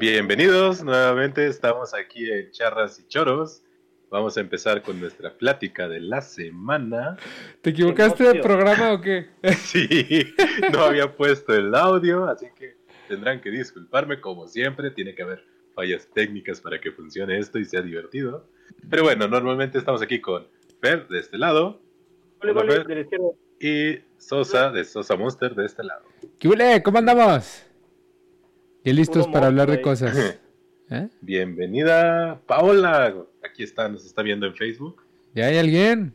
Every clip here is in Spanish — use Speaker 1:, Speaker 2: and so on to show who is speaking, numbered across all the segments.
Speaker 1: Bienvenidos nuevamente, estamos aquí en Charras y Choros. Vamos a empezar con nuestra plática de la semana.
Speaker 2: ¿Te equivocaste de programa o qué?
Speaker 1: Sí, no había puesto el audio, así que tendrán que disculparme como siempre. Tiene que haber fallas técnicas para que funcione esto y sea divertido. Pero bueno, normalmente estamos aquí con Fer de este lado.
Speaker 3: Hola,
Speaker 1: Hola,
Speaker 3: hola,
Speaker 1: Fer.
Speaker 3: de la izquierda.
Speaker 1: Y Sosa de Sosa Monster de este lado.
Speaker 2: ¿Qué? ¿Cómo andamos? Y listos para hablar de cosas. ¿Eh?
Speaker 1: Bienvenida, Paola. Aquí está, nos está viendo en Facebook.
Speaker 2: ¿Ya hay alguien?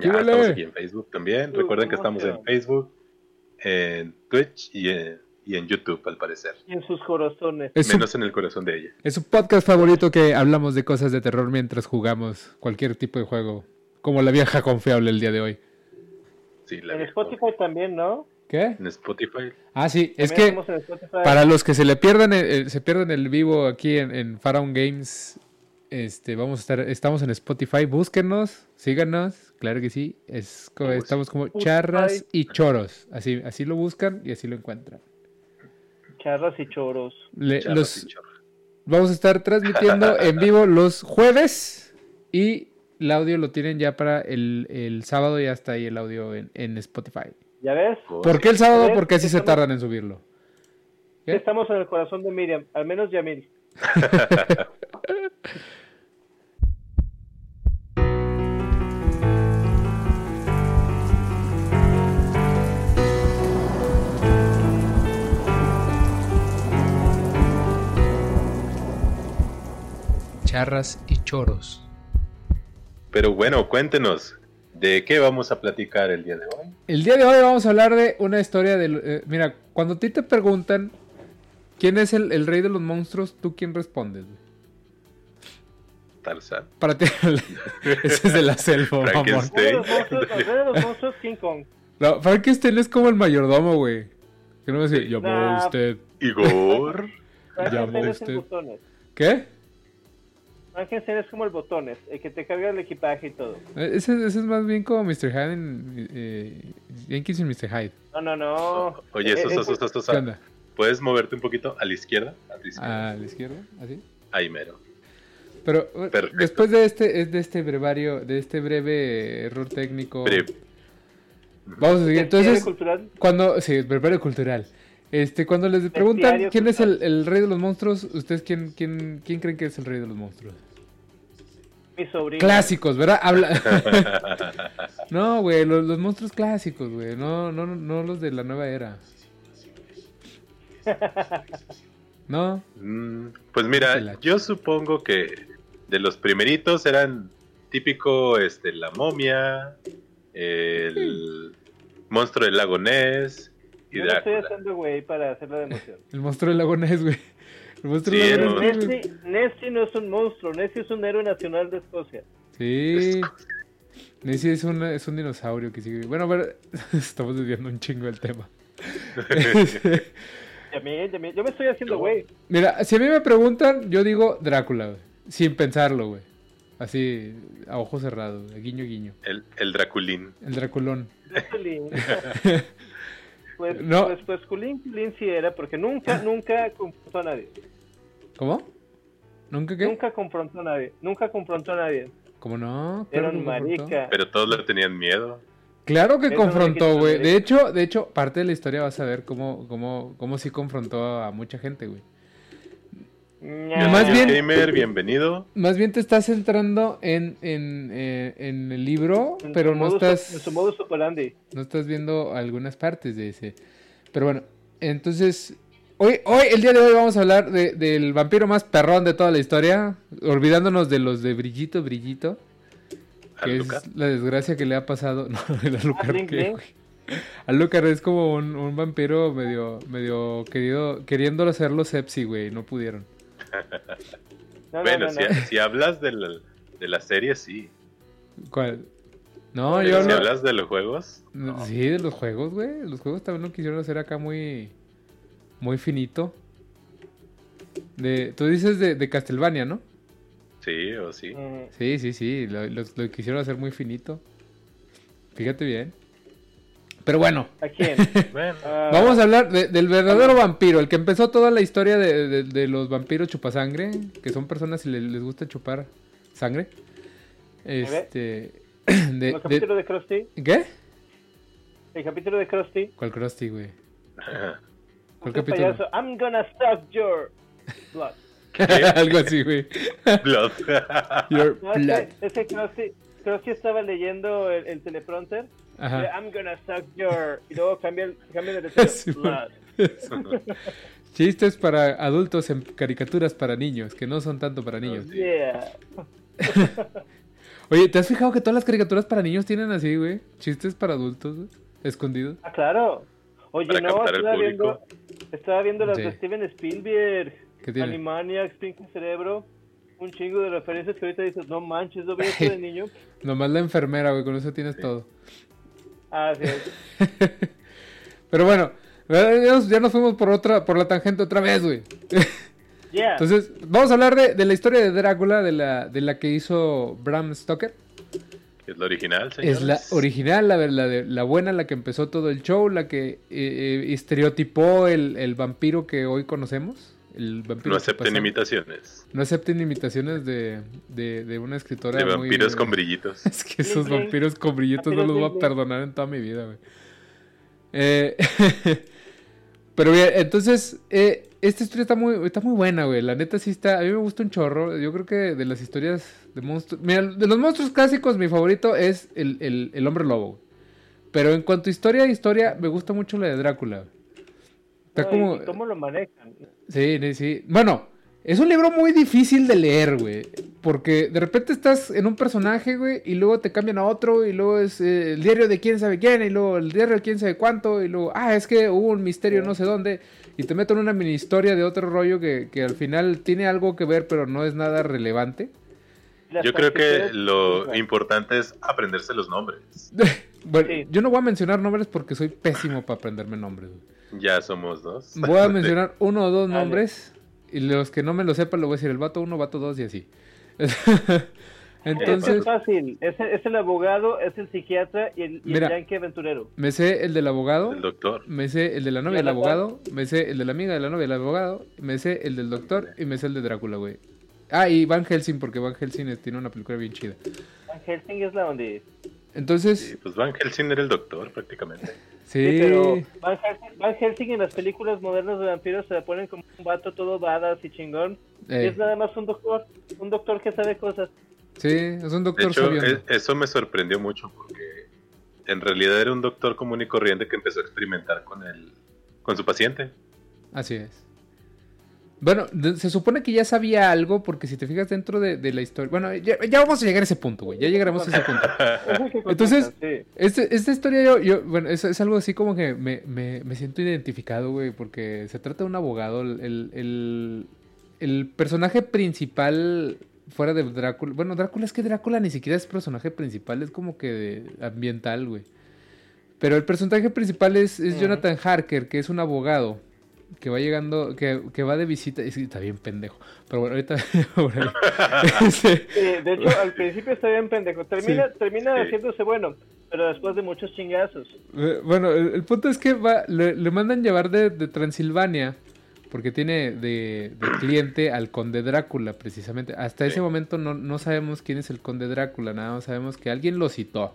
Speaker 2: ¿Qué
Speaker 1: Ya
Speaker 2: huele?
Speaker 1: estamos aquí en Facebook también.
Speaker 3: Uh,
Speaker 1: Recuerden que
Speaker 3: ¿cómo
Speaker 1: estamos en? Facebook, en Twitch y en, y en YouTube, al parecer.
Speaker 3: Y en sus corazones.
Speaker 2: Es su,
Speaker 1: Menos en el corazón de ella.
Speaker 2: es su podcast favorito que hablamos de cosas de terror mientras jugamos cualquier tipo de juego. Como la vieja confiable el día de hoy.
Speaker 1: Sí, la
Speaker 3: En
Speaker 1: vieja.
Speaker 3: Spotify también, ¿no?
Speaker 2: ¿Qué?
Speaker 1: En Spotify.
Speaker 2: Ah, sí, es que para los que se le pierdan el, el- se pierden el vivo aquí en, en Pharaoh Games, este, vamos a estar, estamos en Spotify, búsquenos, síganos, claro que sí, es estamos como
Speaker 3: Spotify.
Speaker 2: charras y choros, así, así lo buscan y así lo encuentran.
Speaker 3: Charras y choros.
Speaker 2: Le-
Speaker 1: Charras
Speaker 2: los,
Speaker 1: y
Speaker 2: vamos a estar transmitiendo en vivo los jueves y el audio lo tienen ya para el, el sábado, ya está ahí el audio en, en Spotify.
Speaker 3: ¿Ya ves?
Speaker 2: ¿Por qué el sábado? Porque así se tardan en subirlo. ¿Qué?
Speaker 3: Estamos en el corazón de Miriam. Al menos Yamil.
Speaker 2: Charras y choros.
Speaker 1: Pero bueno, cuéntenos, ¿de qué vamos a platicar el día de hoy?
Speaker 2: El día de hoy vamos a hablar de una historia de... eh, mira, cuando a ti te preguntan quién es el, el rey de los monstruos, ¿tú quién respondes? güey?
Speaker 1: Tarzán.
Speaker 2: Para ti, ese es de la selva, mamón.
Speaker 3: De los monstruos, los reyes de los monstruos, King Kong.
Speaker 2: No, Frankenstein es como el mayordomo, güey. Que no me dice, llamó
Speaker 3: Nah.
Speaker 2: usted.
Speaker 1: Igor.
Speaker 3: Es
Speaker 2: usted.
Speaker 3: el.
Speaker 2: ¿Qué?
Speaker 3: Frankenstein es como el botones, el que te carga el equipaje y todo.
Speaker 2: Eh, Ese, ese es más bien como Mr. Hyde en eh, Yankees y Mr. Hyde.
Speaker 3: No, no, no.
Speaker 1: Oye,
Speaker 3: Eh,
Speaker 1: Sosa,
Speaker 3: eh,
Speaker 1: Sosa,
Speaker 2: ¿Qué
Speaker 1: Sosa.
Speaker 2: onda?
Speaker 1: ¿Puedes moverte un poquito a la izquierda? A la izquierda.
Speaker 2: A la izquierda, así.
Speaker 1: Ahí mero.
Speaker 2: Pero eh,
Speaker 1: Perfecto.
Speaker 2: después de este, de este brevario, de este breve error técnico,
Speaker 1: Breve.
Speaker 2: vamos a seguir. Entonces,
Speaker 3: cultural.
Speaker 2: cuando, sí, brevario cultural. Este, cuando les preguntan
Speaker 3: Bestiario
Speaker 2: quién es el, rey de los monstruos, ¿ustedes quién, quién, quién creen que es el rey de los monstruos?
Speaker 3: Mi sobrino.
Speaker 2: Clásicos, ¿verdad? Habla... no, güey, los, los monstruos clásicos, güey, no, no, no los de la nueva era. No,
Speaker 1: Mm, Pues mira, yo supongo que de los primeritos eran típico este la momia, el monstruo del lago Ness y
Speaker 3: Yo no estoy
Speaker 1: Drácula.
Speaker 3: haciendo güey para hacer la de emoción.
Speaker 2: el monstruo del lago Ness, güey. El monstruo
Speaker 1: Sí,
Speaker 2: del
Speaker 1: el
Speaker 2: lago Ness.
Speaker 3: Nessie, Nessie no es un monstruo, Nessie es un héroe nacional de Escocia.
Speaker 2: Sí. Nessie es, una- es un dinosaurio que sigue. Bueno, a ver, estamos desviando un chingo del tema.
Speaker 3: Yo me estoy haciendo güey.
Speaker 2: Mira, si a mí me preguntan, yo digo Drácula, güey. Sin pensarlo, güey. Así, a ojos cerrados, guiño, guiño.
Speaker 1: el, el Draculín.
Speaker 2: El Draculón.
Speaker 3: Culín. Pues,
Speaker 2: No.
Speaker 3: pues, pues Culín, Culín sí era, porque nunca, nunca confrontó a nadie.
Speaker 2: ¿Cómo? ¿Nunca qué?
Speaker 3: Nunca confrontó a nadie. Nunca confrontó a nadie.
Speaker 2: ¿Cómo no?
Speaker 3: Era un
Speaker 2: confrontó.
Speaker 3: marica.
Speaker 1: Pero todos le tenían miedo.
Speaker 2: Claro que
Speaker 3: Eso
Speaker 2: confrontó, güey. De hecho, de hecho, parte de la historia vas a ver cómo, cómo, cómo sí confrontó a mucha gente, güey. Más bien-
Speaker 1: gamer, bienvenido.
Speaker 2: Más bien te estás centrando en, en, eh, en el libro,
Speaker 3: En
Speaker 2: pero no estás...
Speaker 3: En su.
Speaker 2: No estás viendo algunas partes de ese. Pero bueno, entonces. Hoy, hoy, el día de hoy vamos a hablar de- del vampiro más perrón de toda la historia. Olvidándonos de los de Brillito, Brillito.
Speaker 1: ¿A
Speaker 2: Que
Speaker 1: Luca?
Speaker 2: es la desgracia que le ha pasado. No, a Lucar,
Speaker 3: Blink,
Speaker 2: ¿qué,
Speaker 3: Blink.
Speaker 2: güey? A Lucar es como un, un vampiro medio, medio querido, queriendo hacerlo sepsi, güey. No pudieron.
Speaker 3: No, no,
Speaker 1: Bueno,
Speaker 3: no,
Speaker 1: si,
Speaker 3: no.
Speaker 1: si hablas de la, de la serie, sí.
Speaker 2: ¿Cuál? No,
Speaker 1: Pero
Speaker 2: yo
Speaker 1: si
Speaker 2: no.
Speaker 1: hablas de los juegos, no.
Speaker 2: Sí, de los juegos, güey. Los juegos también lo quisieron hacer acá muy. Muy finito. De, tú dices de, de Castlevania, ¿no?
Speaker 1: Sí, o sí.
Speaker 3: Mm,
Speaker 2: Sí, sí, sí. Lo, lo- lo quisieron hacer muy finito. Fíjate bien. Pero bueno,
Speaker 3: ¿A quién?
Speaker 1: Bueno,
Speaker 3: Ah,
Speaker 2: vamos a hablar de- del verdadero vampiro, el que empezó toda la historia de, de- de los vampiros chupasangre, que son personas y le- les gusta chupar sangre. Este. De,
Speaker 3: ¿El capítulo de Krusty?
Speaker 2: ¿Qué?
Speaker 3: ¿El capítulo de Krusty?
Speaker 2: ¿Cuál Krusty, güey? ¿Cuál capítulo?
Speaker 3: payaso, I'm gonna suck your blood.
Speaker 2: Algo así, güey.
Speaker 1: Blood.
Speaker 2: Your
Speaker 3: No, es
Speaker 2: blood.
Speaker 3: que, es que Krusty, Krusty estaba leyendo el, el teleprompter.
Speaker 2: Ajá.
Speaker 3: I'm gonna suck your... Y luego cambia, el- cambia de.
Speaker 2: Sí,
Speaker 3: blood.
Speaker 2: Chistes para adultos en caricaturas para niños, que no son tanto para niños.
Speaker 3: Yeah.
Speaker 2: Oye, ¿te has fijado que todas las caricaturas para niños tienen así, güey? Chistes para adultos, güey, escondidos.
Speaker 3: Ah, claro. Oye,
Speaker 1: Para
Speaker 3: no, estaba viendo, estaba viendo las
Speaker 2: Sí.
Speaker 3: de Steven Spielberg.
Speaker 2: ¿Qué tiene?
Speaker 3: Animaniacs, Pink Cerebro. Un chingo de referencias que ahorita dices, no manches, ¿lo vi esto de niño?
Speaker 2: Nomás la enfermera, güey, con eso tienes todo.
Speaker 3: Ah, sí. es.
Speaker 2: Pero bueno, ya nos, ya nos fuimos por otra, por la tangente otra vez, güey.
Speaker 3: Yeah.
Speaker 2: Entonces, vamos a hablar de, de la historia de Drácula, de la, de la que hizo Bram Stoker.
Speaker 1: ¿Es la original, señores?
Speaker 2: Es la original, la, la, de- la buena, la que empezó todo el show, la que eh, eh, estereotipó el, el vampiro que hoy conocemos. El vampiro
Speaker 1: No acepten imitaciones.
Speaker 2: No acepten imitaciones de, de, de una escritora
Speaker 1: De
Speaker 2: muy-
Speaker 1: vampiros con brillitos.
Speaker 2: Es que esos vampiros con brillitos no los voy a perdonar en toda mi vida, güey. Eh, pero bien, entonces, eh, esta historia está muy, está muy buena, güey. La neta sí está, a mí me gusta un chorro. Yo creo que de las historias de monstruos... Mira, de los monstruos clásicos, mi favorito es el, el, el hombre lobo, güey. Pero en cuanto a historia, historia, me gusta mucho la de Drácula. güey. Está
Speaker 3: No, y-
Speaker 2: como...
Speaker 3: y ¿Cómo lo manejan?
Speaker 2: Sí, sí. Bueno, es un libro muy difícil de leer, güey. Porque de repente estás en un personaje, güey, y luego te cambian a otro, y luego es eh, el diario de quién sabe quién, y luego el diario de quién sabe cuánto, y luego, ah, es que hubo un misterio no sé dónde, y te meten una mini historia de otro rollo que, que al final tiene algo que ver, pero no es nada relevante.
Speaker 1: Yo creo que lo importante es aprenderse los nombres.
Speaker 2: Bueno,
Speaker 3: Sí.
Speaker 2: yo no voy a mencionar nombres porque soy pésimo para aprenderme nombres, güey.
Speaker 1: Ya somos dos.
Speaker 2: Voy a mencionar uno o dos
Speaker 3: Dale.
Speaker 2: nombres, y los que no me lo sepan, lo voy a decir el vato uno, vato dos, y así. Entonces...
Speaker 3: es fácil. Es, el- es el abogado, es el psiquiatra y el, y el yankee aventurero.
Speaker 2: Me sé el del abogado,
Speaker 1: El doctor.
Speaker 2: me sé el de la novia
Speaker 3: ¿Y
Speaker 2: del abogado, me sé el de la amiga de la novia del abogado, me sé el del doctor y me sé el de Drácula, güey. Ah, y Van Helsing, porque Van Helsing tiene una película bien chida.
Speaker 3: Van Helsing es la donde...
Speaker 2: Entonces,
Speaker 1: Sí, pues Van Helsing era el doctor prácticamente.
Speaker 2: sí,
Speaker 3: Sí, pero Van Helsing, Van Helsing en las películas modernas de vampiros se le ponen como un vato todo badass y chingón. Y
Speaker 2: eh,
Speaker 3: es nada más un doctor, un doctor que sabe cosas.
Speaker 2: sí, es un
Speaker 1: De
Speaker 2: doctor
Speaker 1: hecho,
Speaker 2: sabiondo.
Speaker 1: e- eso me sorprendió mucho porque en realidad era un doctor común y corriente que empezó a experimentar con el, con su paciente.
Speaker 2: Así es. Bueno, se supone que ya sabía algo, porque si te fijas dentro de, de la historia. Bueno, ya, ya vamos a llegar a ese punto, güey. Ya llegaremos a ese punto. Entonces-. Este- esta historia yo, yo- bueno, es, es algo así como que me, me- me siento identificado, güey, porque se trata de un abogado. El, el- el- el personaje principal fuera de Drácula, bueno, Drácula es que Drácula ni siquiera es personaje principal, es como que de- ambiental, güey. Pero el personaje principal es, es
Speaker 3: Ujú.
Speaker 2: Jonathan Harker, que es un abogado que va llegando, que, que va de visita, y sí, está bien pendejo, pero bueno, ahorita. Este,
Speaker 3: Sí, de hecho, al principio está bien pendejo. Termina, termina
Speaker 1: Sí.
Speaker 3: haciéndose bueno, pero después de muchos chingazos.
Speaker 2: Eh, Bueno, el, el punto es que va, le, le mandan llevar de, de Transilvania porque tiene de, de cliente al conde Drácula, precisamente. Hasta
Speaker 1: Sí.
Speaker 2: ese momento no, no sabemos quién es el conde Drácula, nada más sabemos que alguien lo citó.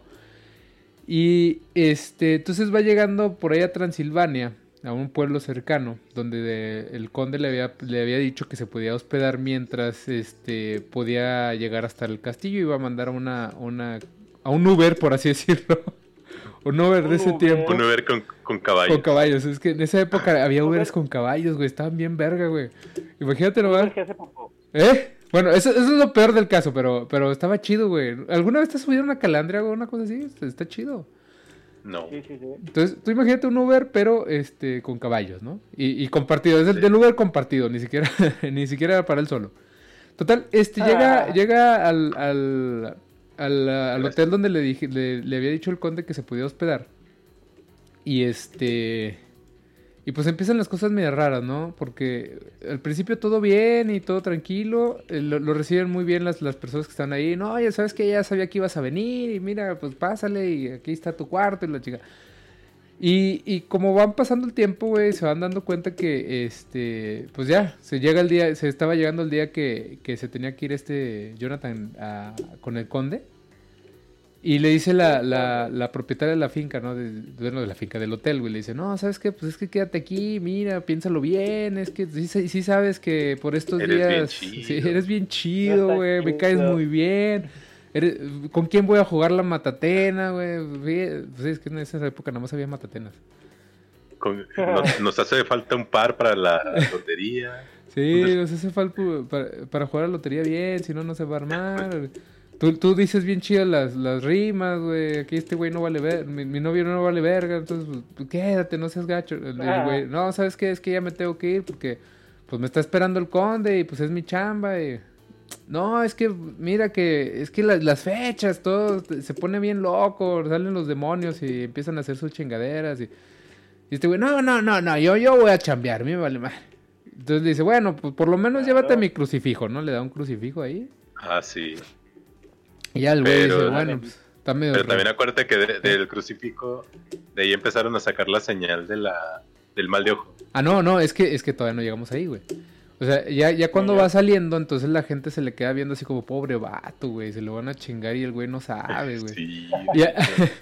Speaker 2: Y este, entonces va llegando por ahí a Transilvania, a un pueblo cercano, donde de- el conde le había, le había dicho que se podía hospedar mientras este, podía llegar hasta el castillo y iba a mandar a una, una a un Uber, por así decirlo. un Uber de ese
Speaker 3: Uber.
Speaker 2: tiempo.
Speaker 1: Un Uber con, con caballos.
Speaker 2: Con caballos, es que en esa época había
Speaker 3: Uber.
Speaker 2: Ubers con caballos, güey, estaban bien verga, güey. Imagínate nomás. ¿Eh? Bueno, eso, eso es lo peor del caso, pero, pero estaba chido, güey. ¿Alguna vez te has subido a una calandria o una cosa así? Está chido.
Speaker 1: No.
Speaker 3: Sí, sí, sí.
Speaker 2: Entonces, tú imagínate un Uber, pero este, con caballos, ¿no? Y, y compartido, es el del Uber compartido, ni siquiera, ni siquiera para él solo. Total, este llega,
Speaker 3: Ah.
Speaker 2: llega al, al, al, al hotel donde le, dije, le, le había dicho el conde que se podía hospedar. Y este. Y pues empiezan las cosas medio raras, ¿no? Porque al principio todo bien y todo tranquilo. eh, Lo, lo reciben muy bien las, las personas que están ahí. No, ya sabes que ya sabía que ibas a venir. Y mira, pues pásale. Y aquí está tu cuarto y la chica. Y, y como van pasando el tiempo, güey, se van dando cuenta que, este, pues ya, se llega el día, se estaba llegando el día que, que se tenía que ir este Jonathan a- con el conde. Y le dice la, la, la propietaria de la finca, ¿no? De, bueno, de la finca, del hotel, güey. Le dice, no, ¿sabes qué? Pues es que quédate aquí, mira, piénsalo bien. Es que sí, sí sabes que por estos
Speaker 1: Eres
Speaker 2: días... Sí, eres bien chido, güey. Me caes muy bien. Eres- ¿Con quién voy a jugar la matatena, güey? Pues es que en esa época nada más había matatenas.
Speaker 1: Con- nos, nos hace falta un par para la lotería.
Speaker 2: Sí, nos hace falta para, para jugar a la lotería bien, si no, no se va a armar. Tú, tú dices bien chidas las, las rimas, güey. Aquí este güey no vale ver, mi, mi novio no vale verga, entonces pues, pues, quédate, no seas gacho. El, el
Speaker 3: Ah.
Speaker 2: güey, no, ¿sabes qué? Es que ya me tengo que ir porque pues me está esperando el conde y pues es mi chamba y... No, es que mira que es que las, las fechas, todo se pone bien loco, salen los demonios y empiezan a hacer sus chingaderas y, y este güey, no, no, no, no, yo, yo voy a chambear, a mí me vale más. Entonces le dice, bueno, pues por lo menos llévate mi crucifijo, ¿no? Le da un crucifijo ahí.
Speaker 1: Ah, sí.
Speaker 2: Y ya el güey dice, bueno, pues está medio...
Speaker 1: Pero
Speaker 2: raro".
Speaker 1: también acuérdate que de- del crucifijo, de ahí empezaron a sacar la señal de la, del mal de ojo.
Speaker 2: Ah, no, no, es que, es que todavía no llegamos ahí, güey. O sea, ya, ya cuando
Speaker 3: ya.
Speaker 2: va saliendo, entonces la gente se le queda viendo así como, pobre vato, güey, se lo van a chingar y el güey no sabe, güey.
Speaker 1: Sí.
Speaker 2: Ya-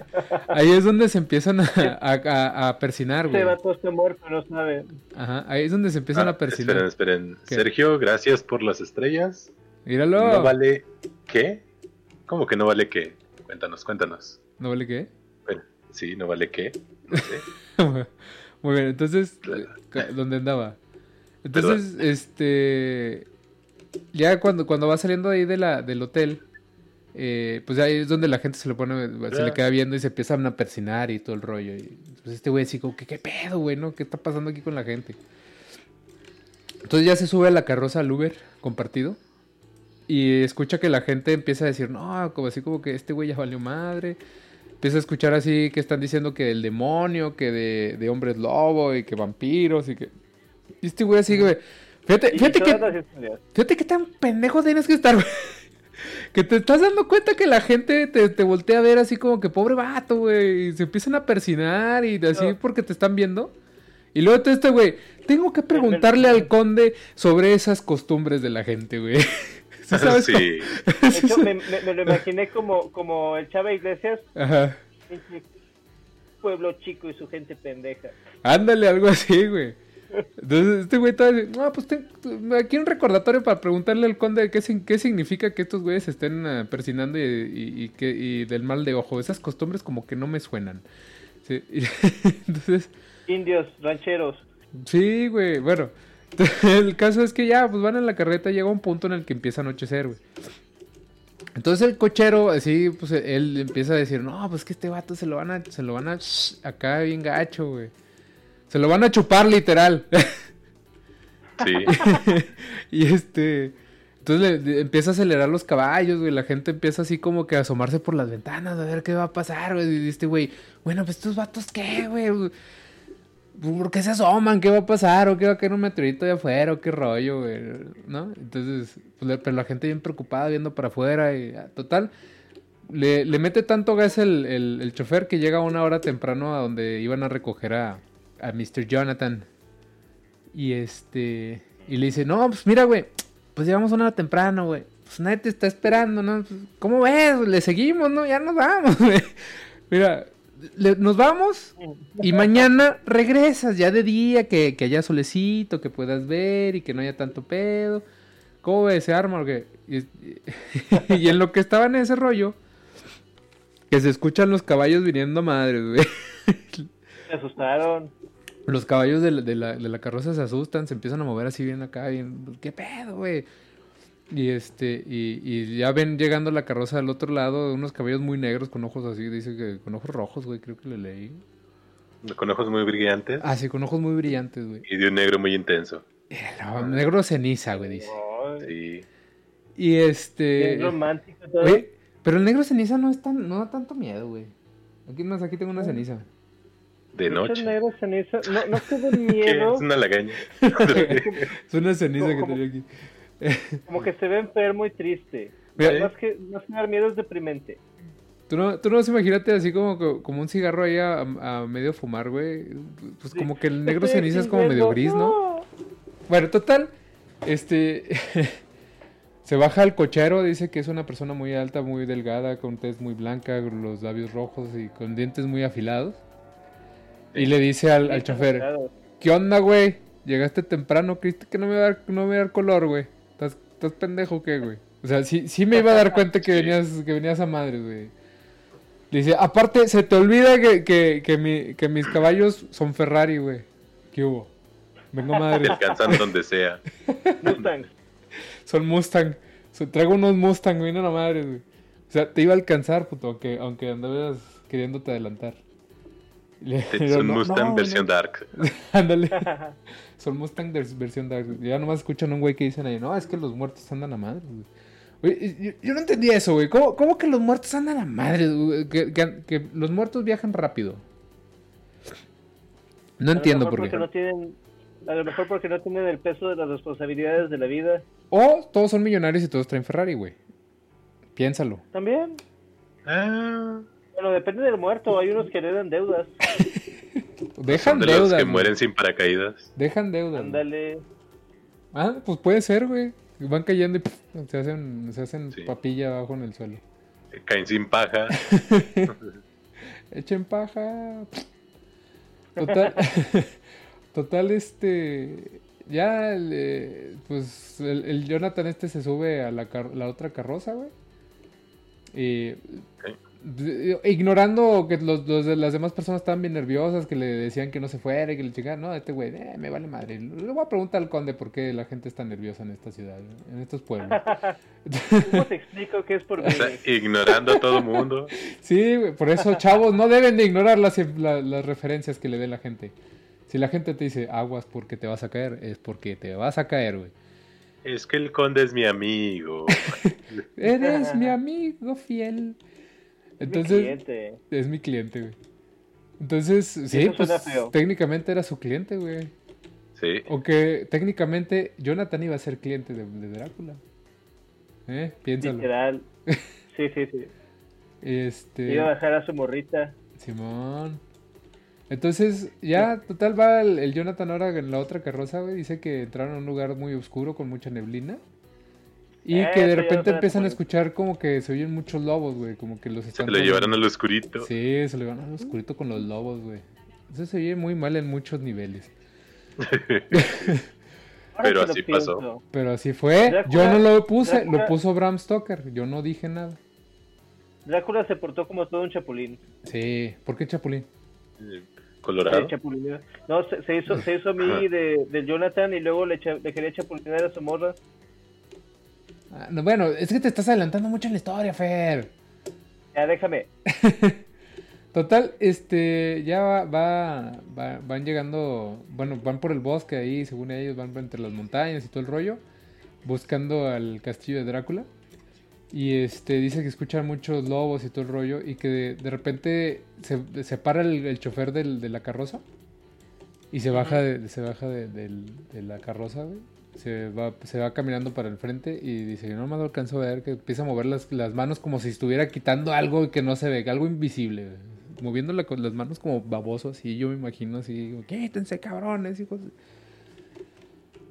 Speaker 2: ahí es donde se empiezan a, a, a- a persinar, güey.
Speaker 3: Este vato está muerto, no sabe.
Speaker 2: Ajá, ahí es donde se empiezan
Speaker 1: Ah,
Speaker 2: a persinar.
Speaker 1: esperen, esperen.
Speaker 2: ¿Qué?
Speaker 1: Sergio, gracias por las estrellas.
Speaker 2: Míralo.
Speaker 1: No vale qué. ¿Cómo que no vale qué? Cuéntanos, cuéntanos.
Speaker 2: ¿No vale qué?
Speaker 1: Bueno, sí, no vale qué. No sé.
Speaker 2: Muy bien, entonces, ¿dónde andaba? Entonces, este, ya cuando, cuando va saliendo ahí de la, del hotel, eh, pues ahí es donde la gente se le pone, se le queda viendo y se empiezan a persinar y todo el rollo. Y pues este güey así como, ¿qué, qué pedo, güey, no? ¿Qué está pasando aquí con la gente? Entonces ya se sube a la carroza al Uber compartido y escucha que la gente empieza a decir, no, como así como que este güey ya valió madre. Empieza a escuchar así que están diciendo que del demonio, que de, de hombres lobo y que vampiros y que... Y este güey así, güey. Fíjate, fíjate que, fíjate que tan pendejo tienes que estar, güey. Que te estás dando cuenta que la gente te, te voltea a ver así como que pobre vato, güey. Y se empiezan a persinar y así
Speaker 3: No.
Speaker 2: porque te están viendo. Y luego todo este, güey, tengo que preguntarle al conde sobre esas costumbres de la gente, güey. ¿Sí sabes
Speaker 1: sí.
Speaker 2: cómo?
Speaker 3: De hecho, me, me- me lo imaginé como, como el Chava Iglesias,
Speaker 2: Ajá.
Speaker 3: pueblo chico y su gente pendeja.
Speaker 2: Ándale, algo así, güey. Entonces, este güey está así, no, pues ten- aquí un recordatorio para preguntarle al conde qué, sin- qué significa que estos güeyes se estén ah, persinando y, y- y que, y del mal de ojo. Esas costumbres como que no me suenan. Sí, Entonces,
Speaker 3: Indios, rancheros.
Speaker 2: sí, güey, bueno. El caso es que ya, pues van en la carreta, llega un punto en el que empieza a anochecer, güey. Entonces el cochero, así, pues él empieza a decir, no, pues que este vato se lo van a, se lo van a, acá bien gacho, güey. Se lo van a chupar literal.
Speaker 1: Sí.
Speaker 2: y este, entonces le, le empieza a acelerar los caballos, güey. La gente empieza así como que a asomarse por las ventanas a ver qué va a pasar, güey. Y este güey, bueno, pues estos vatos qué, güey. ¿Por qué se asoman? ¿Qué va a pasar? ¿O qué va a caer un meteorito de afuera? ¿O qué rollo, güey? ¿No? Entonces, pues, pero la gente bien preocupada viendo para afuera y ah, total. Le, le mete tanto gas el, el, el chofer que llega una hora temprano a donde iban a recoger a, a Mr. Jonathan. Y este. Y le dice, no, pues mira, güey. Pues llegamos una hora temprano, güey. Pues nadie te está esperando, ¿no? Pues, ¿Cómo ves? Le seguimos, ¿no? Ya nos vamos, güey. Mira, le- nos vamos y mañana regresas ya de día, que, que haya solecito, que puedas ver y que no haya tanto pedo. ¿Cómo ves? ¿Se arma o qué? Y, y en lo que estaba en ese rollo, que se escuchan los caballos viniendo a madres, güey.
Speaker 3: Se asustaron.
Speaker 2: Los caballos de la, de, la, de la carroza se asustan, se empiezan a mover así bien acá, bien, ¿qué pedo, güey? Y este, y, y ya ven llegando la carroza del otro lado, unos caballos muy negros con ojos así, dice que con ojos rojos, güey, creo que le leí.
Speaker 1: Con ojos muy brillantes
Speaker 2: Ah, sí, con ojos muy brillantes, güey.
Speaker 1: y de un negro muy intenso.
Speaker 2: No, negro ceniza, güey, dice.
Speaker 3: Ay,
Speaker 1: Sí.
Speaker 2: Y este...
Speaker 3: Romántico todo.
Speaker 2: Oye, pero el negro ceniza no es tan, no da tanto miedo, güey. Aquí más, aquí tengo una ceniza.
Speaker 1: De noche.
Speaker 3: negros ceniza. No, no
Speaker 1: ¿Qué?
Speaker 3: miedo.
Speaker 1: Es una lagaña.
Speaker 2: Es una ceniza que tenía aquí.
Speaker 3: Como que se ve enfermo y triste.
Speaker 2: Mira,
Speaker 3: Más que, más que dar miedo es deprimente.
Speaker 2: ¿Tú no, tú no vas a imagínate así como, como un cigarro ahí a, a medio fumar, güey. Pues
Speaker 3: Sí.
Speaker 2: como que el negro ceniza es como medio gris, ¿no? Bueno, total, este... se baja al cochero, dice que es una persona muy alta, muy delgada, con tez muy blanca, con los labios rojos y con dientes muy afilados. Y le dice al, al chofer. ¿qué onda, güey? Llegaste temprano, creíste que no me iba a dar, no me iba a dar color, güey. ¿Estás, pendejo o qué, güey? O sea, sí, sí me iba a dar cuenta que venías, que venías a madre, güey. Dice, aparte, se te olvida que, que, que, mi- que mis caballos son Ferrari, güey. ¿Qué hubo? Vengo
Speaker 1: Te
Speaker 2: madre.
Speaker 1: alcanzan donde sea.
Speaker 3: Mustang.
Speaker 2: Son Mustang. Traigo unos Mustang, güey, no la madre, güey. O sea, te iba a alcanzar, puto, aunque, aunque andabas queriéndote adelantar. "No,
Speaker 1: Mustang
Speaker 2: no,
Speaker 1: versión
Speaker 2: no".
Speaker 1: Dark.
Speaker 2: Ándale. Son Mustang versión Dark. Ya nomás escuchan a un güey que dicen ahí, no, es que los muertos andan a madre, güey. Oye, yo, yo no entendía eso, güey. ¿Cómo, cómo que los muertos andan a madre? güey? Que, que- que los muertos viajan rápido. No
Speaker 3: A
Speaker 2: entiendo por qué.
Speaker 3: porque no tienen, a lo mejor porque no tienen el peso de las responsabilidades de la vida.
Speaker 2: O todos son millonarios y todos traen Ferrari, güey. Piénsalo.
Speaker 3: También.
Speaker 1: Ah,
Speaker 3: Bueno, depende del muerto. Hay unos que heredan deudas.
Speaker 2: Dejan
Speaker 1: son de los
Speaker 2: deudas.
Speaker 1: que
Speaker 2: güey.
Speaker 1: mueren sin paracaídas.
Speaker 2: Dejan deudas.
Speaker 3: Ándale.
Speaker 2: Ah, pues puede ser, güey. Van cayendo y pff, se hacen, se hacen
Speaker 1: Sí.
Speaker 2: papilla abajo en el suelo.
Speaker 1: Caen sin paja.
Speaker 2: Echen paja. Total, total, este, ya, el, eh, pues el, el Jonathan este se sube a la, car- la otra carroza, güey. Y
Speaker 1: Ok.
Speaker 2: Ignorando que los, los de las demás personas estaban bien nerviosas, que le decían que no se fuera y que le chingaban, no, este güey, eh, me vale madre. Le voy a preguntar al conde por qué la gente está nerviosa en esta ciudad, en estos pueblos.
Speaker 3: ¿Cómo te explico que es por
Speaker 1: O
Speaker 3: mí?
Speaker 1: sea, ignorando a todo mundo.
Speaker 2: Sí, güey, por eso, chavos, no deben de ignorar las, la- las referencias que le dé la gente. Si la gente te dice aguas porque te vas a caer, es porque te vas a caer, güey.
Speaker 1: Es que el conde es mi amigo.
Speaker 2: Eres mi amigo fiel.
Speaker 3: Mi
Speaker 2: Entonces,
Speaker 3: cliente.
Speaker 2: es mi cliente, güey. Entonces, sí, pues
Speaker 3: feo.
Speaker 2: técnicamente era su cliente, güey.
Speaker 1: Sí.
Speaker 2: Aunque técnicamente Jonathan iba a ser cliente de, de Drácula. ¿Eh? Piénsalo.
Speaker 3: Literal. Sí, sí, sí.
Speaker 2: Este.
Speaker 3: Iba a bajar a su morrita.
Speaker 2: Simón. Entonces, ya, total, va el, el Jonathan ahora en la otra carroza, güey. Dice que entraron a un lugar muy oscuro con mucha neblina. Y
Speaker 3: Eh,
Speaker 2: que de repente empiezan a escuchar como que se oyen muchos lobos, güey. Como que los
Speaker 1: Se
Speaker 2: están.
Speaker 1: lo
Speaker 2: tomando.
Speaker 1: llevaron al oscurito.
Speaker 2: Sí, se lo llevaron al oscurito con los lobos, güey. Eso se oye muy mal en muchos niveles.
Speaker 1: Pero
Speaker 3: lo
Speaker 1: así pasó.
Speaker 2: Pero así fue.
Speaker 3: Drácula-
Speaker 2: Yo no lo puse, lo puso Bram Stoker. Yo no dije nada.
Speaker 3: Drácula se portó como todo un chapulín.
Speaker 2: Sí, ¿por qué Chapulín?
Speaker 1: Colorado.
Speaker 3: Se. No, se, se hizo, se hizo a mí de, de Jonathan y luego le, cha- le quería chapulinear a su morra.
Speaker 2: Ah, no, bueno, es que te estás adelantando mucho en la historia, Fer.
Speaker 3: Ya, déjame.
Speaker 2: Total, este, ya va, va- va- van llegando, bueno, van por el bosque ahí, según ellos, van entre las montañas y todo el rollo, buscando al castillo de Drácula. Y este, dice que escuchan muchos lobos y todo el rollo, y que de, de repente se, se para el, el chofer del- de la carroza y se baja de, se baja de, del- de la carroza, güey. Se va, se va caminando para el frente y dice, yo no me alcanzo a ver, que empieza a mover las, las manos como si estuviera quitando algo que no se ve, algo invisible, moviéndole con las manos como baboso, así, yo me imagino así, quítense cabrones, hijos.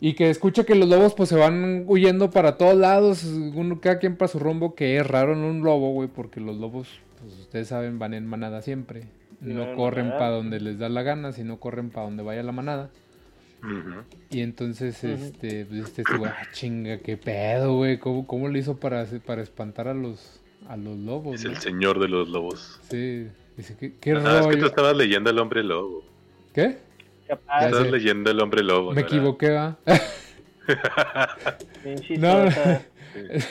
Speaker 2: Y que escucha que los lobos pues se van huyendo para todos lados, uno, cada quien para su rumbo, que es raro en un lobo, güey, porque los lobos, pues ustedes saben, van en manada siempre. No
Speaker 3: en
Speaker 2: corren para donde les da la gana, sino corren para donde vaya la manada. Y entonces, este, pues este, este güey, ah, chinga, qué pedo, güey. ¿Cómo, cómo le hizo para, para espantar a los, a los lobos?
Speaker 1: Es
Speaker 2: no?
Speaker 1: el señor de los lobos.
Speaker 2: Sí, dice, ¿qué, qué
Speaker 1: Ah, es que tú estabas leyendo El Hombre Lobo.
Speaker 2: ¿Qué?
Speaker 3: Capaz,
Speaker 2: sé.
Speaker 1: leyendo El Hombre Lobo.
Speaker 2: Me
Speaker 1: ¿no
Speaker 2: equivoqué, va. No, no.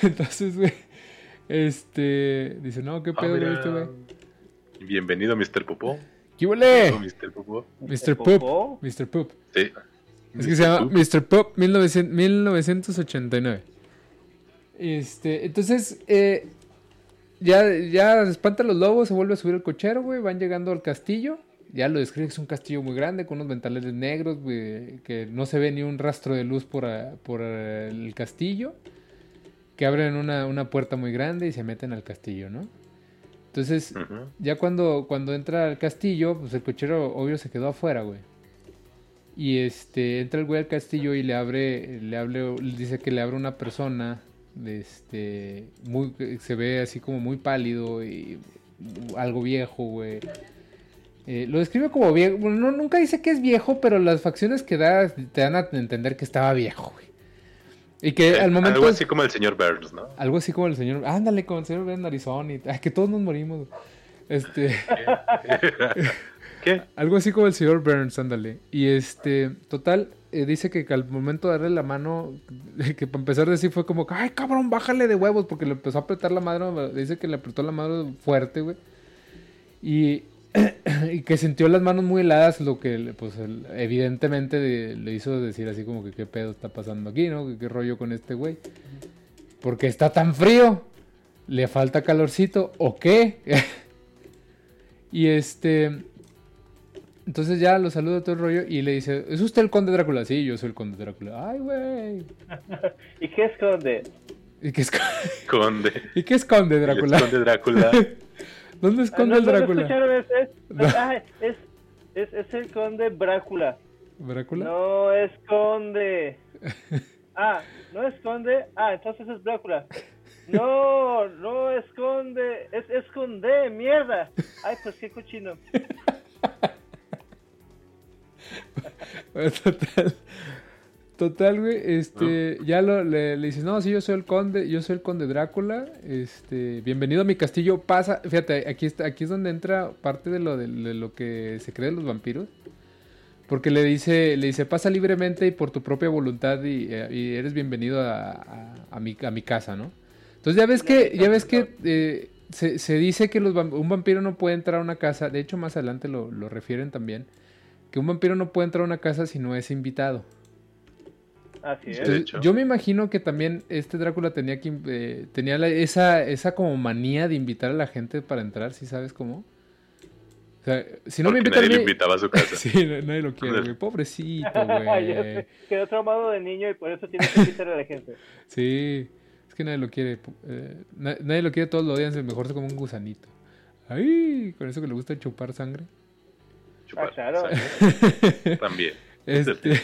Speaker 2: Entonces, güey, este, dice, no, qué
Speaker 1: Ah,
Speaker 2: pedo, este güey.
Speaker 1: Bienvenido, Mr. Popó.
Speaker 2: ¿Qué huele?
Speaker 1: Mr. Popó.
Speaker 2: Mr.
Speaker 3: ¿Popó?
Speaker 2: Poop. Mr. Poop.
Speaker 1: Sí.
Speaker 2: Es que se llama. Mr. Pop 1900 1989. Este, entonces, eh, ya, ya espanta a los lobos, se vuelve a subir el cochero, güey. Van llegando al castillo. Ya lo describe que es un castillo muy grande con unos ventanales negros, güey, que no se ve ni un rastro de luz por, por el castillo. Que abren una, una puerta muy grande y se meten al castillo, ¿no? Entonces, ya cuando, cuando entra al castillo, pues el cochero obvio se quedó afuera, güey. Y este, entra el güey al castillo y le abre, le abre, le dice que le abre una persona, este, muy, se ve así como muy pálido y algo viejo, güey. Eh, lo describe como viejo, bueno, no, nunca dice que es viejo, pero las facciones que da te dan a entender que estaba viejo, güey. Y que al momento...
Speaker 1: Algo así como el señor Burns, ¿no?
Speaker 2: Algo así como el señor. Ándale, como el señor Ben Arizona. Y, ay, que todos nos morimos. Este.
Speaker 1: ¿Qué?
Speaker 2: algo así como el señor Burns, ándale. Y este. Total, eh, dice que al momento de darle la mano. Que para empezar a decir fue como. Ay, cabrón, bájale de huevos. Porque le empezó a apretar la madre. Dice que le apretó la mano fuerte, güey. Y. que sintió las manos muy heladas, lo que pues evidentemente de- le hizo decir así como que qué pedo está pasando aquí, ¿no? Que qué rollo con este güey. Porque está tan frío. ¿Le falta calorcito o qué? y este... Entonces ya lo saluda todo el rollo y le dice, ¿es usted el conde Drácula? Sí, yo soy el conde Drácula. Ay, güey.
Speaker 3: ¿Y qué esconde?
Speaker 2: ¿Y qué, esco-
Speaker 1: Conde.
Speaker 2: ¿Y qué esconde
Speaker 1: El
Speaker 2: Drácula?
Speaker 1: conde Drácula.
Speaker 2: ¿Dónde
Speaker 3: Ah,
Speaker 2: esconde
Speaker 3: no,
Speaker 2: el
Speaker 3: no
Speaker 2: Drácula? No.
Speaker 3: Ah, es, es, es el conde Brácula.
Speaker 2: ¿Drácula?
Speaker 3: No esconde. Ah, no esconde. Ah, entonces es Brácula. No, no esconde. Es esconde, mierda. Ay, pues qué cochino.
Speaker 2: Total. Total, güey, este, ya lo, le, le dices, no, sí, yo soy el conde, yo soy el conde Drácula, este, bienvenido a mi castillo, pasa, fíjate, aquí, está, aquí es donde entra parte de lo, de, de lo que se cree de los vampiros, porque le dice, le dice, pasa libremente y por tu propia voluntad y, eh, y eres bienvenido a, a- a mi, a mi casa, ¿no? Entonces ya ves que, ya ves que eh, se, se dice que los, un vampiro no puede entrar a una casa, de hecho más adelante lo, lo refieren también, que un vampiro no puede entrar a una casa si no es invitado.
Speaker 3: Así es.
Speaker 2: Entonces,
Speaker 1: hecho.
Speaker 2: yo me imagino que también este Drácula tenía que eh, tenía la- esa esa como manía de invitar a la gente para entrar, ¿sí sabes cómo? O sea, si no me
Speaker 1: Porque
Speaker 2: invitan a
Speaker 1: nadie
Speaker 2: mí-
Speaker 1: lo invitaba a su casa.
Speaker 2: Sí, na- nadie lo quiere, güey. Pobrecito, güey.
Speaker 3: Quedó traumado de niño y por eso tiene que invitar a la gente.
Speaker 2: Sí, es que nadie lo quiere. eh, na- nadie lo quiere, todos lo odian, mejor se come un gusanito. Ay, con eso que le gusta chupar sangre.
Speaker 1: Chupar,
Speaker 3: Ah, claro.
Speaker 1: sangre. También.
Speaker 2: Este,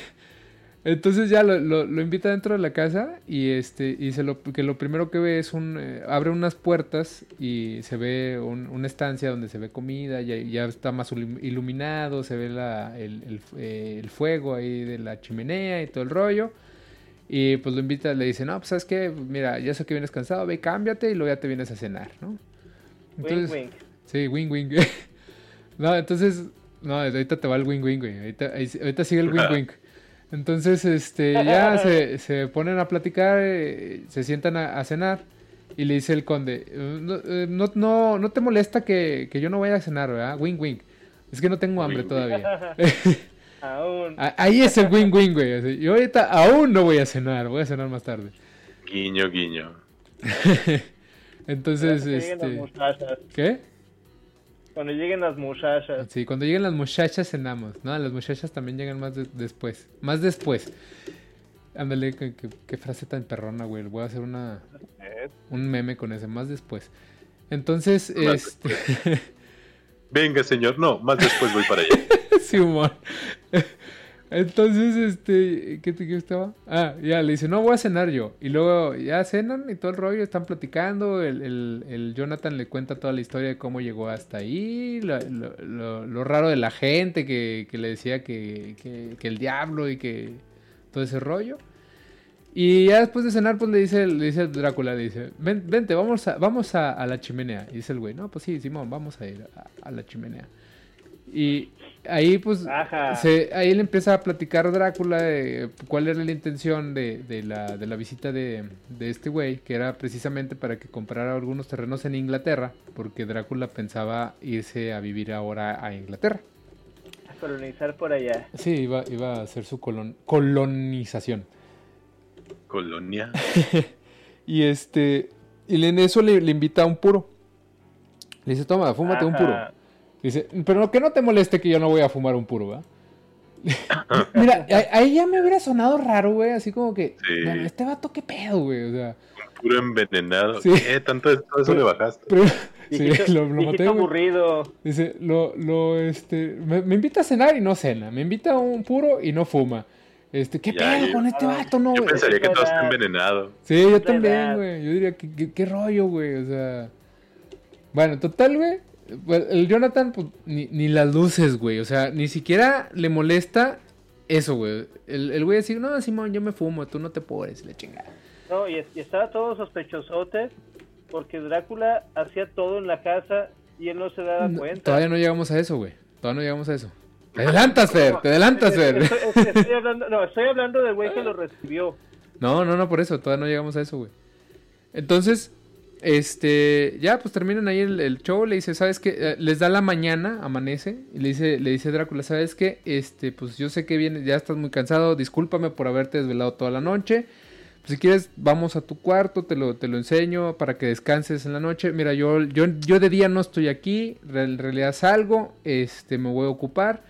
Speaker 2: entonces ya lo, lo- lo invita dentro de la casa y este y se lo que lo primero que ve es un eh, abre unas puertas y se ve un- una estancia donde se ve comida ya, ya está más ilu- iluminado se ve la, el, eh, el fuego ahí de la chimenea y todo el rollo y pues lo invita le dice no pues sabes qué mira ya sé que vienes cansado ve cámbiate y luego ya te vienes a cenar no
Speaker 3: Wink, wink.
Speaker 2: Sí, wing wing. no, entonces. No, ahorita te va el wing wing, güey. Ahorita, ahorita sigue el wing wing. Entonces, este, ya se, se ponen a platicar, eh, se sientan a, a cenar. Y le dice el conde: "Eh, No, no, no, no te molesta que, que yo no vaya a cenar, ¿verdad? Wing wing. Es que no tengo hambre
Speaker 1: Wing,
Speaker 2: todavía.
Speaker 3: Aún.
Speaker 2: Ah, Ahí es el wing wing, güey. Yo ahorita aún no voy a cenar, voy a cenar más tarde.
Speaker 1: Guiño, guiño.
Speaker 2: Entonces, este. ¿Qué?
Speaker 3: Cuando lleguen las muchachas.
Speaker 2: Sí, cuando lleguen las muchachas cenamos. No, las muchachas también llegan más de- después. Más después. Ándale, qué, qué- qué frase tan perrona, güey. Voy a hacer una, un meme con ese. Más después. Entonces,
Speaker 1: Más
Speaker 2: este...
Speaker 1: Venga, señor. No, más después voy para allá.
Speaker 2: sí, humor. Entonces, este... ¿Qué te qué estaba? Ah, ya, le dice, no, voy a cenar yo. Y luego ya cenan y todo el rollo, están platicando. El, el- el Jonathan le cuenta toda la historia de cómo llegó hasta ahí. Lo, lo- raro de la gente que, que le decía que, que- el diablo y que todo ese rollo. Y ya después de cenar, pues le dice, le dice Drácula, le dice, Ven, vente, vamos, a, vamos a, la chimenea. Y dice el güey, no, pues sí, Simón, vamos a ir a la chimenea. Y ahí, pues,
Speaker 3: Ajá.
Speaker 2: se, ahí le empieza a platicar Drácula de cuál era la intención de, de la, de la visita de, de este güey, que era precisamente para que comprara algunos terrenos en Inglaterra, porque Drácula pensaba irse a vivir ahora a Inglaterra.
Speaker 3: A colonizar por allá.
Speaker 2: Sí, iba, iba a hacer su colon- colonización.
Speaker 1: Colonia.
Speaker 2: Y este, y en eso le, le invita a un puro. Le dice, toma, fúmate un puro. Dice, pero que no te moleste que yo no voy a fumar un puro, ¿verdad? Mira, a- ahí ya me hubiera sonado raro, güey. Así como que,
Speaker 1: Sí.
Speaker 2: bueno, este vato, qué pedo, güey. O sea,
Speaker 1: Puro envenenado.
Speaker 2: Sí.
Speaker 1: ¿Qué? ¿Tanto de todo eso le bajaste?
Speaker 2: pero, sí, lo, lo maté,
Speaker 3: aburrido.
Speaker 2: Dice, lo, lo, este, me, me invita a cenar y no cena. Me invita a un puro y no fuma. Este, ¿qué
Speaker 1: Ya,
Speaker 2: pedo con este
Speaker 3: Ah,
Speaker 2: vato, no,
Speaker 1: Yo
Speaker 2: güey?
Speaker 1: pensaría que todo está envenenado.
Speaker 2: Sí, yo también, güey. Yo diría, ¿qué, qué, qué rollo, güey? O sea. Bueno, total, güey. Pues, El Jonathan, pues, ni, ni las luces, güey. O sea, ni siquiera le molesta eso, güey. El, el güey así, no, Simón, yo me fumo, tú no te pobres, la chingada.
Speaker 3: No, y, y estaba todo sospechosote porque Drácula hacía todo en la casa y él no se daba
Speaker 2: No,
Speaker 3: cuenta.
Speaker 2: todavía no llegamos a eso, güey. Todavía no llegamos a eso. Te adelantas, Fer, te adelantas, Fer.
Speaker 3: estoy- estoy- estoy hablando, no, estoy hablando del güey que lo recibió.
Speaker 2: No, no, no, por eso, todavía no llegamos a eso, güey. Entonces, este, ya, pues terminan ahí el, show, le dice, ¿sabes qué? Eh, les da la mañana, amanece, y le dice, le dice Drácula, ¿sabes qué? Este, pues yo sé que vienes, ya estás muy cansado, discúlpame por haberte desvelado toda la noche. Pues, si quieres, vamos a tu cuarto, te lo, te lo enseño para que descanses en la noche. Mira, yo, yo, yo de día no estoy aquí, en realidad salgo, este, me voy a ocupar.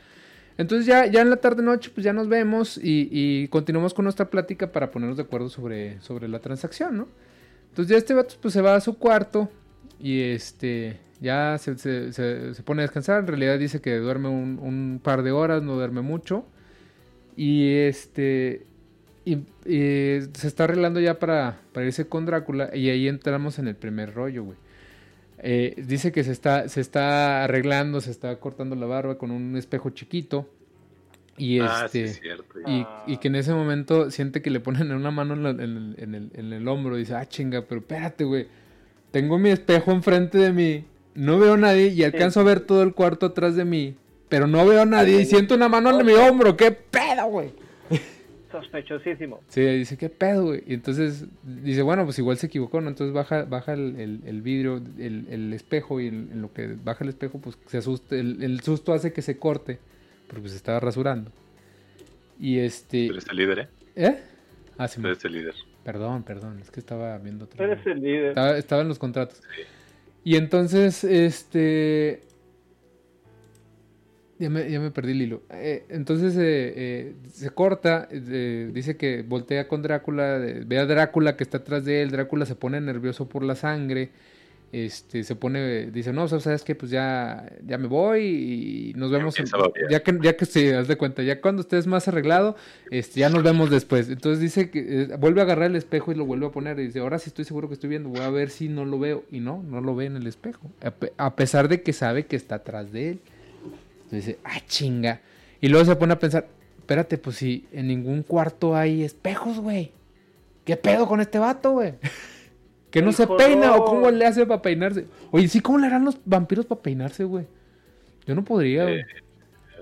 Speaker 2: Entonces ya, ya en la tarde noche pues ya nos vemos y, y continuamos con nuestra plática para ponernos de acuerdo sobre, sobre la transacción, ¿no? Entonces ya este vato pues se va a su cuarto y este ya se, se- se- pone a descansar. En realidad dice que duerme un, un par de horas, no duerme mucho. Y este y se está arreglando ya para, para irse con Drácula y ahí entramos en el primer rollo, güey. Eh, dice que se está, se está arreglando, se está cortando la barba con un espejo chiquito. Y
Speaker 1: Ah, sí,
Speaker 2: este.
Speaker 1: es cierto.
Speaker 2: y, y que en ese momento siente que le ponen una mano en, la- en el, en el- en el hombro. Dice, ah, chinga, pero espérate, güey. Tengo mi espejo enfrente de mí. No veo a nadie y alcanzo a ver todo el cuarto atrás de mí. Pero no veo a nadie y siento una mano en mi hombro. ¿Qué pedo, güey?
Speaker 3: Sospechosísimo.
Speaker 2: Sí, dice, ¿qué pedo, güey? Y entonces dice, bueno, pues igual se equivocó, ¿no? Entonces baja, baja el, el- el vidrio, el, el espejo, y en, en lo que baja el espejo, pues se asusta, el, el susto hace que se corte, porque pues se estaba rasurando. Y este...
Speaker 1: Eres el líder, ¿eh?
Speaker 2: ¿Eh? Ah, sí,
Speaker 1: eres el líder.
Speaker 2: perdón, perdón, es que estaba viendo otro.
Speaker 3: eres el líder.
Speaker 2: Estaba, estaba en los contratos. Y entonces, este... Ya me, ya me perdí el hilo. Eh, entonces eh, eh, se corta, eh, dice que voltea con Drácula, eh, ve a Drácula que está atrás de él, Drácula se pone nervioso por la sangre, este, se pone, dice, no, sabes que pues ya, ya me voy y nos vemos, en- ya que, ya que se haz de cuenta, ya cuando estés más arreglado, este, ya nos vemos después. Entonces dice que eh, vuelve a agarrar el espejo y lo vuelve a poner y dice, ahora sí estoy seguro que estoy viendo, voy a ver si no lo veo. Y no, no lo ve en el espejo, a, pe- a pesar de que sabe que está atrás de él. Entonces dice, ah, chinga. Y luego se pone a pensar, espérate, pues si en ningún cuarto hay espejos, güey. ¿Qué pedo con este vato, güey? Que no se peina o cómo le hace para peinarse. Oye, sí, ¿cómo le harán los vampiros para peinarse, güey? Yo no podría, güey.
Speaker 1: Eh,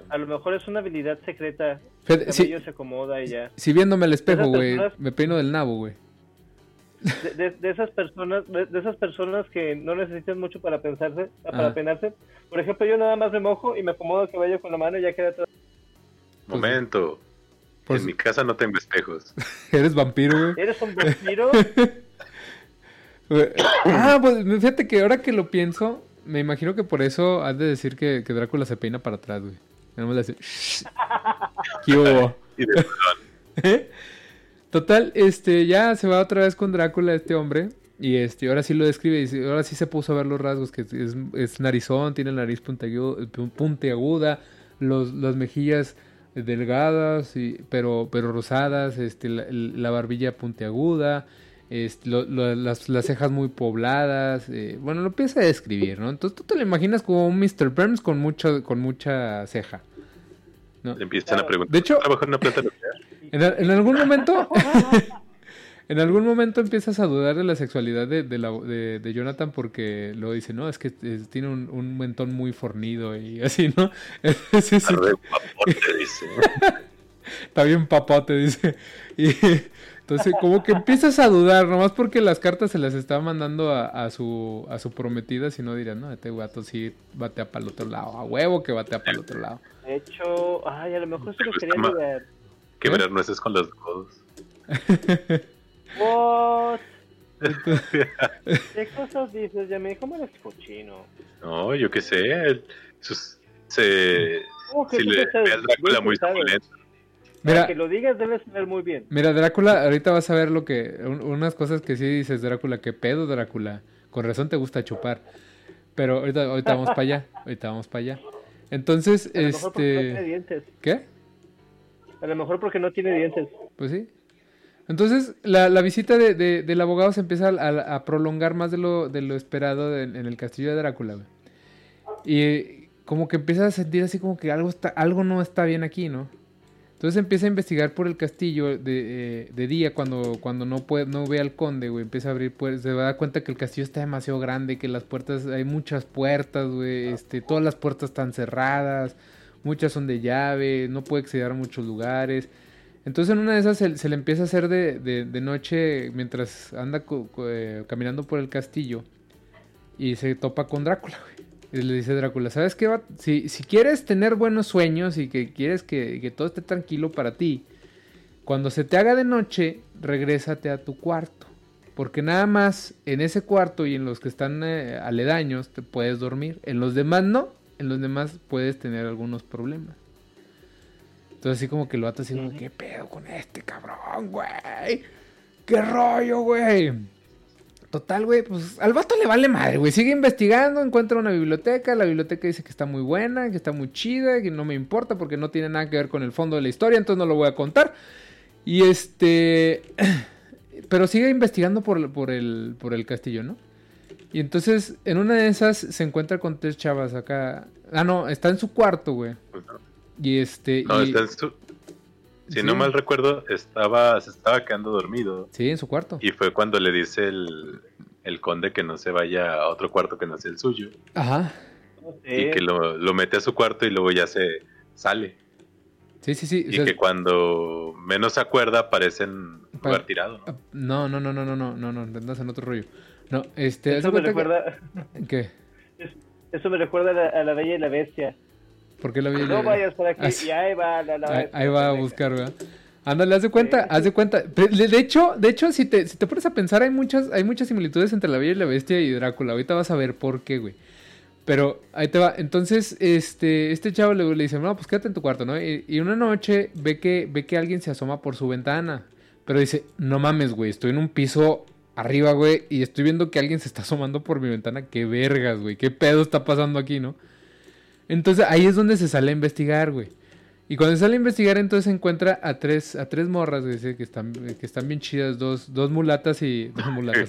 Speaker 3: A lo mejor es una habilidad secreta.
Speaker 2: Fede-
Speaker 3: cabello se acomoda y ya.
Speaker 2: Si viéndome al espejo, güey, me peino del nabo, güey.
Speaker 3: De, de- de esas personas, de, de esas personas que no necesitan mucho para pensarse, para
Speaker 2: Ah.
Speaker 3: peinarse. Por ejemplo, yo nada más me mojo y me acomodo el cabello con la mano y ya queda todo.
Speaker 1: momento.
Speaker 2: Pues-
Speaker 1: En mi casa no tengo espejos.
Speaker 2: Eres vampiro, güey.
Speaker 3: ¿Eres un vampiro?
Speaker 2: Ah, pues fíjate que ahora que lo pienso, me imagino que por eso has de decir que, que Drácula se peina para atrás, güey. Nada más le hace... ¿Qué hubo? ¿Eh? Total, este, ya se va otra vez con Drácula este hombre. Y este, ahora sí lo describe, y dice, ahora sí se puso a ver los rasgos, que es, es narizón, tiene la nariz puntiagu- pu- puntiaguda, los, las mejillas delgadas, y, pero, pero rosadas, este, la, la barbilla puntiaguda, este, lo- lo- las, las cejas muy pobladas, eh, bueno, lo empieza a describir, ¿no? Entonces tú te lo imaginas como un Mr. Burns con, mucho, con mucha ceja. ¿no?
Speaker 1: le empiezan a preguntar.
Speaker 2: De hecho-
Speaker 1: ¿trabajas en una planta?
Speaker 2: En, algún momento. en algún momento empiezas a dudar de la sexualidad de, de la- de- de Jonathan porque luego dice, no, es que tiene un, un mentón muy fornido y así, ¿no? Sí, sí,
Speaker 1: Arre, papote, dice.
Speaker 2: está bien papote, dice. Y entonces, como que empiezas a dudar, nomás porque las cartas se las está mandando a, a su, a su prometida, si no dirán, no, este gato sí batea para el otro lado, a huevo que batea para el otro lado.
Speaker 3: De hecho, ay, a lo mejor se lo
Speaker 1: gusta
Speaker 3: quería ayudar.
Speaker 1: Quebrar nueces con los codos.
Speaker 3: What? ¿Qué cosas dices, Yami? ¿Cómo eres cochino?
Speaker 1: No, yo qué sé. él- sus- se,
Speaker 3: ¿Cómo que
Speaker 1: Si le ve al Drácula muy
Speaker 3: pensado? Para
Speaker 2: Mira,
Speaker 3: que lo digas debes saber muy bien.
Speaker 2: mira, Drácula, ahorita vas a ver lo que. un- unas cosas que sí dices, Drácula, que pedo, Drácula. Con razón te gusta chupar. Pero ahorita, ahorita vamos para allá. Ahorita vamos para allá. Entonces,
Speaker 3: A lo mejor porque no tiene
Speaker 2: este.
Speaker 3: dientes.
Speaker 2: ¿Qué?
Speaker 3: A lo mejor porque no tiene dientes.
Speaker 2: Pues sí. Entonces, la, la visita de, de- del abogado se empieza a, a prolongar más de lo, de lo esperado en, en el castillo de Drácula. Y como que empieza a sentir así como que algo, está, algo no está bien aquí, ¿no? Entonces empieza a investigar por el castillo de, eh, de día cuando, cuando no puede, no ve al conde, güey. Empieza a abrir puertas. Se da cuenta que el castillo está demasiado grande, que las puertas, hay muchas puertas, güey. Este, todas las puertas están cerradas, muchas son de llave, no puede acceder a muchos lugares. Entonces en una de esas se, se le empieza a hacer de, de- de noche mientras anda co- co- eh, caminando por el castillo y se topa con Drácula, güey. Y le dice Drácula, ¿sabes qué? va? Si, si quieres tener buenos sueños y que quieres que, que todo esté tranquilo para ti, cuando se te haga de noche, regrésate a tu cuarto. Porque nada más en ese cuarto y en los que están eh, aledaños te puedes dormir. En los demás no. En los demás puedes tener algunos problemas. Entonces así como que lo ata así como, ¿qué pedo con este cabrón, güey? ¿Qué rollo, güey? Total, güey, pues al vato le vale madre, güey. Sigue investigando, encuentra una biblioteca. La biblioteca dice que está muy buena, que está muy chida, que no me importa porque no tiene nada que ver con el fondo de la historia, entonces no lo voy a contar. Y este. Pero sigue investigando por, por, el, por el castillo, ¿no? Y entonces, en una de esas se encuentra con tres chavas acá. Ah, no, está en su cuarto, güey. Y este.
Speaker 1: No,
Speaker 2: y-
Speaker 1: está en su- Si
Speaker 2: Sí.
Speaker 1: no mal recuerdo, estaba, se estaba quedando dormido.
Speaker 2: Sí, en su cuarto.
Speaker 1: Y fue cuando le dice el, el conde que no se vaya a otro cuarto que no sea el suyo.
Speaker 2: Ajá.
Speaker 1: Y que lo, lo mete a su cuarto y luego ya se sale.
Speaker 2: Sí, sí, sí. o
Speaker 1: Y
Speaker 2: sea,
Speaker 1: que cuando menos se acuerda aparece en
Speaker 2: Pa-
Speaker 1: lugar tirado. ¿no?
Speaker 2: No, no, no, no, no, no, no, no, andas en otro rollo. No, este,
Speaker 3: Eso me recuerda,
Speaker 2: que... ¿Qué?
Speaker 3: eso me recuerda a la, a la Bella y la Bestia. No vayas por aquí y ahí va la, la
Speaker 2: Ahí, ahí va a buscar, ¿verdad? Ándale, haz de cuenta,
Speaker 3: Sí.
Speaker 2: haz de cuenta. De de hecho, de hecho, si te, si te pones a pensar, hay muchas, hay muchas similitudes entre la Bella y la Bestia y Drácula. Ahorita vas a ver por qué, güey. Pero ahí te va. Entonces, este, este chavo le, le dice, no, pues quédate en tu cuarto, ¿no? Y, y una noche ve que, ve que alguien se asoma por su ventana. Pero dice, no mames, güey, estoy en un piso arriba, güey, y estoy viendo que alguien se está asomando por mi ventana. Qué vergas, güey, qué pedo está pasando aquí, ¿no? Entonces ahí es donde se sale a investigar, güey. Y cuando sale a investigar, entonces encuentra a tres, a tres morras, güey, que están, que están bien chidas, dos, dos mulatas y. Dos mulatas,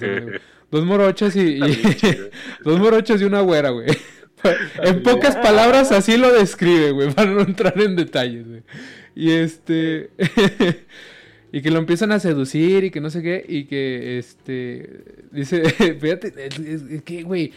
Speaker 2: dos morochas y. dos morochas y una güera, güey. en pocas palabras así lo describe, güey, para no entrar en detalles, güey. Y este. y que lo empiezan a seducir y que no sé qué. Y que este. Dice, fíjate, es, es- es que, güey.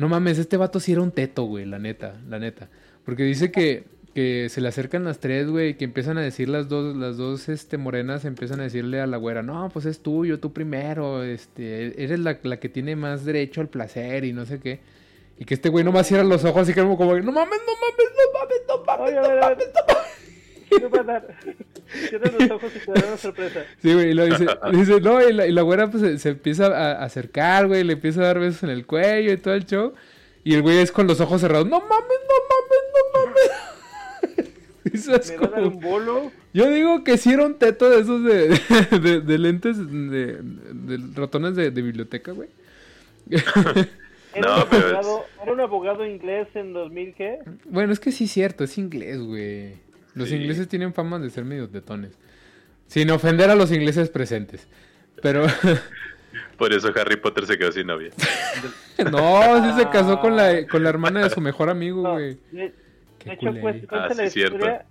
Speaker 2: No mames, este vato sí era un teto, güey, la neta, la neta. Porque dice que, que se le acercan las tres, güey, que empiezan a decir las dos, las dos, este, morenas, empiezan a decirle a la güera, no, pues es tuyo, tú primero, este, eres la, la que tiene más derecho al placer y no sé qué. Y que este güey nomás cierra los ojos así como, como, no mames, no mames, no mames, no mames,
Speaker 3: Oye, a
Speaker 2: no
Speaker 3: ver, a
Speaker 2: mames, no mames.
Speaker 3: ¿Qué va a dar? Cierra los ojos y te dará una sorpresa.
Speaker 2: Sí, güey, y lo dice, dice, no, y la, y la güera pues se, se empieza a, acercar, güey, le empieza a dar besos en el cuello y todo el show. Y el güey es con los ojos cerrados, no mames, no mames, no mames. Dice, es
Speaker 3: Me va a dar
Speaker 2: como-
Speaker 3: un bolo.
Speaker 2: Yo digo que sí era un teto de esos de, de, de lentes, de, de ratones de, de biblioteca, güey.
Speaker 3: Era,
Speaker 1: No,
Speaker 3: un
Speaker 1: pero
Speaker 3: abogado, era un abogado inglés en 2000, ¿qué?
Speaker 2: Bueno, es que sí es cierto, es inglés, güey. Los
Speaker 1: Sí.
Speaker 2: ingleses tienen fama de ser medio tetones. Sin ofender a los ingleses presentes. Pero...
Speaker 1: Por eso Harry Potter se quedó sin novia.
Speaker 2: No, sí se casó con la, con la hermana de su mejor amigo,
Speaker 3: No,
Speaker 2: güey.
Speaker 3: de,
Speaker 2: Qué
Speaker 3: de hecho,
Speaker 1: Ah, sí,
Speaker 3: la
Speaker 1: cierto.
Speaker 3: historia,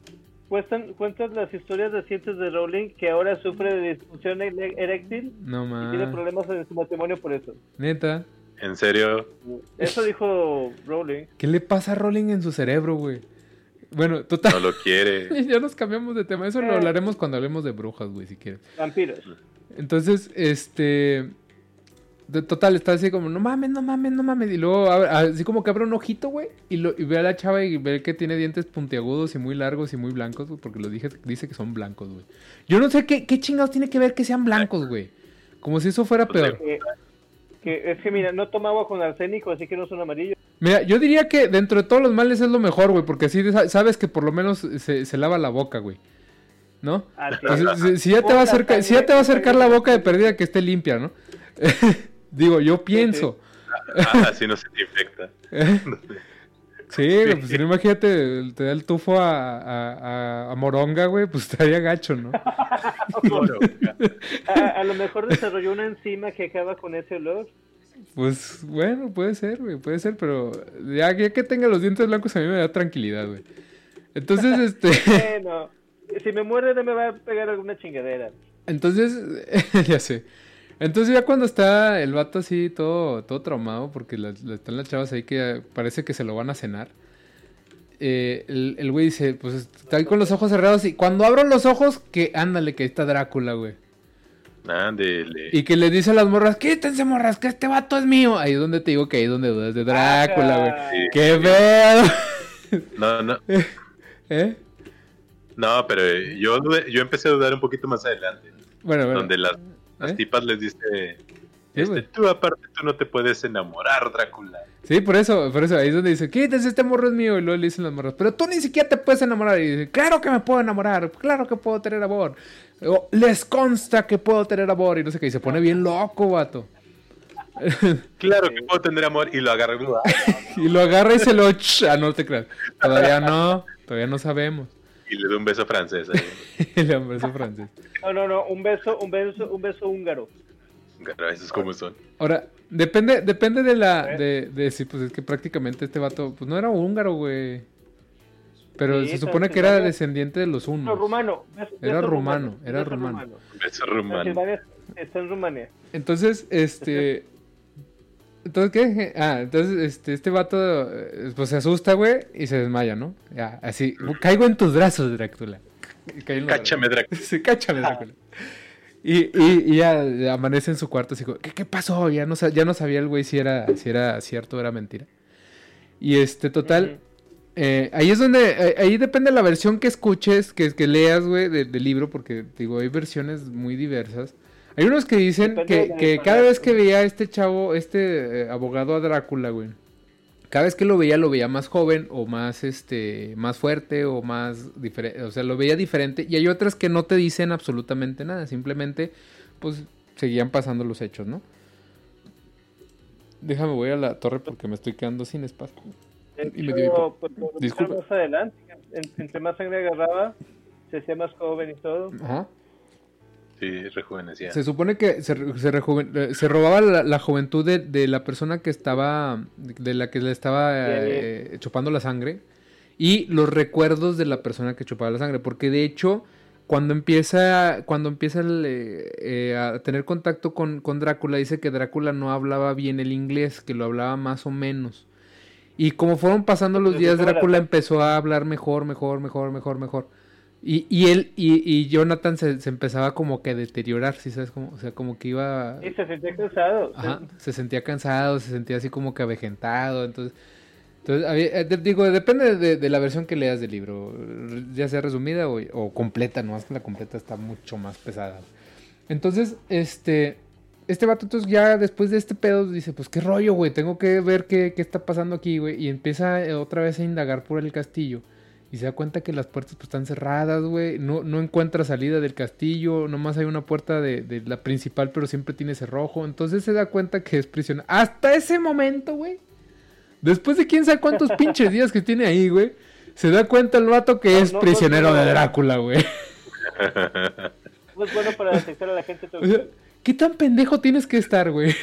Speaker 3: cuentan, cuentan las historias recientes de Rowling que ahora sufre de disfunción eréctil
Speaker 2: No
Speaker 3: y tiene problemas en su matrimonio por eso.
Speaker 2: Neta.
Speaker 1: En serio,
Speaker 3: Eso dijo Rowling.
Speaker 2: ¿Qué le pasa a Rowling en su cerebro, güey? Bueno, total.
Speaker 1: no lo quiere.
Speaker 2: ya nos cambiamos de tema. Eso lo
Speaker 3: Eh.
Speaker 2: hablaremos cuando hablemos de brujas, güey, si quieres.
Speaker 3: Vampiros.
Speaker 2: Entonces, este. de- total, está así como, no mames, no mames, no mames. Y luego, abre- así como que abre un ojito, güey. Y, lo- y ve a la chava y ve que tiene dientes puntiagudos y muy largos y muy blancos, güey. Porque lo dije, dice que son blancos, güey. Yo no sé qué, qué chingados tiene que ver que sean blancos, güey. Como si eso fuera
Speaker 1: Pues,
Speaker 2: peor.
Speaker 3: Que, es que mira, no toma agua con arsénico, así que no son amarillos.
Speaker 2: Mira, yo diría que dentro de todos los males es lo mejor, güey, porque así sa- sabes que por lo menos se, se lava la boca, güey. ¿No? Si, si ya te va a acercar, si ya te va a acercar la boca de perdida que esté limpia, ¿no? Digo, yo pienso.
Speaker 1: Ah, así no se te infecta.
Speaker 2: Sí, güey, pues si no imagínate, te da el tufo a, a, a- a moronga, güey, pues estaría gacho, ¿no?
Speaker 3: A, a lo mejor desarrolló una enzima que acaba con ese olor.
Speaker 2: Pues bueno, puede ser, güey, puede ser, pero ya, ya que tenga los dientes blancos a mí me da tranquilidad, güey. Entonces, este,
Speaker 3: Bueno, si me muerde no me va a pegar alguna chingadera.
Speaker 2: entonces, ya sé. Entonces ya cuando está el vato así todo, todo traumado, porque la- la- están las chavas ahí que parece que se lo van a cenar. eh, el el güey dice, pues está ahí con los ojos cerrados y cuando abro los ojos, que ándale, que ahí está Drácula, güey.
Speaker 1: Ándele.
Speaker 2: Y que le dice a las morras, quítense morras, que este vato es mío. Ahí es donde te digo que ahí es donde dudas de Drácula, güey.
Speaker 3: Ah,
Speaker 2: ¡Qué pedo!
Speaker 1: No, no,
Speaker 2: ¿Eh?
Speaker 1: no, pero yo, yo empecé a dudar un poquito más adelante.
Speaker 2: Bueno, bueno.
Speaker 1: donde las, las
Speaker 2: ¿Eh?
Speaker 1: tipas les dice,
Speaker 2: Sí,
Speaker 1: este, tú aparte tú no te puedes enamorar, Drácula.
Speaker 2: Sí, por eso, por eso, ahí es donde dice, quítense, este morro es mío. Y luego le dicen las morras, pero tú ni siquiera te puedes enamorar. Y dice, claro que me puedo enamorar, claro que puedo tener amor. O, les consta que puedo tener amor. Y no sé qué, y se pone bien loco, vato.
Speaker 1: Claro que puedo tener amor y lo agarra.
Speaker 2: Y lo agarra y se lo... Ah, no te creas. Todavía no, todavía no sabemos.
Speaker 1: Y le da un beso francés. ahí.
Speaker 2: El hombre es francés.
Speaker 3: No, no, no, un beso, un beso, un beso húngaro.
Speaker 1: Claro, esos como son.
Speaker 2: Ahora, depende, depende de la. De, de sí, pues es que prácticamente este vato, pues no era húngaro, güey. Pero
Speaker 3: Sí,
Speaker 2: se supone que era descendiente de los
Speaker 3: No,
Speaker 2: unos.
Speaker 3: rumano. beso-
Speaker 2: Era
Speaker 3: beso
Speaker 2: rumano, era
Speaker 3: beso
Speaker 2: rumano.
Speaker 1: Beso rumano.
Speaker 3: Está en Rumania.
Speaker 2: Entonces, este. Entonces, ¿qué? Ah, entonces, este, este vato, eh, pues se asusta, güey, y se desmaya, ¿no? Ya, así. Caigo en tus brazos, Drácula.
Speaker 1: Cáchame, Drácula.
Speaker 2: Sí, cáchame, Drácula. Y, y, y ya amanece en su cuarto así como, ¿qué, qué pasó? Ya no, ya no sabía el güey si era, si era cierto o era mentira. Y este, total, eh, ahí es donde, eh, ahí depende la versión que escuches, que, que leas, güey, de- del libro, porque, digo, hay versiones muy diversas. Hay unos que dicen
Speaker 3: Depende
Speaker 2: que, cada vez que veía a este chavo, este eh, abogado a Drácula, güey, cada vez que lo veía, lo veía más joven o más, este, más fuerte o más diferente, o sea, lo veía diferente. Y hay otras que no te dicen absolutamente nada, simplemente, pues, seguían pasando los hechos, ¿no? Déjame, voy a la torre porque me estoy quedando sin espacio. Y me dio
Speaker 3: pues, Más adelante, en- entre más sangre agarraba, se hacía más joven y todo.
Speaker 2: Ajá.
Speaker 1: Sí, rejuvenecía.
Speaker 2: Se supone que se, re- se, rejuven- eh, se robaba la, la juventud de, de la persona que estaba, de la que le estaba eh, chupando la sangre y los recuerdos de la persona que chupaba la sangre, porque de hecho cuando empieza, cuando empieza el, eh, a tener contacto con, con Drácula dice que Drácula no hablaba bien el inglés, que lo hablaba más o menos. Y como fueron pasando los días. Drácula empezó a hablar mejor, mejor, mejor, mejor, mejor. Y, y él y, y Jonathan se, se empezaba como que a deteriorar, ¿sí sabes? Como, o sea, como que iba...
Speaker 3: Y se sentía cansado.
Speaker 2: Ajá, se sentía cansado, se sentía así como que avejentado, entonces... Entonces, había- eh, de- digo, depende de, de la versión que leas del libro, ya sea resumida o, o completa, no más que la completa está mucho más pesada. Entonces, este, este vato entonces ya después de este pedo dice, pues qué rollo, güey, tengo que ver qué, qué está pasando aquí, güey, y empieza eh, otra vez a indagar por el castillo. Y se da cuenta que las puertas pues, están cerradas, güey. No, no encuentra salida del castillo. Nomás hay una puerta de, de la principal, pero siempre tiene cerrojo. Entonces se da cuenta que es prisionero. Hasta ese momento, güey. Después de quién sabe cuántos pinches días que tiene ahí, güey. Se da cuenta el vato que
Speaker 3: No,
Speaker 2: es
Speaker 3: no,
Speaker 2: prisionero
Speaker 3: no.
Speaker 2: de Drácula, güey.
Speaker 3: No es bueno para detectar a la gente.
Speaker 2: O sea, ¿qué tan pendejo tienes que estar, güey?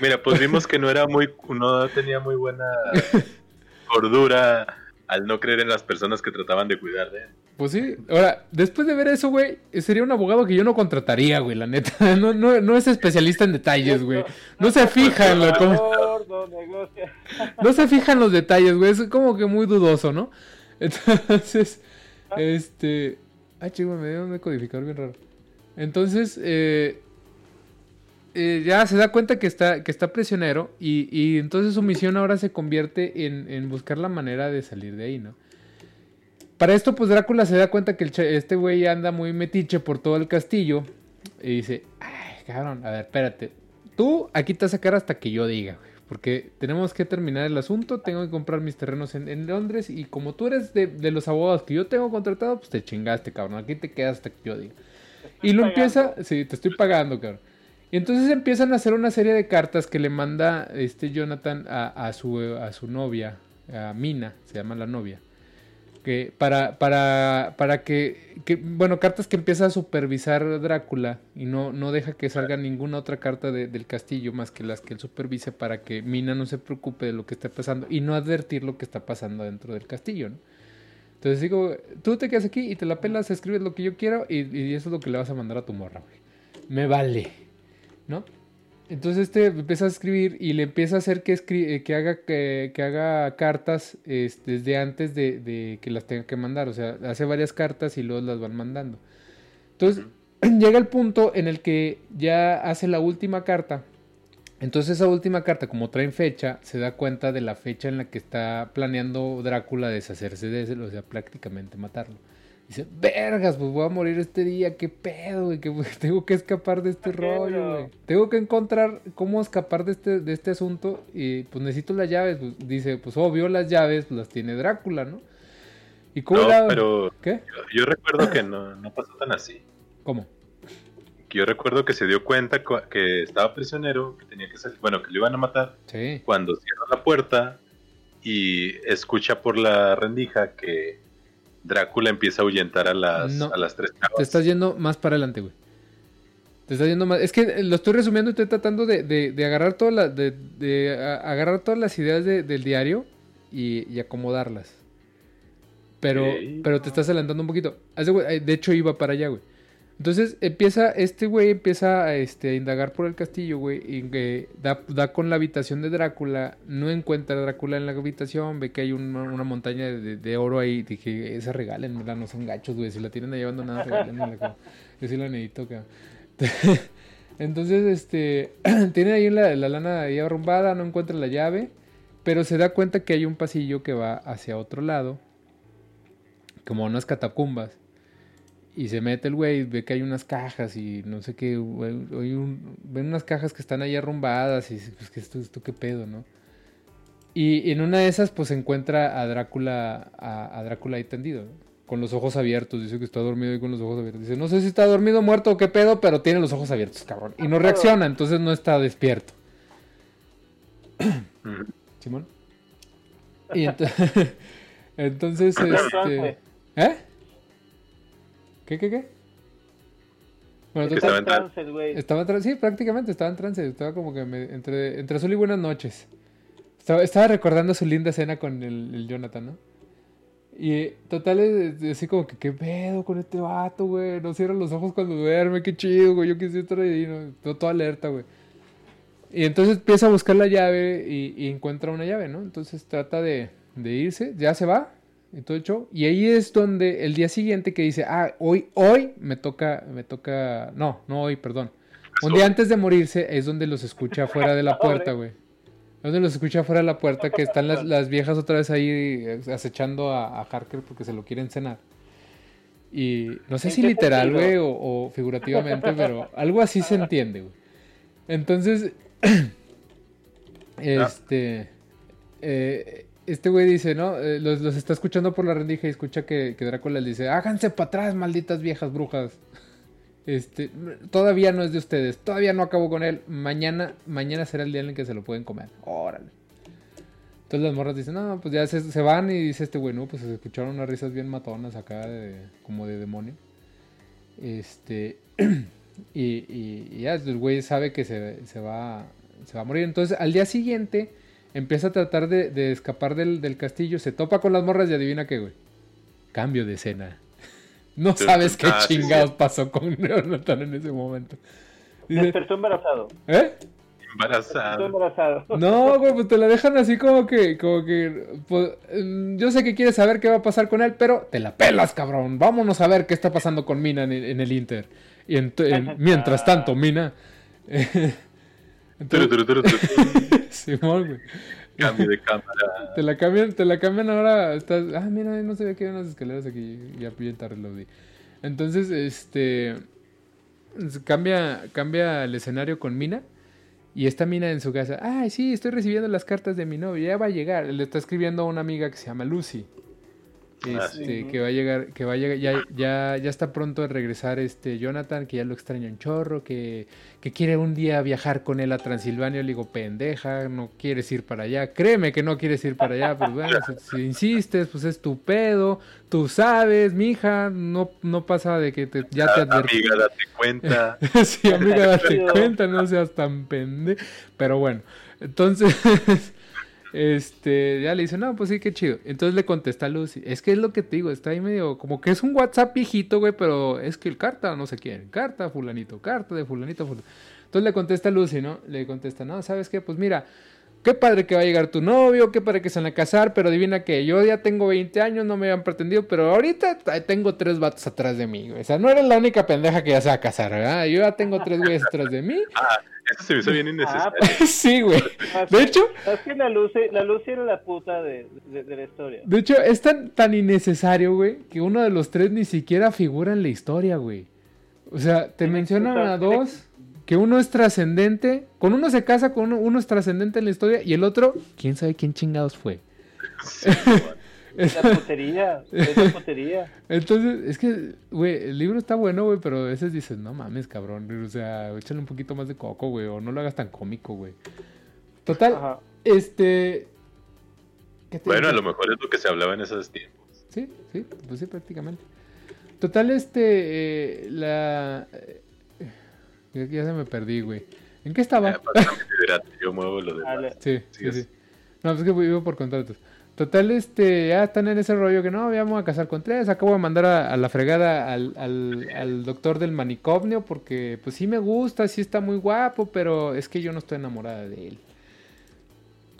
Speaker 1: Mira, pues vimos que no era muy, no tenía muy buena cordura al no creer en las personas que trataban de cuidar de.
Speaker 2: Pues sí. Ahora, después de ver eso, güey, sería un abogado que yo no contrataría, güey, la neta. No, no, no es especialista en detalles, güey. No se fija en
Speaker 3: negocia.
Speaker 2: No se fijan los detalles, güey. Es como que muy dudoso, ¿no? Entonces, este. Ah, chico, me dio un decodificador bien raro. Entonces, eh, eh, ya se da cuenta que está, que está prisionero. Y, y entonces su misión ahora se convierte en, en buscar la manera de salir de ahí, ¿no? Para esto, pues Drácula se da cuenta que el este güey anda muy metiche por todo el castillo. Y dice: Ay, cabrón, a ver, espérate. Tú aquí te vas a sacar hasta que yo diga, güey. porque tenemos que terminar el asunto, tengo que comprar mis terrenos en, en Londres y como tú eres de, de los abogados que yo tengo contratado, pues te chingaste, cabrón, aquí te quedas hasta que yo diga. Y lo
Speaker 3: pagando.
Speaker 2: empieza, sí, te estoy pagando, cabrón. Entonces empiezan a hacer una serie de cartas que le manda este Jonathan a, su, a su novia, a Mina, se llama la novia. Que para, para, para que, que, bueno, cartas que empieza a supervisar Drácula y no, no deja que salga ninguna otra carta de- del castillo más que las que él supervise para que Mina no se preocupe de lo que está pasando y no advertir lo que está pasando dentro del castillo, ¿no? Entonces digo, tú te quedas aquí y te la pelas, escribes lo que yo quiero y, y eso es lo que le vas a mandar a tu morra, güey. Me vale, ¿no? Entonces este empieza a escribir y le empieza a hacer que, eh, que, haga, cartas este, desde antes de, de que las tenga que mandar. O sea, hace varias cartas y luego las van mandando. Entonces llega el punto en el que ya hace la última carta. Entonces esa última carta, como traen fecha, se da cuenta de la fecha en la que está planeando Drácula deshacerse de él, o sea, prácticamente matarlo. Dice, vergas, pues voy a morir este día, qué pedo, güey, que pues, tengo que escapar de este rollo, güey. Tengo que encontrar cómo escapar de este, de este asunto y pues necesito las llaves. Pues, dice, pues obvio las llaves pues, las tiene Drácula, ¿no? ¿Y cómo
Speaker 1: No,
Speaker 2: la-
Speaker 1: pero
Speaker 2: ¿Qué?
Speaker 1: yo, yo recuerdo que no, no pasó tan así.
Speaker 2: ¿Cómo?
Speaker 1: Yo recuerdo que se dio cuenta que estaba prisionero, que tenía que salir, bueno, que lo iban a matar,
Speaker 2: Sí.
Speaker 1: cuando cierra la puerta y escucha por la rendija que Drácula empieza a ahuyentar a las,
Speaker 2: No.
Speaker 1: a las tres
Speaker 2: Te
Speaker 1: chavas.
Speaker 2: estás yendo más para adelante, güey. Te estás yendo más. Es que lo estoy resumiendo y estoy tratando de, de- de agarrar todas las de, de, a- agarrar todas las ideas de- del diario y, y acomodarlas. Pero, pero te estás adelantando un poquito. De hecho, iba para allá, güey. Entonces empieza, este güey empieza a, este, a indagar por el castillo, güey, y da, con la habitación de Drácula, no encuentra a Drácula en la habitación, ve que hay una, montaña de, oro ahí, dije, esa regálenmela, no sean gachos, güey, si la tienen ahí abandonada, regálenmela, yo sí la. Entonces, este, tiene ahí la, la lana ahí arrumbada, no encuentra la llave, pero se da cuenta que hay un pasillo que va hacia otro lado, como unas catacumbas. Y se mete el güey, ve que hay unas cajas y no sé qué, güey, hay un- ven unas cajas que están ahí arrumbadas y pues que esto, esto qué pedo, ¿no? Y en una de esas pues encuentra a Drácula, a, a Drácula ahí tendido, ¿no? con los ojos abiertos, dice que está dormido ahí con los ojos abiertos. Dice, no sé si está dormido, muerto o qué pedo, pero tiene los ojos abiertos, cabrón. Y no reacciona, entonces no está despierto. Simón. Y ent- entonces, este... ¿Eh? ¿Qué, qué, qué? Bueno,
Speaker 1: estaba en trance.
Speaker 3: Trance, güey.
Speaker 2: estaba en trance, sí, prácticamente estaba en trance, estaba como que me- entre, entre azul y buenas noches. Estaba, estaba recordando su linda cena con el, el Jonathan, ¿no? Y total, así como que, ¿qué pedo con este vato, güey? No cierra los ojos cuando duerme, qué chido, güey, yo quisiera estar ahí, ¿no? Todo, todo alerta, güey. Y entonces empieza a buscar la llave y, y encuentra una llave, ¿no? Entonces trata de, de irse, ya se va y todo el show. Y ahí es donde el día siguiente que dice, ah, hoy, hoy me toca, me toca, no, no hoy, perdón. Un día antes de morirse es donde los escucha fuera de la puerta, güey. Es donde los escucha fuera de la puerta que están las, las viejas otra vez ahí eh, acechando a, a Harker porque se lo quieren cenar. Y no sé
Speaker 3: ¿En
Speaker 2: si literal, güey, o, o figurativamente, pero algo así se entiende, güey. Entonces, este, eh, este güey dice, ¿no? Eh, los, los está escuchando por la rendija y escucha que, que Drácula les dice, háganse para atrás, malditas viejas brujas. Este, todavía no es de ustedes, todavía no acabo con él. Mañana, mañana será el día en el que se lo pueden comer. Órale. Entonces las morras dicen, no, pues ya se, se van y dice este güey, no, pues se escucharon unas risas bien matonas acá, de, como de demonio. Este, y, y- ya el güey sabe que se, se va, se va a morir. Entonces al día siguiente empieza a tratar de, de escapar del, del castillo, se topa con las morras y adivina qué, güey. Cambio de escena. No sabes qué chingados pasó con Jonathan en ese momento. Dice,
Speaker 3: Despertó embarazado.
Speaker 2: ¿eh?
Speaker 3: Despertó
Speaker 1: Embarazada.
Speaker 3: embarazado.
Speaker 2: No, güey, pues te la dejan así como que, como que, pues, mm, yo sé que quieres saber qué va a pasar con él, pero te la pelas, cabrón. Vámonos a ver qué está pasando con Mina en el, en el Inter. Y ent- en- mientras tanto, Mina. Entonces. Simón, güey.
Speaker 1: Cambio de cámara.
Speaker 2: Te la cambian, te la cambian ahora. Estás, ah, mira, no se ve que hay unas escaleras aquí. Ya bien tarde lo vi. Entonces, este. Cambia, cambia el escenario con Mina. Y esta mina en su casa, ay, sí, estoy recibiendo las cartas de mi novio, ya va a llegar. Le está escribiendo a una amiga que se llama Lucy.
Speaker 1: Ah,
Speaker 2: Este,
Speaker 3: sí.
Speaker 2: que va a llegar, que va a llegar, ya, ya, ya está pronto a regresar este Jonathan, que ya lo extraña un chorro, que, que quiere un día viajar con él a Transilvania. Le digo, pendeja, no quieres ir para allá. Créeme que no quieres ir para allá, pues bueno, si, si insistes, pues es tu pedo. Tú sabes, mija, no, no pasa de que te, ya te advertí.
Speaker 1: Amiga, date cuenta.
Speaker 2: sí, amiga, date cuenta, no seas tan pende. Pero bueno, entonces, este, ya le dice, no, pues sí, qué chido. Entonces le contesta a Lucy, es que es lo que te digo, está ahí medio, como que es un WhatsApp viejito, güey, pero es que el carta, no sé quién, carta, fulanito, carta de fulanito, fulanito. Entonces le contesta a Lucy, ¿no? Le contesta, no, ¿sabes qué? Pues mira, qué padre que va a llegar tu novio, qué padre que se van a casar, pero adivina que yo ya tengo 20 años, no me habían pretendido, pero ahorita tengo tres vatos atrás de mí, güey. O sea, no eres la única pendeja que ya se va a casar, ¿verdad? Yo ya tengo tres güeyes atrás de mí.
Speaker 1: Eso se me hizo bien
Speaker 3: Ah,
Speaker 1: innecesario.
Speaker 3: pues,
Speaker 2: sí, güey.
Speaker 3: ah,
Speaker 2: De hecho,
Speaker 3: Es que la Lucy, la Lucy era la puta de, de, de la historia.
Speaker 2: de hecho, es tan, tan innecesario, güey, que uno de los tres ni siquiera figura en la historia, güey. O sea, te mencionan a dos, que uno es trascendente, con uno se casa, con uno, uno es trascendente en la historia, y el otro, quién sabe quién chingados fue.
Speaker 1: Sí, man.
Speaker 3: La putería, es la putería.
Speaker 2: Entonces, es que, güey, el libro está bueno, güey, pero a veces dices, no mames, cabrón, o sea, échale un poquito más de coco, güey, o no lo hagas tan cómico, güey. Total,
Speaker 3: Ajá.
Speaker 2: este... ¿qué te
Speaker 1: Bueno, a lo mejor es lo que se hablaba en esos tiempos.
Speaker 2: Sí, sí, pues sí, prácticamente. Total, este, eh, la... eh, ya, ya se me perdí, güey. ¿En qué estaba?
Speaker 1: Eh, yo muevo lo demás.
Speaker 2: Sí, sí, sí. No, pues es que vivo por contratos. Total, este, ya están en ese rollo que no, ya voy a casar con tres. Acabo de mandar a, a la fregada al, al, al doctor del manicomio porque, pues sí me gusta, sí está muy guapo, pero es que yo no estoy enamorada de él.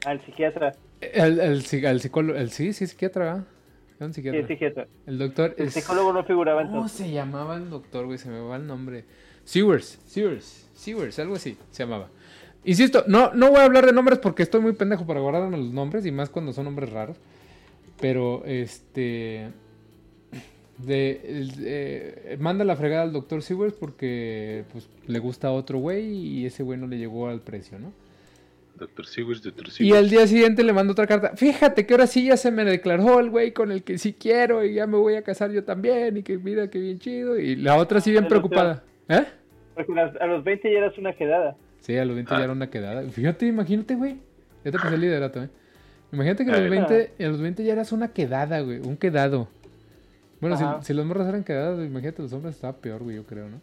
Speaker 3: Al psiquiatra.
Speaker 2: El, el, psi- al psicólogo, el, sí, sí, psiquiatra, ¿verdad? Era un
Speaker 3: Sí,
Speaker 2: psiquiatra.
Speaker 3: psiquiatra.
Speaker 2: El doctor
Speaker 3: El
Speaker 2: es...
Speaker 3: psicólogo no figuraba
Speaker 2: ¿Cómo
Speaker 3: entonces.
Speaker 2: se llamaba el doctor, güey? Se me va el nombre. Sewers, Sewers, Sewers, algo así se llamaba. Insisto, no, no voy a hablar de nombres porque estoy muy pendejo para guardarme los nombres y más cuando son nombres raros. Pero, este... De, manda la fregada al doctor Sewers porque pues, le gusta a otro güey y ese güey no le llegó al precio, ¿no?
Speaker 1: Doctor Sewers, Doctor
Speaker 2: Y
Speaker 1: Sewers.
Speaker 2: al día siguiente le mando otra carta. Fíjate que ahora sí ya se me declaró el güey con el que sí quiero y ya me voy a casar yo también y que mira que bien chido. Y la otra sí bien
Speaker 3: doctor.
Speaker 2: preocupada. ¿Eh?
Speaker 3: Porque a los 20 ya eras una quedada.
Speaker 2: Sí, a los 20
Speaker 1: Ah.
Speaker 2: ya era una quedada. Fíjate, imagínate, güey. Ya te pasé el liderato, ¿eh? Imagínate que a los
Speaker 1: Ah.
Speaker 2: 20, a los 20 ya eras una quedada, güey. Un quedado. Bueno, si, si los morros eran quedados, imagínate, los hombres estaba peor, güey, yo creo, ¿no?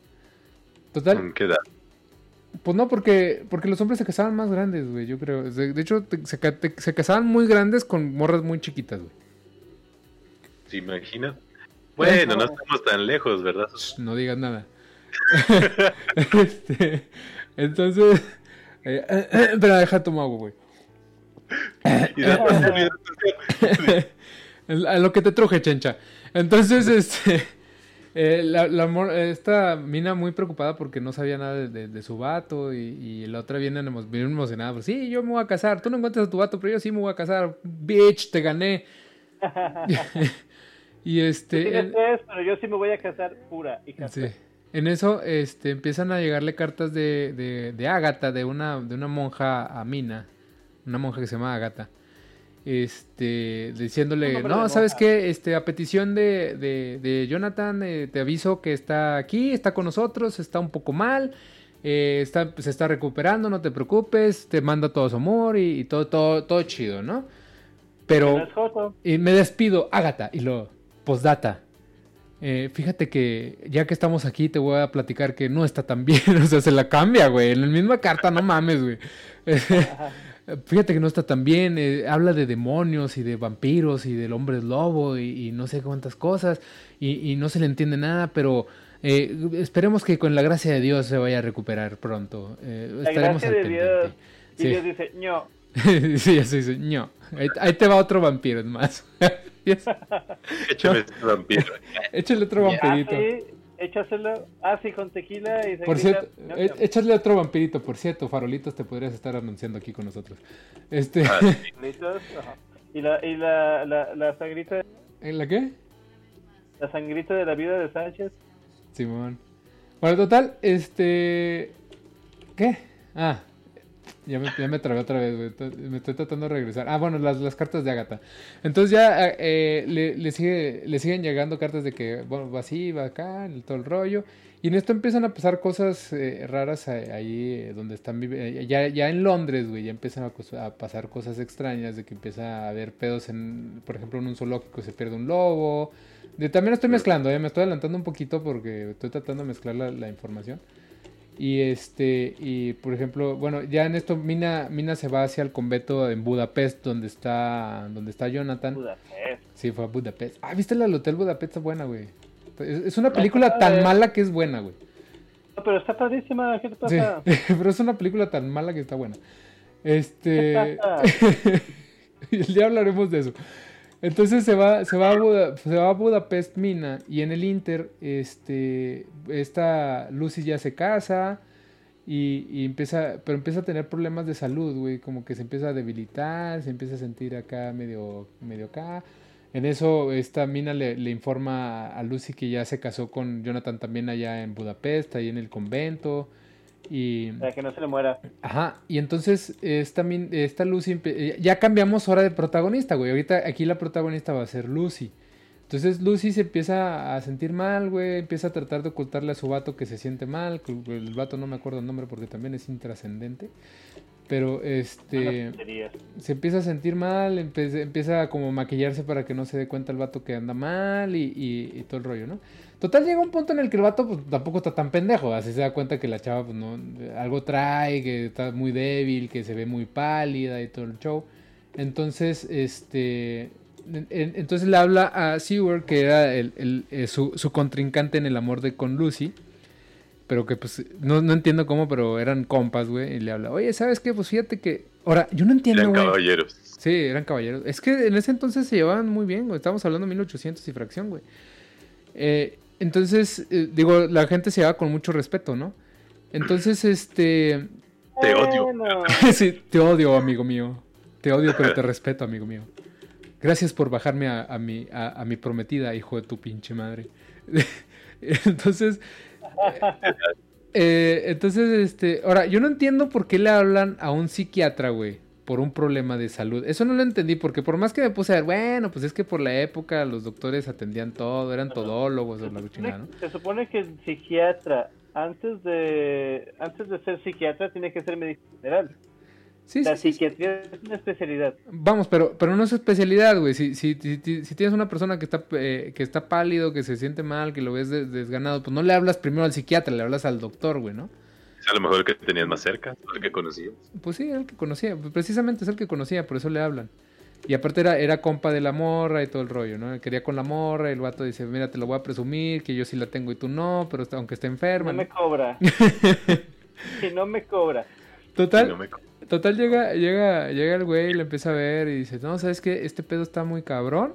Speaker 2: Total,
Speaker 1: ¿Qué edad?
Speaker 2: Pues no, porque, porque los hombres se casaban más grandes, güey, yo creo. De, de hecho, te- se, te- se casaban muy grandes con morras muy chiquitas, güey.
Speaker 1: ¿Se imagina? Bueno, no estamos tan lejos, ¿verdad?
Speaker 2: No digas nada. Este, entonces... eh, eh, eh, espera, deja tomar agua, güey.
Speaker 1: Y
Speaker 2: El- A lo que te truje, chencha. Entonces, este... eh, la, la esta mina muy preocupada porque no sabía nada de, de- de su vato y, y la otra viene bien emocionada. Pues, sí, yo me voy a casar. Tú no encuentras a tu vato, pero yo sí me voy a casar. Bitch, te gané. y
Speaker 3: Tú
Speaker 2: este...
Speaker 3: tienes
Speaker 2: en-
Speaker 3: tres, pero yo sí me voy a casar pura. hija.
Speaker 2: sí. En eso este, empiezan a llegarle cartas de, de, de Ágata, de una, de una monja a Mina. Una monja que se llama Ágata. Este, diciéndole, no, ¿sabes
Speaker 3: monja".
Speaker 2: qué? Este, a petición de, de, de Jonathan, eh, te aviso que está aquí, está con nosotros, está un poco mal, eh, está, se está recuperando, no te preocupes, te manda todo su amor y, y todo, todo, todo chido, ¿no? Pero... Y me despido, Ágata, y lo postdata. Eh, fíjate que ya que estamos aquí te voy a platicar que no está tan bien, o sea, se la cambia, güey. En la misma carta, no mames, güey. Fíjate que no está tan bien, eh, habla de demonios y de vampiros y del hombre lobo y, y no sé cuántas cosas y, y no se le entiende nada, pero eh, esperemos que con la gracia de Dios se vaya a recuperar pronto. Eh,
Speaker 3: La
Speaker 2: estaremos
Speaker 3: gracia
Speaker 2: al
Speaker 3: de Dios. Y
Speaker 2: Sí.
Speaker 3: Dios dice, no.
Speaker 2: sí, eso dice, ño. Ahí, ahí te va otro vampiro, es más.
Speaker 1: échame este vampiro.
Speaker 2: Échale otro vampirito.
Speaker 3: Échaselo. Así con tequila y
Speaker 2: Por cierto,
Speaker 3: ño.
Speaker 2: échale otro vampirito, por cierto, farolitos te podrías estar anunciando aquí con nosotros. Este,
Speaker 1: Ah, sí.
Speaker 3: Y la, y la, la, la sangrita,
Speaker 2: ¿en la qué?
Speaker 3: la sangrita de la vida de Sánchez.
Speaker 2: Simón. Bueno, total, este, ¿qué? Ah, Ya me, ya me trabé otra vez, güey. Me estoy tratando de regresar. Ah, bueno, las, las cartas de Agatha. Entonces ya eh, eh, le, le sigue, le siguen llegando cartas de que, bueno, va así, va acá, todo el rollo. Y en esto empiezan a pasar cosas eh, raras ahí eh, donde están vivi- eh, ya, ya en Londres, güey, ya empiezan a, pasar cosas extrañas de que empieza a haber pedos en, por ejemplo, en un zoológico se pierde un lobo. De, también estoy mezclando, eh, me estoy adelantando un poquito porque estoy tratando de mezclar la, la información. Y este, y por ejemplo, bueno, ya en esto Mina, Mina se va hacia el convento en Budapest donde está, donde está Jonathan.
Speaker 3: Budapest.
Speaker 2: Sí, fue a Budapest. Ah, ¿viste la del Hotel Budapest? Está buena, güey. Es, es una película tan mala que es buena, güey.
Speaker 3: No, pero está padrísima, ¿qué te
Speaker 2: Sí,
Speaker 3: pasa?
Speaker 2: pero es una película tan mala que está buena. Este. Ya hablaremos de eso. Entonces se va, se va a, se va a Budapest Mina y en el Inter, este, esta Lucy ya se casa y, y empieza, pero empieza a tener problemas de salud, güey, como que se empieza a debilitar, se empieza a sentir acá medio, medio acá. En eso esta Mina le, le informa a Lucy que ya se casó con Jonathan también allá en Budapest, ahí en el convento. Y,
Speaker 3: Para que no se le muera.
Speaker 2: Ajá, y entonces esta, min- esta Lucy, eh, ya cambiamos ahora de protagonista, güey. Ahorita aquí la protagonista va a ser Lucy. Entonces Lucy se empieza a sentir mal, güey. Empieza a tratar de ocultarle a su vato que se siente mal. El vato no me acuerdo el nombre porque también es intrascendente. Pero este se empieza a sentir mal, empieza a como maquillarse para que no se dé cuenta el vato que anda mal y, y- y todo el rollo, ¿no? Total llega un punto en el que el vato pues, tampoco está tan pendejo, así se da cuenta que la chava pues no algo trae, que está muy débil, que se ve muy pálida y todo el show. Entonces, este en- en- entonces le habla a Seward, que era el- el- eh, su, su contrincante en el amor de con Lucy. Pero que pues no, no entiendo cómo, pero eran compas, güey. Y le habla, oye, ¿sabes qué? Pues fíjate que. Ahora, yo no entiendo,
Speaker 1: Eran caballeros.
Speaker 2: Sí, eran caballeros. Es que en ese entonces se llevaban muy bien, güey. Estamos hablando de 1800 y fracción, güey. Eh, entonces, eh, digo, la gente se llevaba con mucho respeto, ¿no? Entonces, este.
Speaker 1: Te odio.
Speaker 2: Sí, te odio, amigo mío. Te odio, pero te respeto, amigo mío. Gracias por bajarme a, a mi, a, a mi prometida, hijo de tu pinche madre. entonces. eh, entonces, este. Ahora, yo no entiendo por qué le hablan a un psiquiatra, güey. Por un problema de salud. Eso no lo entendí, porque por más que me puse a ver, bueno, pues es que por la época los doctores atendían todo, eran todólogos o la chingada, ¿no?
Speaker 3: se supone que el psiquiatra, antes de antes de ser psiquiatra, tiene que ser médico general.
Speaker 2: Sí,
Speaker 3: La
Speaker 2: sí, sí, sí.
Speaker 3: psiquiatría es una especialidad.
Speaker 2: Vamos, pero, pero no es especialidad, güey. Si, si, si, si- tienes una persona que está, eh, que está pálido, que se siente mal, que lo ves des- desganado, pues no le hablas primero al psiquiatra, le hablas al doctor, güey, ¿no?
Speaker 1: A lo mejor el que tenías más cerca, el que conocías.
Speaker 2: Pues sí, el que conocía, pues precisamente es el que conocía, por eso le hablan. Y aparte era, era compa de la morra y todo el rollo, ¿no? Quería con la morra y el vato dice, mira, te lo voy a presumir, que yo sí la tengo y tú no, pero está- aunque esté enferma.
Speaker 3: No
Speaker 2: ¿no?
Speaker 3: me cobra. que no me cobra.
Speaker 2: Total,
Speaker 1: Y no me-
Speaker 2: Total, llega, llega, llega el güey y le empieza a ver y dice, no, ¿sabes qué? Este pedo está muy cabrón.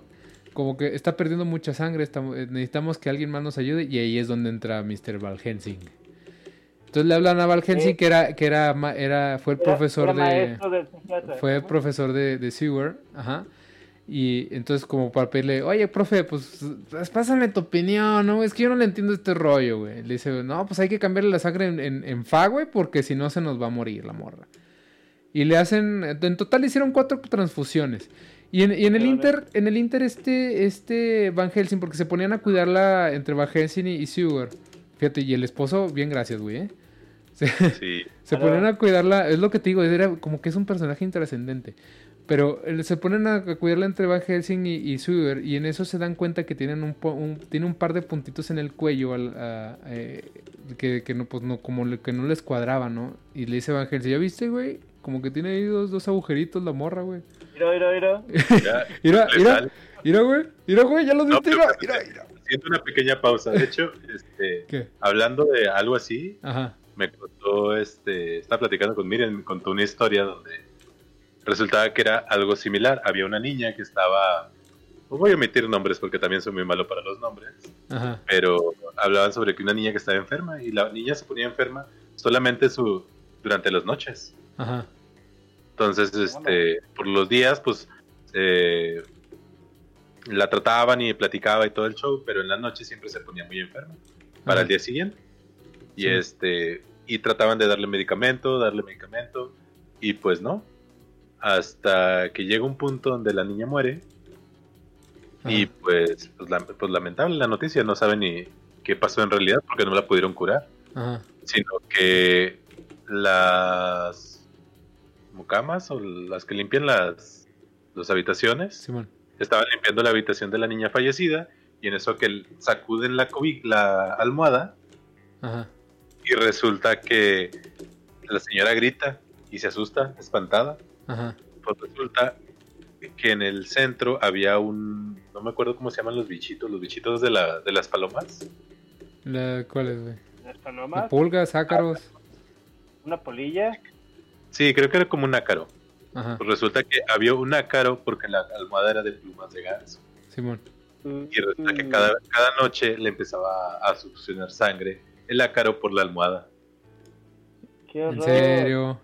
Speaker 2: Como que está perdiendo mucha sangre, eh, necesitamos que alguien más nos ayude. Y ahí es donde entra Mr. Val Helsing. Entonces le hablan a Val Helsing,
Speaker 3: Sí.
Speaker 2: que era, que era, era, fue el
Speaker 3: Era-
Speaker 2: profesor
Speaker 3: era
Speaker 2: de... Fue
Speaker 3: Ajá.
Speaker 2: profesor de, de Seward, ajá. Y entonces como para pedirle, oye, profe, pues pásame tu opinión, ¿no? Es que yo no le entiendo este rollo, güey. Le dice, no, pues hay que cambiarle la sangre en, en, en fa, güey, porque si no se nos va a morir la morra. Y le hacen, en total hicieron cuatro transfusiones. Y en, y en el Inter, en el Inter este, este Van Helsing, porque se ponían a cuidarla entre Van Helsing y, y Seward. Fíjate, y el esposo, bien gracias, güey, ¿eh? Se-
Speaker 1: Sí,
Speaker 2: se
Speaker 3: Claro.
Speaker 2: ponen a cuidarla, es lo que te digo, era como que es un personaje intrascendente. Pero se ponen a cuidarla entre Van Helsing y, y Seward, y en eso se dan cuenta que tienen un, po- un- tiene un par de puntitos en el cuello al- a- eh, que, que no, pues no, como le- que no les cuadraba, ¿no? Y le dice Van Helsing, ¿ya viste, güey? Como que tiene ahí dos, dos agujeritos la morra, güey.
Speaker 3: Mira, mira, mira.
Speaker 2: Mira, mira, mira, güey, mira, güey, ya los
Speaker 1: No,
Speaker 2: viste,
Speaker 1: pero-
Speaker 2: mira, mira, mira.
Speaker 1: Siento una pequeña pausa. De hecho, este,
Speaker 2: ¿Qué?
Speaker 1: hablando de algo así,
Speaker 2: Ajá,
Speaker 1: me contó, este, estaba platicando con Miriam, me contó una historia donde resultaba que era algo similar. Había una niña que estaba, no voy a omitir nombres porque también soy muy malo para los nombres,
Speaker 2: ajá,
Speaker 1: pero hablaban sobre que una niña que estaba enferma y la niña se ponía enferma solamente su, durante las noches.
Speaker 2: ajá.
Speaker 1: Entonces, este, por los días, pues, eh, la trataban y platicaba y todo el show, pero en la noche siempre se ponía muy enferma para
Speaker 2: Ajá.
Speaker 1: el día siguiente. Y
Speaker 2: Sí.
Speaker 1: este, y trataban de darle medicamento, darle medicamento, Y pues no. Hasta que llega un punto donde la niña muere. Y pues, pues, la- pues lamentable la noticia, no saben ni qué pasó en realidad porque no la pudieron curar.
Speaker 2: Ajá.
Speaker 1: Sino que las mucamas o las que limpian las, las habitaciones
Speaker 2: Simón.
Speaker 1: estaban limpiando la habitación de la niña fallecida y en eso que sacuden la, la almohada
Speaker 2: Ajá.
Speaker 1: Y resulta que la señora grita y se asusta, espantada.
Speaker 2: Ajá.
Speaker 1: Pues resulta que en el centro había un, no me acuerdo cómo se llaman los bichitos, los bichitos de, la, de las palomas.
Speaker 2: La, ¿Cuál es, güey?
Speaker 3: Las
Speaker 2: La
Speaker 3: palomas,
Speaker 2: pulgas, ácaros.
Speaker 3: una polilla.
Speaker 1: Sí, creo que era como un ácaro.
Speaker 2: Ajá.
Speaker 1: Pues resulta que había un ácaro porque la almohada era de plumas de ganso.
Speaker 2: Simón.
Speaker 1: Y resulta que
Speaker 3: Mm,
Speaker 1: cada, cada noche le empezaba a succionar sangre el ácaro por la almohada.
Speaker 3: qué
Speaker 2: ¿En serio?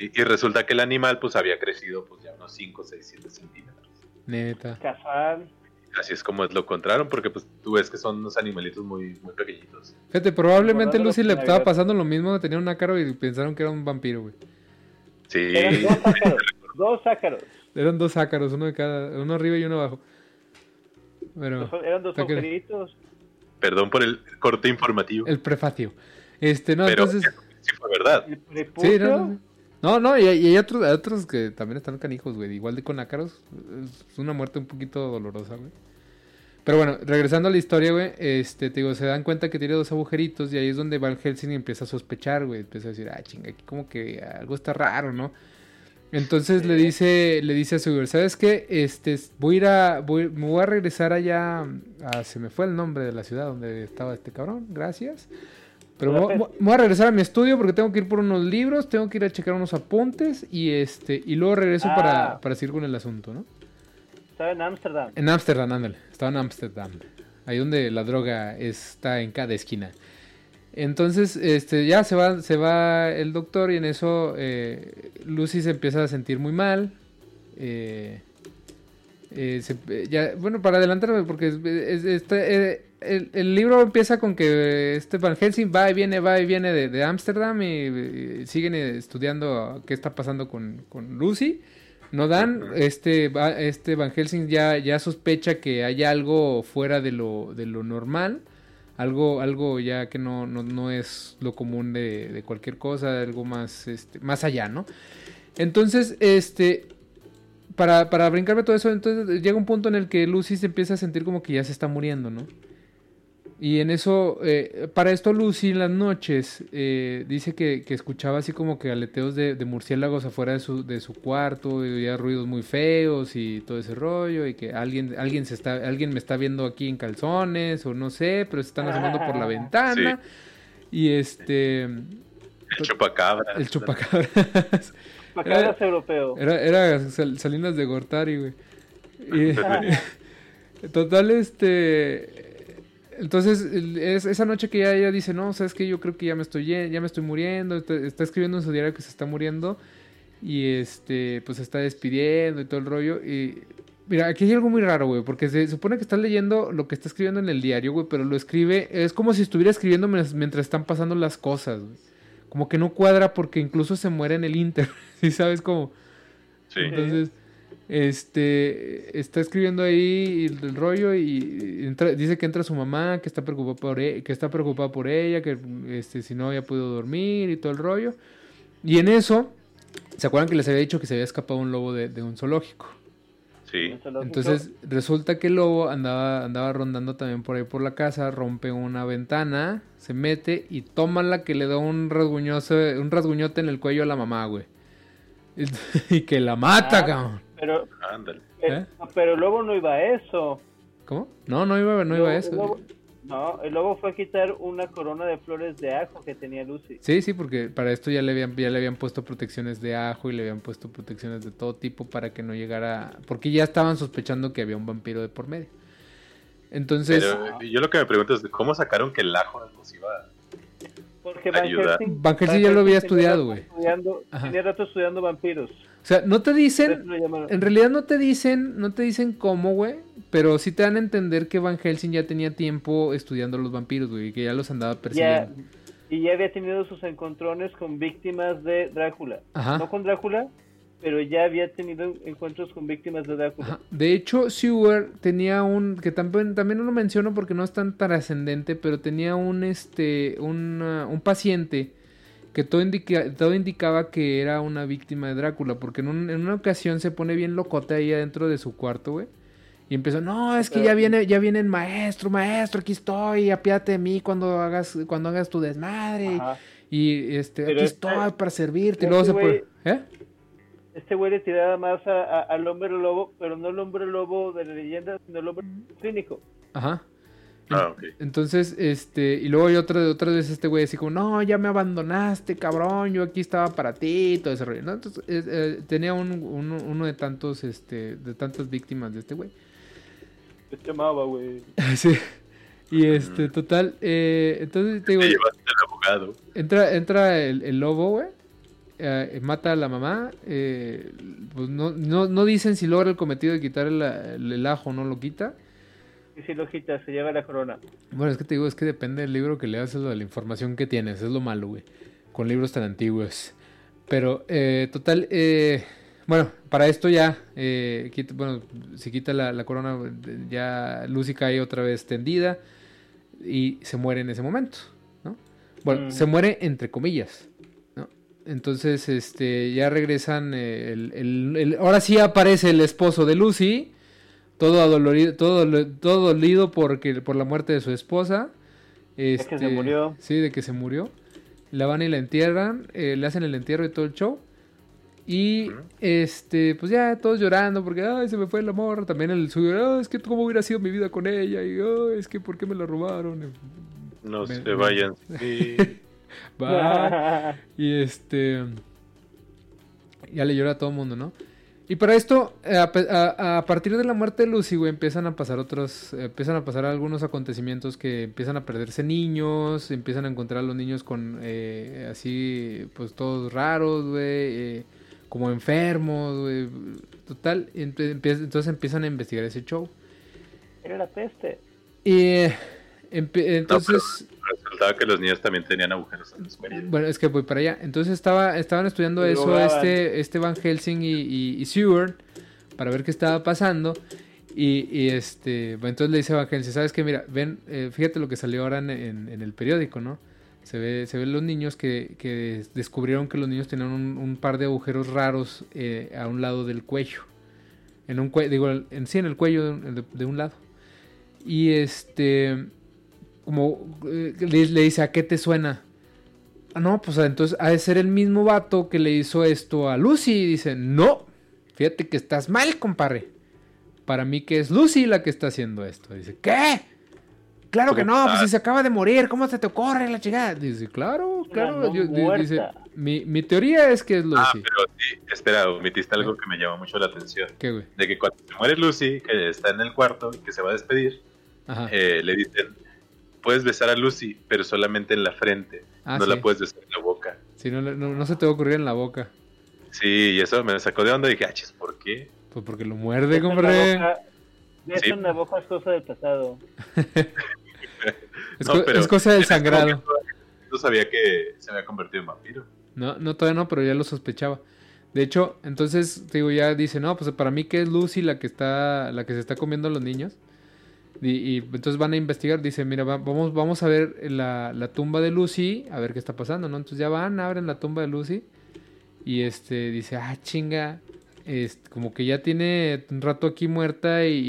Speaker 1: Y, y resulta que el animal pues había crecido pues ya unos 5, 6, 7 centímetros.
Speaker 2: Neta.
Speaker 3: Casual.
Speaker 1: Así es como lo encontraron porque pues tú ves que son unos animalitos muy, muy pequeñitos.
Speaker 2: Fíjate, probablemente Lucy le estaba pasando lo mismo, tenía un ácaro y pensaron que era un vampiro, güey.
Speaker 1: Sí,
Speaker 3: Eran dos ácaros. dos ácaros.
Speaker 2: Eran dos ácaros, uno de cada, uno arriba y uno abajo. Pero
Speaker 3: Eran dos agujeritos.
Speaker 1: Perdón por el corte informativo.
Speaker 2: el prefacio. Este, no,
Speaker 1: pero
Speaker 2: entonces...
Speaker 1: sí fue verdad.
Speaker 3: El.
Speaker 2: Sí, no, no, no, no, y, y hay otros, hay otros que también están canijos, güey. Igual de con ácaros. Es una muerte un poquito dolorosa, güey. Pero bueno, regresando a la historia, güey, este, te digo, se dan cuenta que tiene dos agujeritos y ahí es donde Van Helsing empieza a sospechar, güey. Empieza a decir, ah, chinga, aquí como que algo está raro, ¿no? Entonces
Speaker 3: Sí.
Speaker 2: le dice, le dice a Sugar, ¿sabes qué? Este, voy a ir a, voy- me voy a regresar allá, a, se me fue el nombre de la ciudad donde estaba este cabrón, gracias. Pero me voy a regresar a mi estudio porque tengo que ir por unos libros, tengo que ir a checar unos apuntes y este, y luego regreso
Speaker 3: Ah.
Speaker 2: para, para seguir con el asunto, ¿no?
Speaker 3: Estaba en Ámsterdam.
Speaker 2: En Ámsterdam, ándale. Estaba en Ámsterdam. Ahí donde la droga está en cada esquina. Entonces, este, ya se va, se va el doctor y en eso eh, Lucy se empieza a sentir muy mal. Eh, eh, bueno, para adelantarme, porque es- es- este, eh, el, libro empieza con que este Van Helsing va y viene, va y viene de, Ámsterdam y, siguen estudiando qué está pasando con, Lucy. No dan, este, este Van Helsing ya, sospecha que hay algo fuera de lo normal. Algo, algo ya que no, no, no es lo común de, cualquier cosa, algo más, este, más allá, ¿no? Entonces, este, para, para brincarme todo eso, entonces llega un punto en el que Lucy se empieza a sentir como que ya se está muriendo, ¿no? Y en eso, eh, para esto Lucy en las noches eh, dice que, que escuchaba así como que aleteos de, de murciélagos afuera de su, de su cuarto, y oía ruidos muy feos y todo ese rollo, y que alguien, alguien, se está, alguien me está viendo aquí en calzones, o no sé, pero se están asomando por la ventana. Y este,
Speaker 1: El chupacabra.
Speaker 2: el chupacabras.
Speaker 3: Macabras europeo.
Speaker 2: Era, era Sal- Salinas de Gortari, güey. Y, total, este... Entonces, es, esa noche que ya ella dice, no, sabes que yo creo que ya me estoy, ya me estoy muriendo, está, escribiendo en su diario que se está muriendo y este, pues se está despidiendo y todo el rollo. Y mira, aquí hay algo muy raro, güey, porque se supone que está leyendo lo que está escribiendo en el diario, güey, pero lo escribe, es como si estuviera escribiendo mientras, mientras están pasando las cosas, güey. Como que no cuadra porque incluso se muere en el Inter, ¿sí sabes cómo?
Speaker 1: Sí.
Speaker 2: Entonces, este, está escribiendo ahí el, el rollo y entra- dice que entra su mamá, que está preocupada por e- que está preocupada por ella, que este, si no había podido dormir y todo el rollo. Y en eso, ¿se acuerdan que les había dicho que se había escapado un lobo de, de un zoológico?
Speaker 1: Sí.
Speaker 2: Entonces resulta que el lobo andaba, andaba rondando también por ahí por la casa, rompe una ventana, se mete y toma la que le da un rasguñoso, un rasguñote en el cuello a la mamá, güey. Y que la mata,
Speaker 3: Ah.
Speaker 2: cabrón.
Speaker 3: Pero, eh,
Speaker 2: ¿Eh?
Speaker 3: pero luego no iba a eso.
Speaker 2: ¿Cómo? No, no iba, no iba a eso.
Speaker 3: luego- no, el lobo fue a quitar una corona de flores de ajo que tenía Lucy.
Speaker 2: Sí, sí, porque para esto ya le habían, ya le habían puesto protecciones de ajo y le habían puesto protecciones de todo tipo para que no llegara, porque ya estaban sospechando que había un vampiro de por medio. Entonces,
Speaker 1: Pero yo lo que me pregunto es cómo sacaron que el ajo nos iba
Speaker 3: Porque Van. Helsing,
Speaker 2: Van Helsing
Speaker 3: Van
Speaker 2: ya lo había estudiado, güey.
Speaker 3: Tenía rato estudiando vampiros.
Speaker 2: o sea, no te dicen, en realidad no te dicen, no te dicen cómo, güey, pero sí te dan a entender que Van Helsing ya tenía tiempo estudiando a los vampiros, güey, y que ya los andaba
Speaker 3: Ya,
Speaker 2: persiguiendo.
Speaker 3: y ya había tenido sus encontrones con víctimas de Drácula.
Speaker 2: Ajá.
Speaker 3: No con Drácula, pero ya había tenido encuentros con víctimas de Drácula.
Speaker 2: De hecho, Seward tenía un que también también no lo menciono porque no es tan trascendente, pero tenía un este un, uh, un paciente que todo, indica, todo indicaba que era una víctima de Drácula, porque en, un- en una ocasión se pone bien locote ahí adentro de su cuarto, güey. Y empezó, no, es que ya viene, ya viene el maestro, maestro, aquí estoy, apiádate de mí cuando hagas, cuando hagas tu desmadre.
Speaker 3: Ajá.
Speaker 2: Y este,
Speaker 3: Pero
Speaker 2: aquí
Speaker 3: este-
Speaker 2: estoy para servirte. Y
Speaker 3: este
Speaker 2: luego se
Speaker 3: güey-
Speaker 2: pone, ¿eh?
Speaker 3: Este güey le tiraba más a- a- al hombre lobo, pero no el hombre lobo de la leyenda, sino el hombre clínico.
Speaker 2: Ajá.
Speaker 1: Ah, ok.
Speaker 2: Entonces, este, y luego hay otra, otra vez este güey así como, no, ya me abandonaste, cabrón, yo aquí estaba para ti, y todo ese rollo, ¿no? Entonces, eh, eh, tenía un, uno, uno de tantos, este, de tantas víctimas de este güey.
Speaker 3: Se llamaba, güey.
Speaker 2: sí. Y este, total, eh, entonces te digo,
Speaker 1: Te llevaste al abogado.
Speaker 2: entra, entra el, el lobo, güey. Eh, mata a la mamá. eh, pues no, no, no dicen si logra el cometido de quitar el, el, el ajo o no lo quita.
Speaker 3: Y si lo quita, se lleva la corona.
Speaker 2: Bueno, es que te digo, es que depende del libro que leas, es lo de la información que tienes, es lo malo, güey. Con libros tan antiguos. Pero, eh, total, eh, bueno, para esto ya, eh, quita- bueno, si quita la, la corona, ya Lucy cae otra vez tendida y se muere en ese momento, ¿no? Bueno,
Speaker 3: Mm.
Speaker 2: se muere entre comillas. Entonces, este, ya regresan, eh, el, el- el- ahora sí aparece el esposo de Lucy, todo adolorido, todo, todo dolido porque, por la muerte de su esposa.
Speaker 3: que se
Speaker 2: Este,
Speaker 3: murió.
Speaker 2: Sí, de que se murió. La van y la entierran, eh, le hacen el entierro y todo el show. Y este, pues ya todos llorando porque ay, se me fue el amor. También el suyo, "Ah, es que cómo hubiera sido mi vida con ella. Y "Ay, es que por qué me la robaron.
Speaker 1: No
Speaker 2: Me-
Speaker 1: se
Speaker 2: me-
Speaker 1: vayan. Sí.
Speaker 2: Va. Y este. Ya le llora a todo el mundo, ¿no? Y para esto, eh, a, pe- a- a partir de la muerte de Lucy, güey, empiezan a pasar otros. eh, empiezan a pasar algunos acontecimientos que empiezan a perderse niños. Empiezan a encontrar a los niños con. eh, así, pues todos raros, güey. eh, como enfermos, güey. Total. entonces empiezan a investigar ese show.
Speaker 3: Era la peste.
Speaker 2: Y. eh, empe-
Speaker 1: Resultaba que los niños también tenían agujeros en los cuellos.
Speaker 2: Bueno, es que voy para allá. Entonces estaba, estaban estudiando eso este, este Van Helsing y, y, y Seward para ver qué estaba pasando. Y, y, este, bueno, entonces le dice a Van Helsing, ¿sabes qué? Mira, ven, eh, fíjate lo que salió ahora en, en- en el periódico, ¿no? Se ve, se ven los niños que, que descubrieron que los niños tenían un, un par de agujeros raros eh, a un lado del cuello. En un cuello, digo, en sí, en el cuello de, un- de- de un lado. Y este, como eh, le, le dice, ¿a qué te suena? Ah, no, pues entonces ha de ser el mismo vato que le hizo esto a Lucy. Y dice, no, fíjate que estás mal, compadre. Para mí que es Lucy la que está haciendo esto. Dice, ¿qué? Claro que
Speaker 1: ¿Cómo
Speaker 2: no, pues si se acaba de morir, ¿cómo se te ocurre la chingada? Dice, claro, claro.
Speaker 3: no
Speaker 2: Yo- dice, mi, mi teoría es que es Lucy.
Speaker 1: Ah, pero sí, espera, omitiste algo que me llamó mucho la atención.
Speaker 2: ¿Qué, güey?
Speaker 1: De que cuando se muere Lucy, que está en el cuarto y que se va a despedir,
Speaker 2: Ajá.
Speaker 1: eh, le dicen, puedes besar a Lucy, pero solamente en la frente.
Speaker 2: Ah,
Speaker 1: no
Speaker 2: sí.
Speaker 1: la puedes besar en la boca.
Speaker 2: Si no, le- no, no se te va a ocurrir en la boca.
Speaker 1: Sí, y eso me sacó de onda y dije, ah, chis, ¿por qué?
Speaker 2: Pues porque lo muerde,
Speaker 3: Beso en la
Speaker 2: compadre.
Speaker 3: boca- beso
Speaker 1: Sí.
Speaker 3: en la boca es cosa del pasado.
Speaker 2: Es,
Speaker 1: No,
Speaker 2: co-
Speaker 1: pero
Speaker 2: es cosa del sangrado.
Speaker 1: No sabía que se había convertido en vampiro.
Speaker 2: No, no, todavía no, pero ya lo sospechaba. De hecho, entonces, te digo, ya dice, no, pues para mí que es Lucy la que está, la que se está comiendo a los niños. Y, y entonces van a investigar, dice, mira, va- vamos, vamos a ver la, la tumba de Lucy, a ver qué está pasando, ¿no? Entonces ya van, abren la tumba de Lucy. Y este, dice, ah, chinga. es- como que ya tiene un rato aquí muerta y,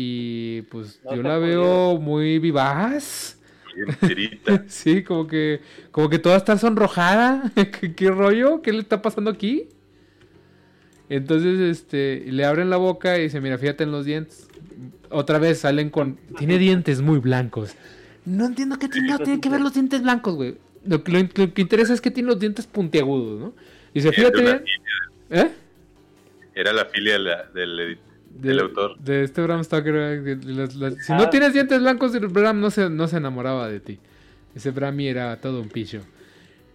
Speaker 2: y, pues
Speaker 3: No
Speaker 2: yo la veo muy vivaz. Sí, como que, como que toda está sonrojada. ¿Qué, qué rollo? ¿Qué le está pasando aquí? Entonces, este, le abren la boca y dice, mira, fíjate en los dientes. Otra vez salen con, tiene dientes muy blancos. No entiendo qué tiene, tiene que ver los dientes blancos, güey. Lo, que- lo, lo que interesa es que tiene los dientes puntiagudos, ¿no? Y dice,
Speaker 1: Era
Speaker 2: fíjate ¿Eh?
Speaker 1: Era la filia la- del, del autor.
Speaker 2: De este Bram Stoker. de- de si
Speaker 3: Ah.
Speaker 2: no tienes dientes blancos, Bram no se, no se enamoraba de ti. Ese Bram era todo un picho.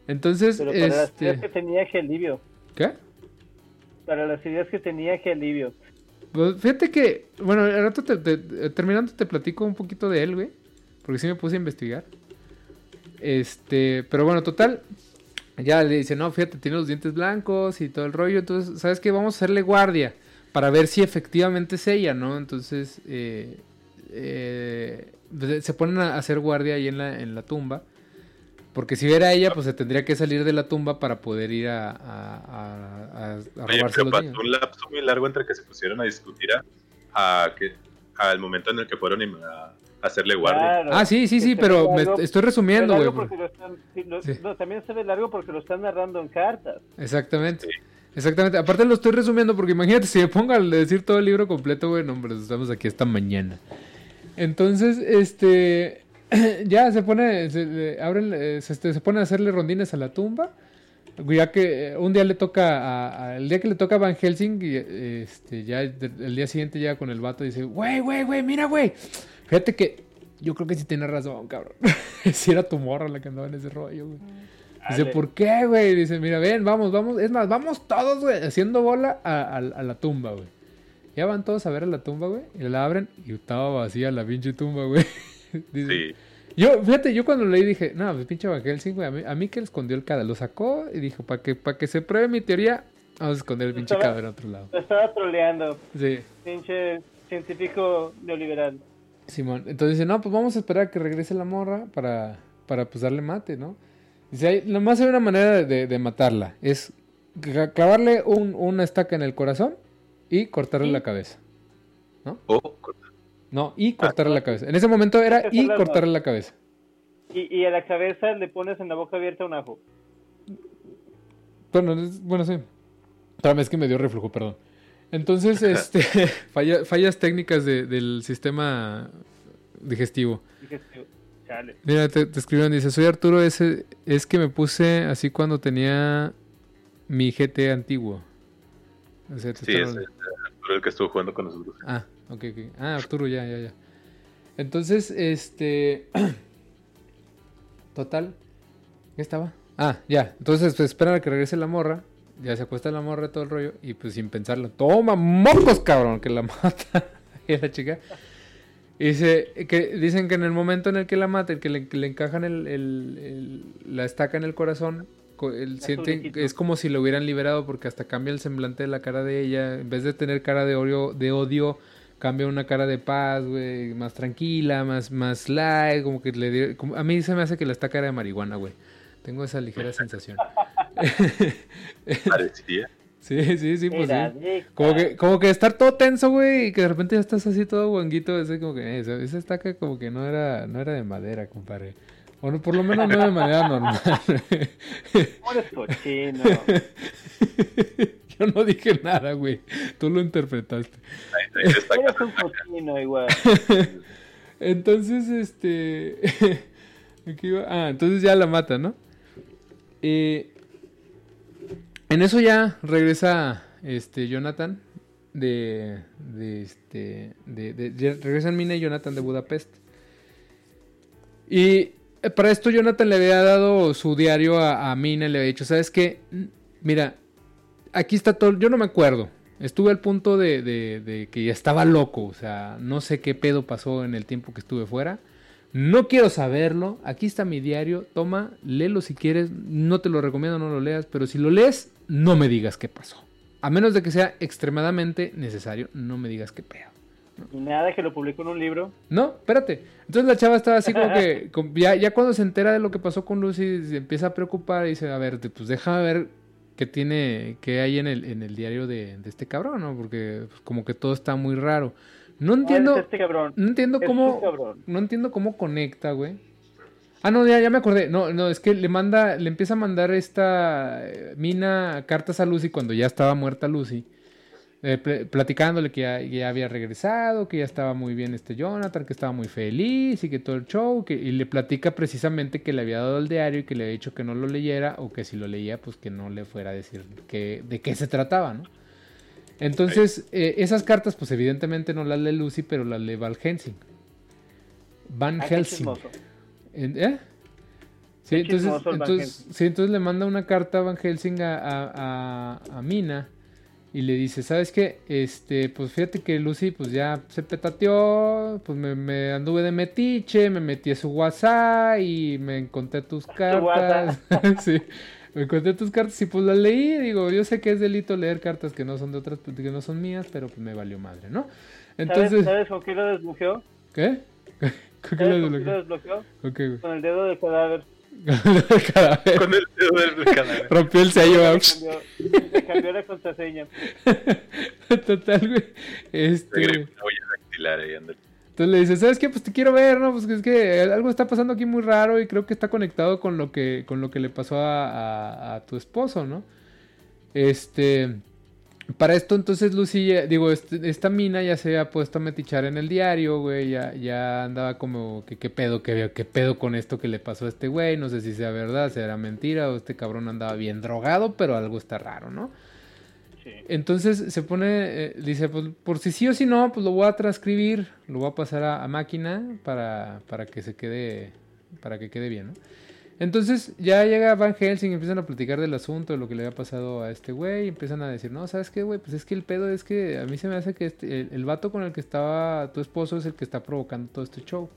Speaker 2: Entonces,
Speaker 3: Pero para las ideas que
Speaker 2: este...
Speaker 3: tenía que alivio.
Speaker 2: ¿Qué?
Speaker 3: Para las ideas que tenía que alivio.
Speaker 2: Pues fíjate que, bueno, al rato te- te- terminando te platico un poquito de él, güey. Porque sí me puse a investigar. Este, pero bueno, total. Ya le dice, no, fíjate, tiene los dientes blancos y todo el rollo. Entonces, ¿sabes qué? Vamos a hacerle guardia para ver si efectivamente es ella, ¿no? Entonces, eh, eh, se ponen a hacer guardia ahí en la, en la tumba. Porque si era ella, pues se tendría que salir de la tumba para poder ir a, a, a, a
Speaker 1: Oye,
Speaker 2: robarse
Speaker 1: pero
Speaker 2: niños.
Speaker 1: un lapso muy largo entre que se pusieron a discutir a, a que, al momento en el que fueron a, a hacerle guardia.
Speaker 3: Claro.
Speaker 2: Ah, sí, sí, sí, pero
Speaker 3: ve
Speaker 2: me
Speaker 3: largo-
Speaker 2: estoy resumiendo,
Speaker 3: largo
Speaker 2: güey.
Speaker 3: sí,
Speaker 2: Sí.
Speaker 3: no, también se ve largo porque lo están narrando en cartas.
Speaker 2: Exactamente. Exactamente. Aparte lo estoy resumiendo porque imagínate si me pongo a decir todo el libro completo, güey, no, hombre, estamos aquí esta mañana. Entonces, este, ya se pone, se, abren, eh, se, este, se pone a hacerle rondines a la tumba. Ya que eh, un día le toca, a, a- el día que le toca a Van Helsing, y, eh, este, ya el día siguiente llega con el vato y dice, güey, güey, güey, mira, güey. Fíjate que yo creo que sí tienes razón, cabrón. si era tu morra la que andaba en ese rollo, güey. Dice,
Speaker 3: Ale.
Speaker 2: ¿por qué, güey? Dice, mira, ven, vamos, vamos. Es más, vamos todos, güey, haciendo bola a, a- a la tumba, güey. Ya van todos a ver a la tumba, güey. Y la abren y estaba vacía la pinche tumba, güey. Dice,
Speaker 1: Sí.
Speaker 2: Yo, fíjate, yo cuando leí dije, no, pues pinche Van Helsing, güey. A mí, a mí que le escondió el cadáver. Lo sacó y dijo, para que, para que se pruebe mi teoría, vamos a esconder el pinche
Speaker 3: Estaba-
Speaker 2: cadáver en otro lado.
Speaker 3: Lo estaba troleando,
Speaker 2: Sí.
Speaker 3: pinche científico neoliberal.
Speaker 2: Simón. Entonces dice, no, pues vamos a esperar a que regrese la morra para, para pues darle mate, ¿no? Dice, hay, nomás hay una manera de, de matarla. Es cla- clavarle un- una estaca en el corazón y cortarle la cabeza.
Speaker 1: O
Speaker 2: No, y cortarle la cabeza. En ese momento era y cortarle la cabeza.
Speaker 3: Y, y a la cabeza le pones en la boca abierta un ajo.
Speaker 2: Bueno, es- bueno, sí. Espérame, es que me dio reflujo, perdón. Entonces, este, falla- fallas técnicas de- del sistema digestivo.
Speaker 3: Sí, chale.
Speaker 2: Mira, te, te escribieron, dice, soy Arturo, ese es que me puse así cuando tenía mi GT antiguo. O sea, te
Speaker 1: sí,
Speaker 2: estaban-
Speaker 1: es el, el que estuvo jugando con nosotros.
Speaker 2: Ah, ok, ok. Ah, Arturo, ya, ya, ya. Entonces, este... Total. ¿Qué estaba? Ah, ya. Entonces, pues esperan a que regrese la morra. Ya se acuesta la morra, todo el rollo. Y pues sin pensarlo. Toma, mocos, cabrón, que la mata. y la chica. Y dice, que, dicen que en el momento en el que la mata, que le, que le encajan el, el- el- la estaca en el corazón,
Speaker 3: Ya
Speaker 2: siente, es como si lo hubieran liberado porque hasta cambia el semblante de la cara de ella. En vez de tener cara de odio, de odio cambia una cara de paz, güey, más tranquila, más, más light, como que le dio- como- a mí se me hace que la estaca era de marihuana, güey. Tengo esa ligera sensación.
Speaker 1: Parecía.
Speaker 2: Sí, sí, sí, pues sí. Como que, como que estar todo tenso, güey, y que de repente ya estás así todo guanguito, así como que eh, esa, esa estaca como que no era, no era de madera, compadre. O no, por lo menos no de manera normal.
Speaker 3: ¿Cómo eres cochino?
Speaker 2: Yo no dije nada, güey. Tú lo interpretaste.
Speaker 1: Ahí- ahí está
Speaker 3: Eres un cochino igual.
Speaker 2: Entonces, este. Ah, entonces ya la mata, ¿no? Eh, en eso ya regresa este Jonathan de. de este. De, de- regresan Mina y Jonathan de Budapest. Y eh, para esto Jonathan le había dado su diario a, a Mina y le había dicho, ¿sabes qué? Mira, aquí está todo, yo no me acuerdo. Estuve al punto de, de- de que ya estaba loco, o sea, no sé qué pedo pasó en el tiempo que estuve fuera. No quiero saberlo. Aquí está mi diario. Toma, léelo si quieres. No te lo recomiendo, no lo leas. Pero si lo lees, no me digas qué pasó. A menos de que sea extremadamente necesario, no me digas qué pedo.
Speaker 3: Y nada que lo publicó en un libro.
Speaker 2: No, espérate. Entonces la chava estaba así como que, ya, ya cuando se entera de lo que pasó con Lucy, se empieza a preocupar y dice, a ver, pues déjame ver qué tiene, qué hay en el, en el diario de, de este cabrón, ¿no? Porque pues, como que todo está muy raro. No
Speaker 3: Ah,
Speaker 2: entiendo,
Speaker 3: es este cabrón.
Speaker 2: no entiendo cómo,
Speaker 3: cabrón.
Speaker 2: no entiendo cómo conecta, güey. Ah, no, ya, ya me acordé. No, no, es que le manda, le empieza a mandar esta eh, Mina cartas a Lucy cuando ya estaba muerta Lucy. Eh, pl- platicándole que ya, ya había regresado, que ya estaba muy bien este Jonathan, que estaba muy feliz y que todo el show, que, y le platica precisamente que le había dado el diario y que le había dicho que no lo leyera o que si lo leía pues que no le fuera a decir que, de qué se trataba, ¿no? Entonces, eh, esas cartas pues evidentemente no las lee Lucy, pero las lee Val Helsing. Van
Speaker 3: Ah,
Speaker 2: Helsing. ¿Eh? Sí entonces,
Speaker 3: Van
Speaker 2: entonces, sí, entonces le manda una carta a Van Helsing a, a, a- a Mina y le dice, ¿sabes qué? Este, pues fíjate que Lucy pues ya se petateó, pues me, me anduve de metiche, me metí a su WhatsApp y me encontré tus cartas. sí, me encontré tus cartas y pues las leí, digo, yo sé que es delito leer cartas que no son de otras, que no son mías, pero pues me valió madre, ¿no?
Speaker 3: Entonces... ¿Sabes, con qué lo desbloqueó?
Speaker 2: ¿Qué? ¿Con
Speaker 3: qué lo desbloqueó? ¿Con qué? Con el dedo del cadáver.
Speaker 2: Con el dedo del cadáver. Rompió el sello.
Speaker 3: Se cambió, la contraseña.
Speaker 2: Total, güey. Este... Entonces le dice, ¿sabes qué? Pues te quiero ver, ¿no? Pues es que algo está pasando aquí muy raro y creo que está conectado con lo que, con lo que le pasó a, a tu esposo, ¿no? Este... Para esto entonces Lucy, digo, este, esta mina ya se había puesto a metichar en el diario, güey, ya, ya andaba como que qué pedo, qué, qué pedo con esto que le pasó a este güey, no sé si sea verdad, si era mentira o este cabrón andaba bien drogado, pero algo está raro, ¿no? Sí. Entonces se pone, eh, dice, pues por si sí o si no, pues lo voy a transcribir, lo voy a pasar a, a máquina para, para que se quede, para que quede bien, ¿no? Entonces ya llega Van Helsing y empiezan a platicar del asunto, de lo que le había pasado a este güey. Y empiezan a decir, no, ¿sabes qué, güey? Pues es que el pedo es que a mí se me hace que este, el, vato con el que estaba tu esposo es el que está provocando todo este show.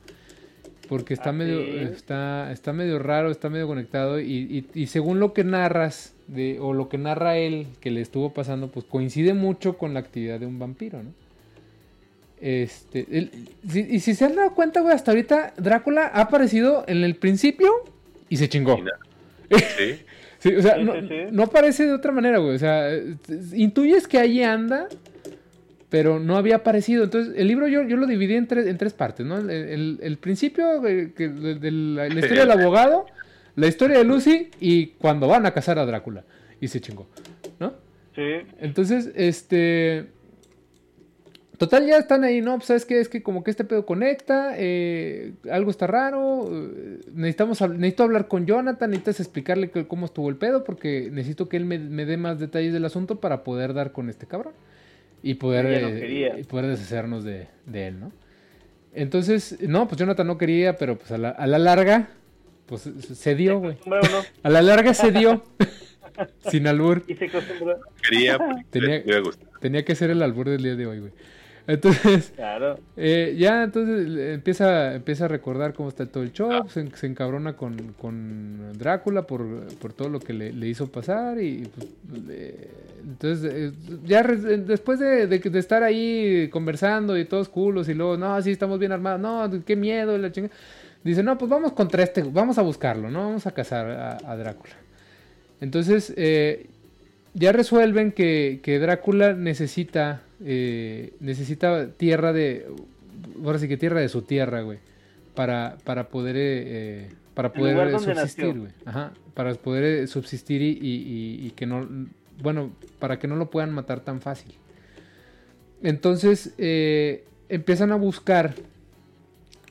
Speaker 2: Porque está, medio, está, está medio raro, está medio conectado. Y, y, según lo que narras, de, o lo que narra él que le estuvo pasando, pues coincide mucho con la actividad de un vampiro, ¿no? Este, y si se han dado cuenta, güey, hasta ahorita Drácula ha aparecido en el principio y se chingó. Sí. o sea, no, parece de otra manera, güey. O sea, intuyes que allí anda, pero no había aparecido. Entonces, el libro yo, yo lo dividí en tres, en tres partes, ¿no? El, principio de, la, historia del abogado, la historia de Lucy y cuando van a casar a Drácula. Y se chingó, ¿no?
Speaker 3: Sí.
Speaker 2: Entonces, este Total, ya están ahí, ¿no? Pues sabes que es que como que este pedo conecta, eh, algo está raro, eh, necesitamos, necesito hablar con Jonathan, necesitas explicarle cómo estuvo el pedo, porque necesito que él me, dé más detalles del asunto para poder dar con este cabrón y poder, eh, poder deshacernos de, él, ¿no? Entonces, no, pues Jonathan no quería, pero pues a la, a la larga, pues se dio, güey. a la larga se dio. Sin albur.
Speaker 3: Y se acostumbró.
Speaker 1: Quería,
Speaker 2: tenía, tenía que ser el albur del día de hoy, güey. Entonces, eh, ya entonces empieza, empieza a recordar cómo está todo el show, se, encabrona con, con, Drácula por, por, todo lo que le, le hizo pasar y pues, entonces eh, ya después de, de, estar ahí conversando y todos culos y luego, no, sí, estamos bien armados, no, qué miedo, la chinga. Dice, no, pues vamos contra este, vamos a buscarlo, ¿no? Vamos a cazar a, Drácula. Entonces, eh, ya resuelven que, que Drácula necesita eh, necesita tierra de. Ahora sí que tierra de su tierra, güey. Para, para poder. Eh, para poder subsistir, güey. Ajá. Para poder subsistir y, y, que no. Bueno, para que no lo puedan matar tan fácil. Entonces, eh, empiezan a buscar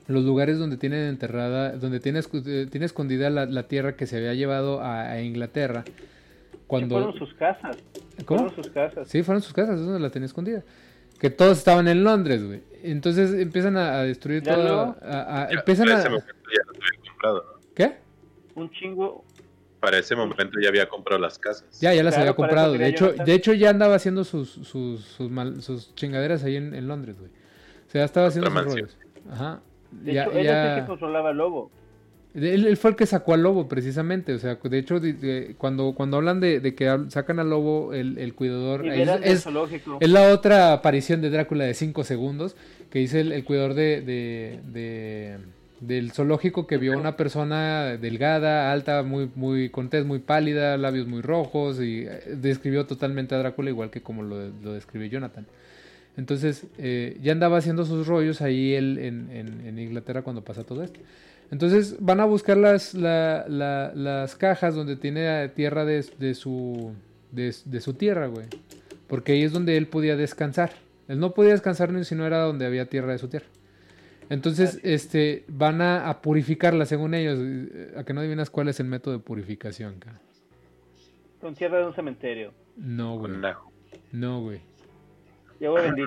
Speaker 2: los lugares donde tienen enterrada, donde tiene, tiene escondida la, tierra que se había llevado a Inglaterra cuando...
Speaker 3: Fueron sus casas.
Speaker 2: ¿Cómo?
Speaker 3: Fueron sus casas. Sí,
Speaker 2: fueron sus casas, es donde la tenía escondida. Que todos estaban en Londres, güey. Entonces empiezan a, destruir todo. empiezan a...
Speaker 1: comprado,
Speaker 2: ¿Qué?
Speaker 3: Un chingo.
Speaker 1: Para ese momento ya había comprado las casas.
Speaker 2: Ya, ya las había comprado. De hecho, de hecho, ya andaba haciendo sus, sus, sus, chingaderas ahí en, Londres, güey. O sea, ya estaba haciendo sus rollos. Ajá.
Speaker 3: De ya, hecho, él es el que controlaba el lobo.
Speaker 2: Él, fue el que sacó al lobo, precisamente. O sea, de hecho, cuando, cuando hablan de, que sacan al lobo, el, cuidador. Es, es, la otra aparición de Drácula de 5 segundos. Que dice el, cuidador de, del zoológico que vio a una persona delgada, alta, muy, muy contés, muy pálida, labios muy rojos. Y eh, describió totalmente a Drácula igual que como lo, lo describió Jonathan. Entonces, eh, ya andaba haciendo sus rollos ahí él en, en Inglaterra cuando pasa todo esto. Entonces van a buscar las, las cajas donde tiene tierra de, su, de, su tierra, güey. Porque ahí es donde él podía descansar. Él no podía descansar ni si no era donde había tierra de su tierra. Entonces, este, van a, purificarla, según ellos. A que no adivinas cuál es el método de purificación,
Speaker 3: Con tierra de un cementerio.
Speaker 2: No, güey. No, güey.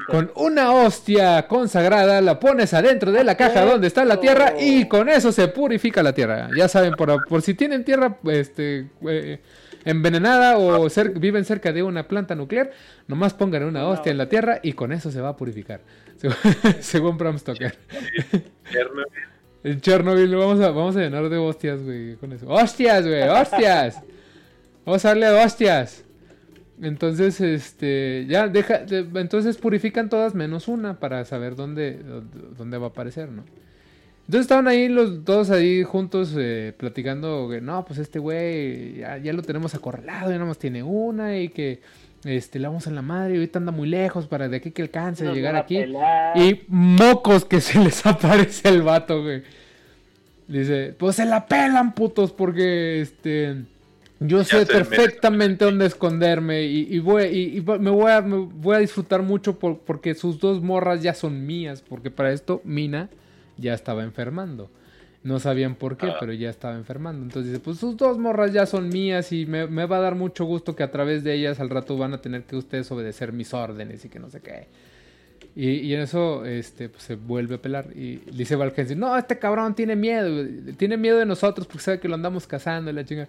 Speaker 3: Con
Speaker 2: una hostia consagrada la pones adentro de la caja donde está la tierra y con eso se purifica la tierra. Ya saben, por, por si tienen tierra, este, eh, envenenada o cer- viven cerca de una planta nuclear, nomás pongan una hostia en la tierra y con eso se va a purificar. Según, según Bram Stoker.
Speaker 1: Chernobyl.
Speaker 2: En Chernobyl vamos a, vamos a llenar de hostias, güey, con eso. ¡Hostias, güey! ¡Hostias! Vamos a darle hostias. Entonces, este, ya deja, de- entonces purifican todas menos una para saber dónde, dónde, va a aparecer, ¿no? Entonces estaban ahí los todos ahí juntos eh, platicando que no, pues este güey ya, ya lo tenemos acorralado, ya nomás tiene una y que este le vamos a la madre y ahorita anda muy lejos para de aquí que alcance a
Speaker 3: Nos
Speaker 2: llegar
Speaker 3: a
Speaker 2: aquí.
Speaker 3: pelar.
Speaker 2: Y mocos que se les aparece el vato, güey. Dice, pues se la pelan, putos, porque este. Yo sé perfectamente dónde esconderme y, y voy, y, y voy- me, voy a, me voy a disfrutar mucho por- porque sus dos morras ya son mías. Porque para esto Mina ya estaba enfermando. No sabían por qué,
Speaker 1: Ah.
Speaker 2: pero ya estaba enfermando. Entonces dice, pues sus dos morras ya son mías y me, me va a dar mucho gusto que a través de ellas al rato van a tener que ustedes obedecer mis órdenes y que no sé qué. Y, y en eso este, pues, se vuelve a pelar. Y dice Valkensi, no, este cabrón tiene miedo. Tiene miedo de nosotros porque sabe que lo andamos cazando y la chinga.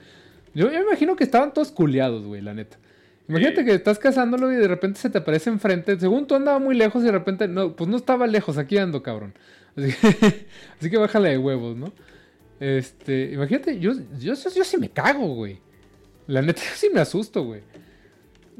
Speaker 2: Yo, me imagino que estaban todos culiados, güey, la neta. Imagínate
Speaker 1: Sí.
Speaker 2: que estás cazándolo y de repente se te aparece enfrente. Según tú andaba muy lejos y de repente, no, pues no estaba lejos, aquí ando, cabrón. Así que, así que bájale de huevos, ¿no? Este, imagínate, yo, yo, yo, yo sí me cago, güey. La neta, yo sí me asusto, güey.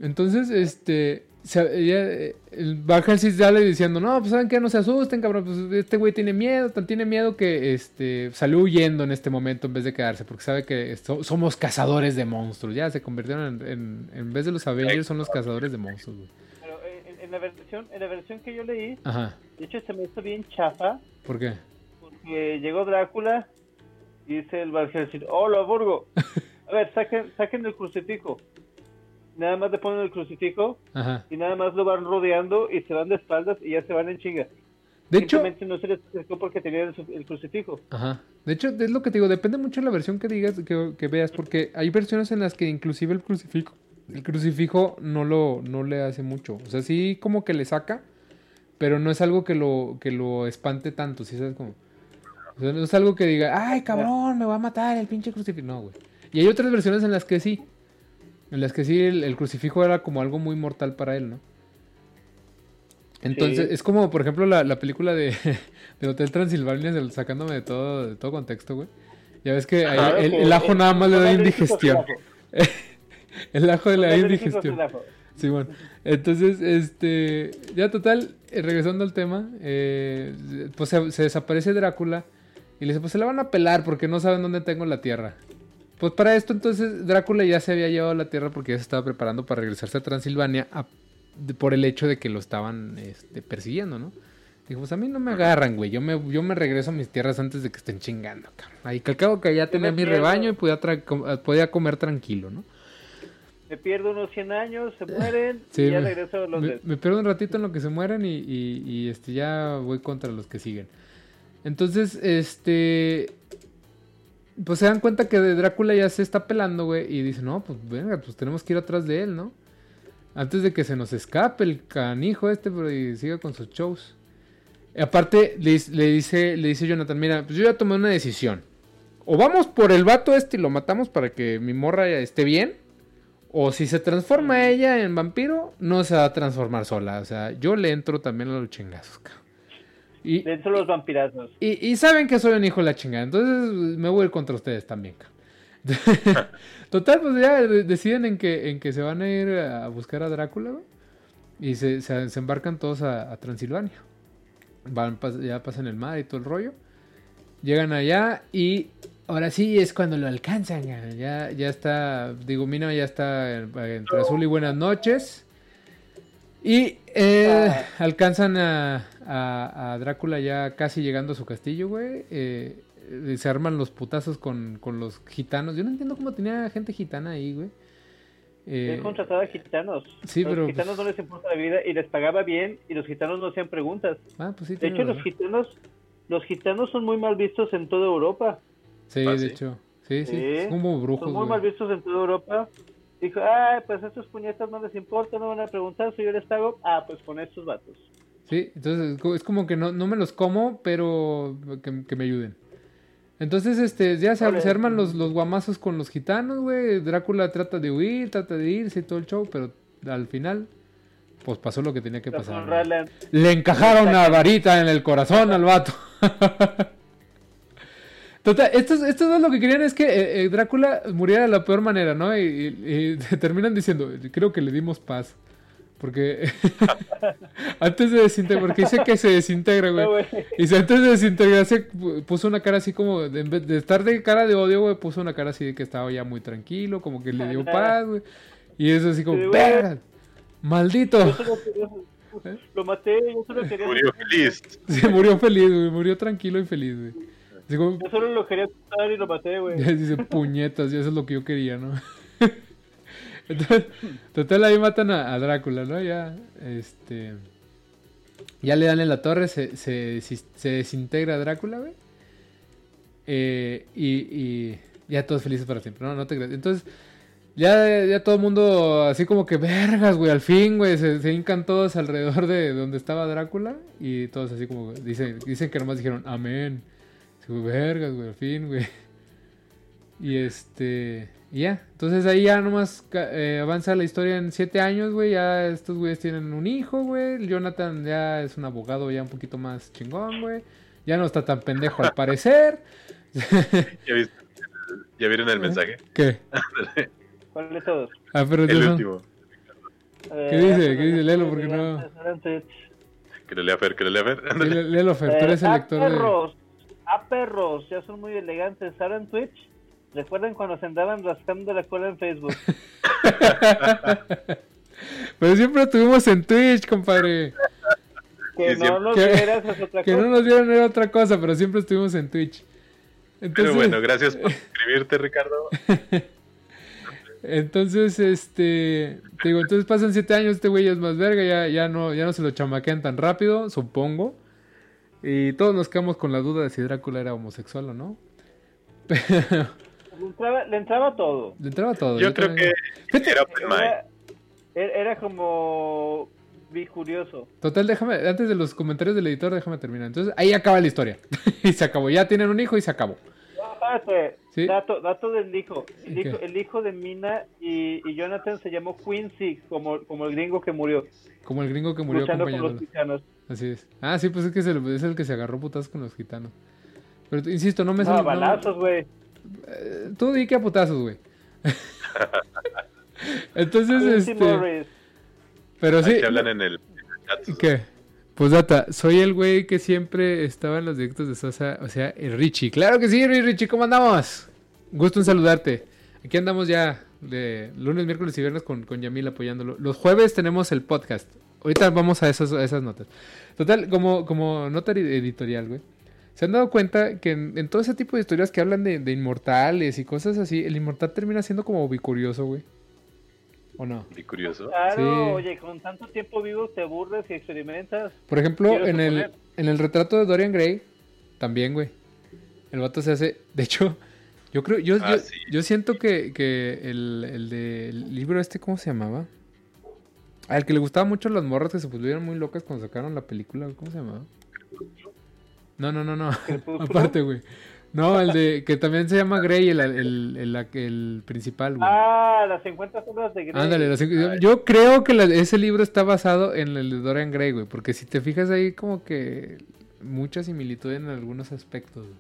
Speaker 2: Entonces, este, eh, el Baja sí sale diciendo, no, pues saben que no se asusten, cabrón, pues este güey tiene miedo, tan tiene miedo que este salió huyendo en este momento en vez de quedarse, porque sabe que so- somos cazadores de monstruos, ya se convirtieron en, en, en vez de los Avengers son los cazadores de monstruos, güey.
Speaker 3: Pero eh, en, en la versión, en la versión que yo leí,
Speaker 2: Ajá,
Speaker 3: de hecho se me hizo bien chafa,
Speaker 2: ¿por qué?
Speaker 3: porque llegó Drácula y dice el Valhelsing, hola Burgo, a ver, saquen, saquen el crucifijo. Nada más le ponen el crucifijo
Speaker 2: Ajá.
Speaker 3: y nada más lo van rodeando y se van de espaldas y ya se van en chinga.
Speaker 2: De hecho,
Speaker 3: no se les acercó porque el, su- el crucifijo.
Speaker 2: Ajá. De hecho, es lo que te digo, depende mucho de la versión que digas, que, que veas, porque hay versiones en las que inclusive el crucifijo, el crucifijo no lo, no le hace mucho. O sea, sí como que le saca, pero no es algo que lo, que lo espante tanto, ¿sí sabes cómo? O sea, no es algo que diga, ay cabrón, me va a matar el pinche crucifijo. No, güey. Y hay otras versiones en las que sí. En las que sí el, el crucifijo era como algo muy mortal para él, ¿no? Entonces,
Speaker 3: Sí.
Speaker 2: es como, por ejemplo, la, la película de, del Hotel Transilvania, sacándome de todo, de todo contexto, güey. Ya ves que ahí el,
Speaker 3: que-
Speaker 2: el ajo nada más le da indigestión. El ajo le da indigestión. Sí, bueno. Entonces, este, ya total, eh, regresando al tema, eh, pues se, se desaparece Drácula y le dice, pues se la van a pelar porque no saben dónde tengo la tierra. Pues para esto entonces Drácula ya se había llevado la tierra porque ya se estaba preparando para regresarse a Transilvania a- de- por el hecho de que lo estaban este, persiguiendo, ¿no? Dijo, pues a mí no me agarran, güey. Yo me, yo me regreso a mis tierras antes de que estén chingando, cabrón. Ahí que al cabo que ya tenía mi rebaño y podía, tra- com- podía comer tranquilo, ¿no?
Speaker 3: Me pierdo unos 100 años, se mueren
Speaker 2: Sí,
Speaker 3: y ya
Speaker 2: me-
Speaker 3: regreso a los
Speaker 2: Me, me pierdo un ratito en lo que se mueren y, y- y, este ya voy contra los que siguen. Entonces, este. Pues se dan cuenta que de Drácula ya se está pelando, güey. Y dicen, no, pues venga, pues tenemos que ir atrás de él, ¿no? Antes de que se nos escape el canijo este, pero y siga con sus shows. Y aparte, le, dice, le dice Jonathan, mira, pues yo ya tomé una decisión. O vamos por el vato este y lo matamos para que mi morra ya esté bien. O si se transforma ella en vampiro, no se va a transformar sola. O sea, yo le entro también a los chingazos, cabrón. Y,
Speaker 3: de los vampirazos.
Speaker 2: y, y saben que soy un hijo de la chingada. Entonces me voy a ir contra ustedes también. Total, pues ya de- deciden en que, en que se van a ir a buscar a Drácula. Y se, se- se embarcan todos a, a Transilvania. Van, ya pasan el mar y todo el rollo. Llegan allá y ahora sí es cuando lo alcanzan. Ya, ya está, digo, Mina ya está en- entre azul y buenas noches. Y eh,
Speaker 3: Ah.
Speaker 2: alcanzan a, a- a Drácula ya casi llegando a su castillo, güey. Eh, se arman los putazos con, con los gitanos. Yo no entiendo cómo tenía gente gitana ahí, güey. Eh,
Speaker 3: Él contrataba gitanos.
Speaker 2: sí,
Speaker 3: los
Speaker 2: pero,
Speaker 3: gitanos
Speaker 2: pues-
Speaker 3: no les importa la vida y les pagaba bien y los gitanos no hacían preguntas.
Speaker 2: ah, pues sí,
Speaker 3: De hecho, los gitanos, los gitanos son muy mal vistos en toda Europa.
Speaker 2: Sí,
Speaker 1: Ah,
Speaker 2: de
Speaker 1: sí.
Speaker 2: hecho. Sí, sí.
Speaker 3: Sí,
Speaker 2: Son como brujos,
Speaker 3: Son muy
Speaker 2: güey.
Speaker 3: mal vistos en toda Europa. Dijo, ay, pues a estos puñetas no les importa, no van a preguntar si yo les pago. Ah, pues con estos vatos.
Speaker 2: Sí, entonces es co- es como que no, no me los como, pero que, que me ayuden. Entonces, este, ya se, arman los, los guamazos con los gitanos, güey. Drácula trata de huir, trata de irse y todo el show, pero al final, pues pasó lo que tenía que pasar. Le encajaron una varita en el corazón al vato. Total, estos, estos dos lo que querían es que eh, eh, Drácula muriera de la peor manera, ¿no? Y, y- y terminan diciendo, creo que le dimos paz. Porque antes de desintegrar, porque dice que se desintegra, güey.
Speaker 3: No.
Speaker 2: Y si antes de desintegrarse pu- puso una cara así como, de- en vez de estar de cara de odio, güey, puso una cara así de que estaba ya muy tranquilo, como que le dio paz, güey. Y eso así como. ¡verga! ¡Maldito!
Speaker 3: Yo solo quería- Lo maté, yo solo quería.
Speaker 1: Murió feliz.
Speaker 2: Se murió feliz, güey, murió tranquilo y feliz, güey. Como,
Speaker 3: Yo solo lo quería asustar y lo maté, güey.
Speaker 2: ya dice, puñetas, y eso es lo que yo quería, ¿no? Entonces, total, ahí matan a, Drácula, ¿no? Ya, este... Ya le dan en la torre, se, se, se desintegra Drácula, güey. Eh, y, y ya todos felices para siempre, ¿no? No te creas. Entonces, ya, ya todo el mundo así como que vergas, güey, al fin, güey, se, se hincan todos alrededor de donde estaba Drácula y todos así como dicen, dicen que nomás dijeron amén. Así, vergas, güey, al fin, güey. Y este, y ya, entonces ahí ya nomás eh, avanza la historia en siete años, güey, ya estos güeyes tienen un hijo, güey, Jonathan ya es un abogado ya un poquito más chingón, güey, ya no está tan pendejo al parecer.
Speaker 1: ¿Ya, viste? ¿Ya vieron el mensaje?
Speaker 2: ¿Qué?
Speaker 3: ¿Cuál de todos?
Speaker 2: Ah, pero
Speaker 1: El último.
Speaker 3: ¿Qué
Speaker 2: dice? ¿Qué dice? Léelo, porque no-
Speaker 1: Que lo lea Fer, que lea Fer.
Speaker 2: Léelo, Fer, tú eres el
Speaker 3: a
Speaker 2: lector de...
Speaker 3: Eh, perros, a perros, ya son muy elegantes. Ahora en Twitch, recuerden cuando se andaban rascando la cola en Facebook.
Speaker 2: Pero siempre estuvimos en Twitch, compadre.
Speaker 3: Que no
Speaker 1: siempre-
Speaker 3: nos
Speaker 2: que-
Speaker 3: vieras es otra
Speaker 2: Que
Speaker 3: cosa.
Speaker 2: no nos vieron era otra cosa, pero siempre estuvimos en Twitch. Entonces,
Speaker 1: Pero bueno, gracias por suscribirte, Ricardo.
Speaker 2: entonces, este, te digo, entonces pasan siete años, este güey ya es más verga, ya, ya no, ya no se lo chamaquean tan rápido, supongo. Y todos nos quedamos con la duda de si Drácula era homosexual o no. Pero
Speaker 3: Le entraba, le entraba todo.
Speaker 2: le entraba todo.
Speaker 1: Yo creo
Speaker 2: también-
Speaker 1: que
Speaker 2: Fíjate,
Speaker 1: era open mind.
Speaker 3: Era, era como bicurioso.
Speaker 2: Total, déjame, antes de los comentarios del editor, déjame terminar. Entonces, ahí acaba la historia. y se acabó. Ya tienen un hijo y se acabó.
Speaker 3: No, espérate.
Speaker 2: Sí.
Speaker 3: Dato, dato del hijo. El, hijo. El hijo de Mina y, y Jonathan se llamó Quincy, como, como el gringo que murió,
Speaker 2: Como el gringo que murió
Speaker 3: luchando con los gitanos.
Speaker 2: Así es. Ah, sí, pues es que es el, es el que se agarró putazos con los gitanos. Pero insisto, no me
Speaker 3: No,
Speaker 2: sale- no-
Speaker 3: balazos, güey.
Speaker 2: Tú di que a putazos, güey. Entonces,
Speaker 3: Quincy
Speaker 2: este. Pero sí.
Speaker 1: Hablan en el, en el chat.
Speaker 2: ¿Qué? Pues data, soy el güey que siempre estaba en los directos de Sosa, o sea, el Richie. Claro que sí, Richie, ¿cómo andamos? Gusto en saludarte. Aquí andamos ya de lunes, miércoles y viernes con, con Yamil apoyándolo. Los jueves tenemos el podcast. Ahorita vamos a, esos, a esas notas. Total, como, como nota edi- editorial, güey. ¿Se han dado cuenta que en, en todo ese tipo de historias que hablan de, de inmortales y cosas así, el inmortal termina siendo como bicurioso, güey? ¿O no?
Speaker 1: Y curioso.
Speaker 3: Claro,
Speaker 2: Sí.
Speaker 3: oye, con tanto tiempo vivo te aburres y experimentas.
Speaker 2: Por ejemplo, en el, en el retrato de Dorian Gray, también, güey. El vato se hace. De hecho, yo creo. Yo,
Speaker 1: Ah,
Speaker 2: yo,
Speaker 1: sí.
Speaker 2: yo siento que, que el, el del libro este, ¿cómo se llamaba? Al que le gustaba mucho las morras que se pusieron muy locas cuando sacaron la película, ¿cómo se llamaba? No, no, no, no. Aparte, güey. No, el de. Que también se llama Grey, el, el, el, el principal, güey.
Speaker 3: Ah, las 50 sombras de Grey.
Speaker 2: Ándale, las yo creo que la- ese libro está basado en el de Dorian Gray, güey, porque si te fijas ahí como que mucha similitud en algunos aspectos. güey.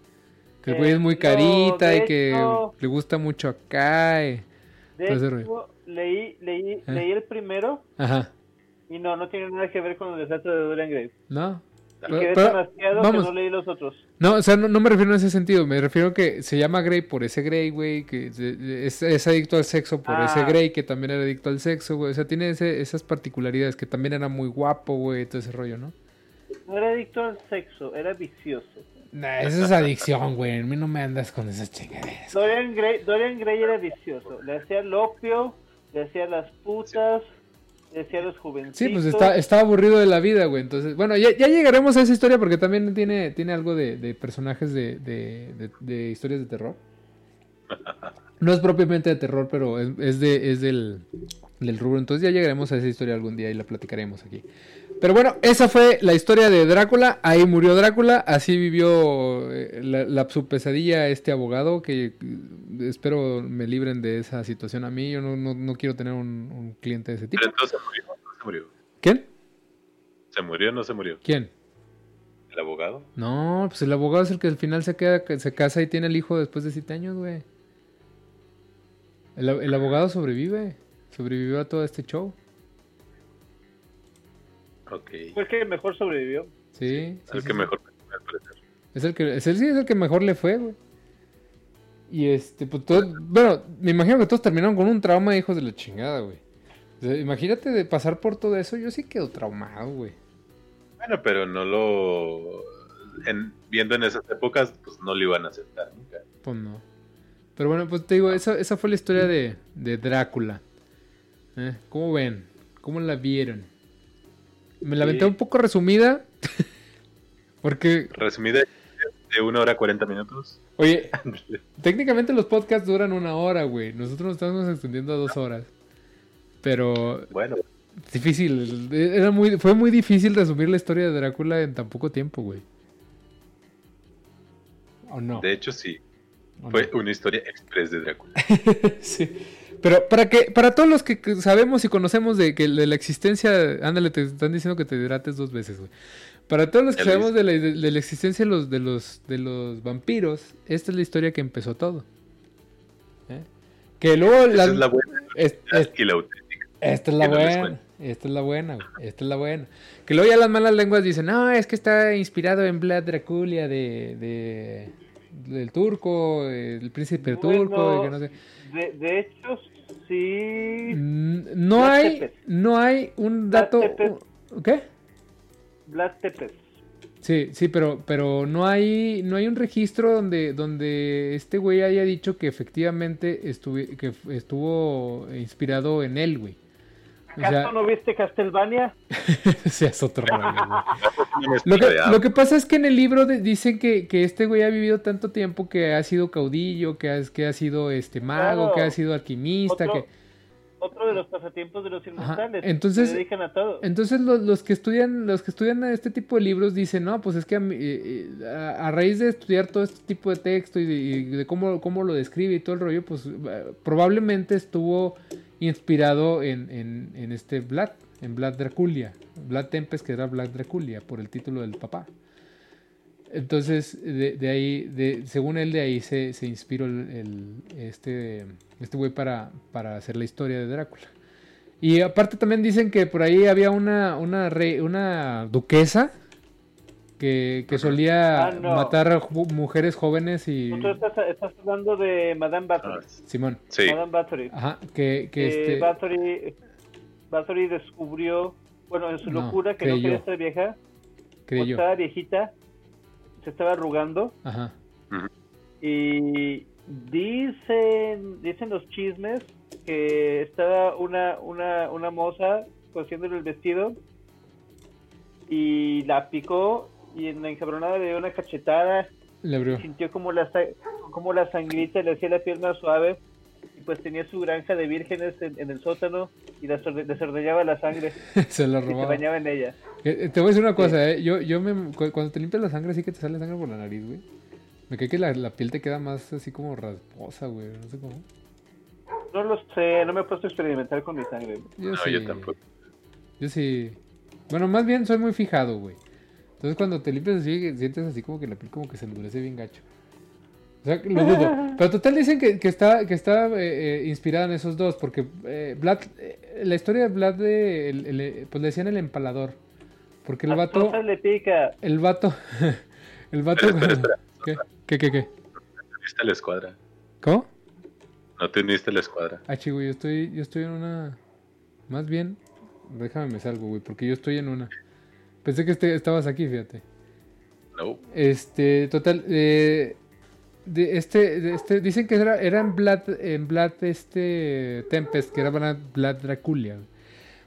Speaker 2: Que el güey
Speaker 3: Eh,
Speaker 2: es muy
Speaker 3: no,
Speaker 2: carita y que
Speaker 3: hecho-
Speaker 2: le gusta mucho acá. y-
Speaker 3: De hecho, leí, leí,
Speaker 2: ¿Eh?
Speaker 3: leí el primero
Speaker 2: Ajá,
Speaker 3: y no, no tiene nada que ver con el desastre de Dorian Gray.
Speaker 2: ¿no? Pero- vamos.
Speaker 3: que no leí los otros.
Speaker 2: No, o sea, no, no me refiero en ese sentido, me refiero que se llama Grey por ese Grey, güey, que es, es adicto al sexo por
Speaker 3: Ah.
Speaker 2: ese Grey, que también era adicto al sexo, güey, o sea, tiene ese- esas particularidades, que también era muy guapo, güey, todo ese rollo, ¿no?
Speaker 3: No era adicto al sexo, era vicioso.
Speaker 2: Nah, eso es adicción, güey, a mí no me andas con esas chingaderas.
Speaker 3: Dorian Gray, Dorian Gray era vicioso. Le hacía el opio, le hacía las putas, los jovencitos.
Speaker 2: Sí, pues está, está aburrido de la vida, güey. Entonces, bueno, ya, ya llegaremos a esa historia porque también tiene, tiene algo de, de personajes de, de, de- de historias de terror. No es propiamente de terror, pero es, es de, es del, del rubro. Entonces ya llegaremos a esa historia algún día y la platicaremos aquí. Pero bueno, esa fue la historia de Drácula. Ahí murió Drácula. Así vivió eh, la, la, su pesadilla este abogado. Que eh, espero me libren de esa situación a mí. Yo no, no, no quiero tener un, un, cliente de ese tipo.
Speaker 1: Pero entonces murió o no se murió.
Speaker 2: ¿Quién?
Speaker 1: ¿Se murió o no se murió?
Speaker 2: ¿Quién?
Speaker 1: ¿El abogado?
Speaker 2: No, pues el abogado es el que al final se queda, se casa y tiene el hijo después de siete años, güey. El, el abogado sobrevive. Sobrevivió a todo este show.
Speaker 1: Ok.
Speaker 3: Fue el que mejor sobrevivió.
Speaker 2: Sí. sí
Speaker 1: el
Speaker 2: sí,
Speaker 1: que
Speaker 2: sí.
Speaker 1: mejor al parecer.
Speaker 2: Es el que, es el, sí, es el que mejor le fue, güey. Y este, pues todo, bueno, me imagino que todos terminaron con un trauma, hijos de la chingada, güey. O sea, imagínate de pasar por todo eso, yo sí quedo traumado, güey.
Speaker 1: Bueno, pero no lo... En, viendo en esas épocas, pues no lo iban a aceptar nunca.
Speaker 2: Pues no. Pero bueno, pues te digo, esa, esa fue la historia de, de Drácula. ¿Eh? ¿Cómo ven? ¿Cómo la vieron? Me la
Speaker 1: Sí.
Speaker 2: aventé un poco resumida. porque,
Speaker 1: Resumida de una hora 40 minutos.
Speaker 2: oye, técnicamente los podcasts duran una hora, güey. Nosotros nos estamos extendiendo a dos horas. Pero
Speaker 1: bueno,
Speaker 2: difícil. Era muy, fue muy difícil resumir la historia de Drácula en tan poco tiempo, güey. ¿O no?
Speaker 1: de hecho sí.
Speaker 2: ¿O
Speaker 1: Fue
Speaker 2: no?
Speaker 1: una historia express de Drácula.
Speaker 2: sí. Pero para que, para todos los que sabemos y conocemos de que de la existencia, ándale, te están diciendo que te hidrates dos veces, güey. Para todos los que sabemos de la, de- de la existencia de los, de los, de los vampiros, esta es la historia que empezó todo. ¿Eh? Que luego
Speaker 1: Esa
Speaker 2: las-
Speaker 1: es la buena
Speaker 2: es- es-
Speaker 1: y la auténtica.
Speaker 2: esta es la
Speaker 1: no
Speaker 2: buena. Esta es la buena, güey. Esta es la buena. Que luego ya las malas lenguas dicen, no, es que está inspirado en Vlad Draculia de, de del turco, el príncipe
Speaker 3: Bueno,
Speaker 2: turco, que no sé.
Speaker 3: De, de hecho, sí.
Speaker 2: Mm, No hay,
Speaker 3: Tepes.
Speaker 2: no hay un dato.
Speaker 3: Tepes.
Speaker 2: ¿Qué?
Speaker 3: Vlad Tepes.
Speaker 2: Sí, sí, pero, pero no hay, no hay un registro donde, donde este güey haya dicho que efectivamente estuvi- que estuvo inspirado en él, güey.
Speaker 3: ¿Acaso no viste Castlevania?
Speaker 2: es otro rollo, Lo que, lo pasa es que en el libro de- dicen que, que este güey ha vivido tanto tiempo que ha sido caudillo, que ha, que ha sido este mago,
Speaker 3: Claro.
Speaker 2: que ha sido alquimista,
Speaker 3: Otro,
Speaker 2: que...
Speaker 3: otro de los pasatiempos de los inmortales.
Speaker 2: entonces-
Speaker 3: Se dedican a todo.
Speaker 2: Entonces los, los que estudian los que estudian este tipo de libros dicen, no, pues es que a, eh, eh, a- a raíz de estudiar todo este tipo de texto y de, y de cómo, cómo lo describe y todo el rollo, pues eh, probablemente estuvo inspirado en, en, en este Vlad, en Vlad Draculia, Vlad Tempest que era Vlad Draculia por el título del papá. Entonces, de, ahí, de, según él, de ahí se, se inspiró el- este este güey para, para hacer la historia de Drácula. Y aparte también dicen que por ahí había una, una, rey- una duquesa que, que solía
Speaker 3: Ah, no.
Speaker 2: matar a ju- mujeres jóvenes y...
Speaker 3: Tú estás, estás hablando de Madame
Speaker 1: Ah,
Speaker 3: Bathory.
Speaker 2: Simón.
Speaker 1: sí,
Speaker 3: Madame Bathory.
Speaker 2: Ajá, que, que
Speaker 3: que
Speaker 2: este...
Speaker 3: Bathory, Bathory descubrió, bueno, en su
Speaker 2: No,
Speaker 3: locura que no quería estar vieja,
Speaker 2: creyó.
Speaker 3: estaba viejita, se estaba arrugando
Speaker 2: Ajá.
Speaker 3: y dicen, dicen los chismes que estaba una, una, una moza cosiéndole el vestido y la picó y en la encabronada le dio una cachetada
Speaker 2: Le abrió.
Speaker 3: sintió como la, como la sangrita le hacía la más suave y pues tenía su granja de vírgenes en, en el sótano y desordeñaba la sangre
Speaker 2: se la
Speaker 3: y se
Speaker 2: robaba.
Speaker 3: bañaba en ella.
Speaker 2: Eh, Te voy a decir una cosa, eh. Yo, yo me... cu- Cuando te limpias la sangre, sí que te sale sangre por la nariz, güey. Me cae que la, la piel te queda más así como rasposa, güey. No sé cómo.
Speaker 3: No lo sé, no me he puesto a experimentar con mi sangre.
Speaker 2: Yo
Speaker 1: no,
Speaker 2: sí.
Speaker 1: yo tampoco.
Speaker 2: Yo sí. Bueno, más bien soy muy fijado, güey. Entonces cuando te limpias así, sientes así como que la piel como que se endurece bien gacho. O sea, lo dudo. Pero total dicen que, que está, que está eh, eh, inspirada en esos dos, porque eh, Vlad, eh, la historia de Vlad, de, el- el- pues le decían el empalador. Porque el
Speaker 3: Las
Speaker 2: vato,
Speaker 3: le pica.
Speaker 2: el vato, el vato...
Speaker 1: Espera, espera,
Speaker 2: ¿Qué? ¿Qué, qué, qué?
Speaker 1: ¿Te uniste a la escuadra?
Speaker 2: ¿Cómo?
Speaker 1: No te uniste a la escuadra.
Speaker 2: Ah, chico, yo estoy, yo estoy en una... Más bien, déjame me salgo, güey, porque yo estoy en una... Pensé que este- estabas aquí, fíjate.
Speaker 1: No.
Speaker 2: Este, total, eh, de este, de este, dicen que era, era en Vlad, en Vlad este Tempest, que era Vlad, Draculia.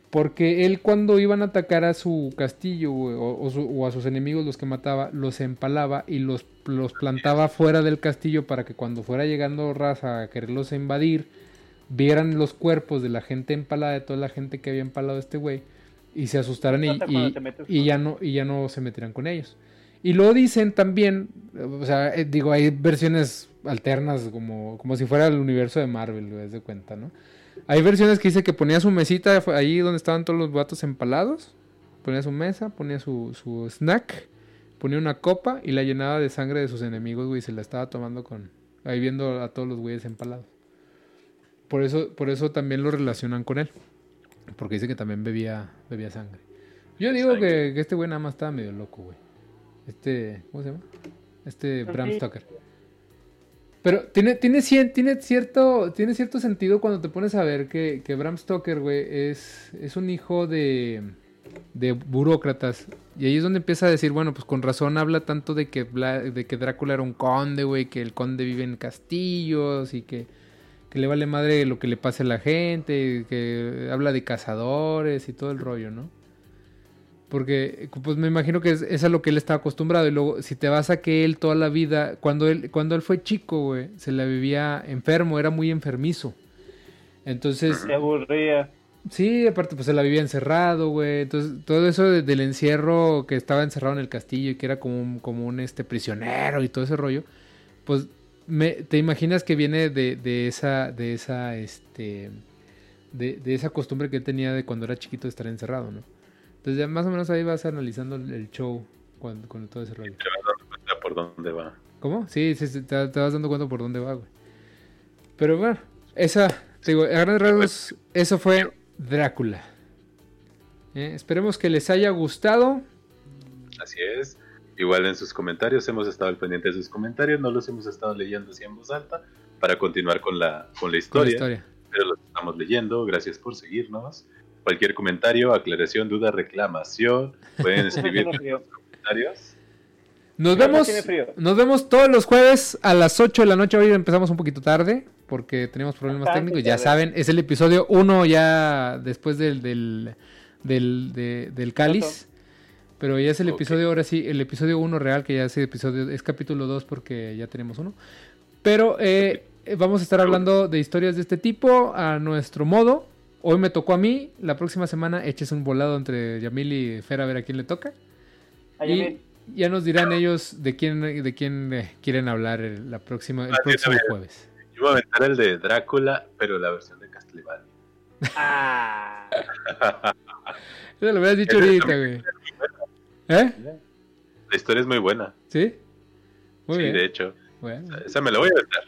Speaker 2: Porque él cuando iban a atacar a su castillo güey, o, o su- o a sus enemigos, los que mataba, los empalaba y los, los plantaba fuera del castillo para que cuando fuera llegando raza a quererlos invadir vieran los cuerpos de la gente empalada, de toda la gente que había empalado a este güey, y se asustaran y, y- ya no, y ya no se meterán con ellos. Y lo dicen también, o sea, eh, digo, hay versiones alternas como, como si fuera el universo de Marvel, de cuenta, ¿no? Hay versiones que dice que ponía su mesita ahí donde estaban todos los vatos empalados, ponía su mesa, ponía su, su snack, ponía una copa y la llenaba de sangre de sus enemigos, güey, y se la estaba tomando con, ahí viendo a todos los güeyes empalados. Por eso, por eso también lo relacionan con él, porque dice que también bebía, bebía sangre. Yo digo que,
Speaker 1: Sangre.
Speaker 2: que este güey nada más estaba medio loco, güey. Este, ¿cómo se llama? Este Bram. Stoker. Pero tiene, tiene, cien- tiene, cierto, tiene cierto sentido cuando te pones a ver que, que Bram Stoker, güey, es, es un hijo de, de burócratas. Y ahí es donde empieza a decir, bueno, pues con razón habla tanto de que, Bla- de que Drácula era un conde, güey, que el conde vive en castillos y que, que le vale madre lo que le pase a la gente, que habla de cazadores y todo el rollo, ¿no? Porque, pues me imagino que es, es a lo que él estaba acostumbrado. Y luego, si te vas a que él toda la vida, cuando él, cuando él fue chico, güey, se la vivía enfermo, era muy enfermizo. Entonces,
Speaker 3: Se aburría.
Speaker 2: sí, aparte, pues se la vivía encerrado, güey. Entonces, todo eso de- del encierro, que estaba encerrado en el castillo y que era como un, como un este, prisionero y todo ese rollo, pues me, te imaginas que viene de, de esa, de esa, este, de, de esa costumbre que él tenía de cuando era chiquito de estar encerrado, ¿no? Entonces ya más o menos ahí vas analizando el, show cuando, con todo ese rollo.
Speaker 1: Te vas dando cuenta por dónde va.
Speaker 2: ¿Cómo? Sí, sí, sí, te, te vas dando cuenta por dónde va, güey. Pero bueno, esa, te digo, a grandes rasgos, eso fue Drácula. Eh, esperemos que les haya gustado.
Speaker 1: Así es. Igual en sus comentarios hemos estado al pendiente de sus comentarios, no los hemos estado leyendo así en voz alta para continuar con la, con la
Speaker 2: Con la
Speaker 1: historia, pero los estamos leyendo. Gracias por seguirnos. Cualquier comentario, aclaración, duda, reclamación, pueden escribir en los comentarios.
Speaker 2: Nos vemos, nos vemos todos los jueves a las 8 de la noche. Hoy empezamos un poquito tarde porque teníamos problemas
Speaker 3: Bastante
Speaker 2: técnicos. Ya
Speaker 3: tarde.
Speaker 2: saben, es el episodio 1 ya después del, del, del, de- del cáliz. Pero ya es el episodio, ahora sí, el episodio 1 real, que ya es episodio, es capítulo 2 porque ya tenemos uno. Pero eh, eh, vamos a estar hablando de historias de este tipo a nuestro modo. Hoy me tocó a mí, la próxima semana eches un volado entre Yamil y Fer a ver a quién le toca. Y ya nos dirán ellos de quién, de quién eh, quieren hablar el, la próxima, el
Speaker 1: Ah,
Speaker 2: próximo jueves.
Speaker 1: Yo voy a aventar el de Drácula, pero la versión de Castlevania.
Speaker 3: Ah.
Speaker 2: Eso lo hubieras dicho ahorita, güey. ¿Eh?
Speaker 1: La historia es muy buena.
Speaker 2: ¿Sí? Muy
Speaker 1: sí,
Speaker 2: bien.
Speaker 1: de hecho.
Speaker 2: Bueno.
Speaker 1: Esa me la voy a aventar.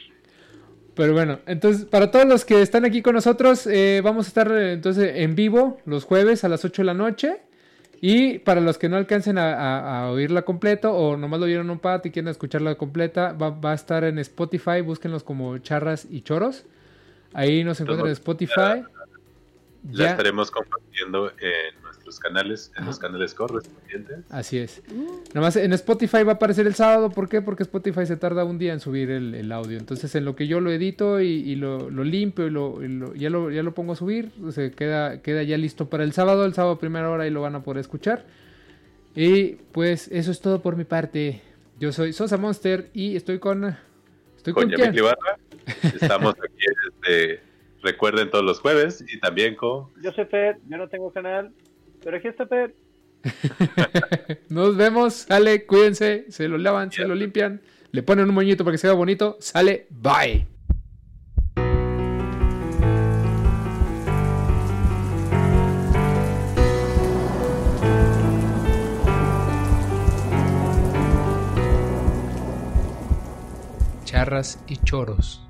Speaker 2: Pero bueno, entonces para todos los que están aquí con nosotros, eh, vamos a estar eh, entonces en vivo los jueves a las 8 de la noche. Y para los que no alcancen a, a- a oírla completa o nomás lo vieron un pat y quieren escucharla completa, va, va a estar en Spotify, búsquenlos como charras y choros. Ahí nos encuentran en Spotify.
Speaker 1: La
Speaker 2: Ya,
Speaker 1: estaremos compartiendo en nuestros canales, en los canales correspondientes.
Speaker 2: así es. Nada más en Spotify va a aparecer el sábado. ¿Por qué? Porque Spotify se tarda un día en subir el, el audio. Entonces, en lo que yo lo edito y, y lo, lo limpio y, lo, y lo- ya, lo, ya lo pongo a subir, se queda, queda ya listo para el sábado. El sábado a primera hora y lo van a poder escuchar. Y pues eso es todo por mi parte. Yo soy Sosa Monster y estoy con... ¿Estoy con,
Speaker 1: Con. Estamos aquí, este, recuerden todos los jueves y también con
Speaker 3: Yo soy Fer, yo no tengo canal, pero aquí está Fer.
Speaker 2: Nos vemos. Sale, cuídense. Se lo lavan, se lo limpian. Le ponen un moñito para que se vea bonito. Sale, bye. Charras y choros.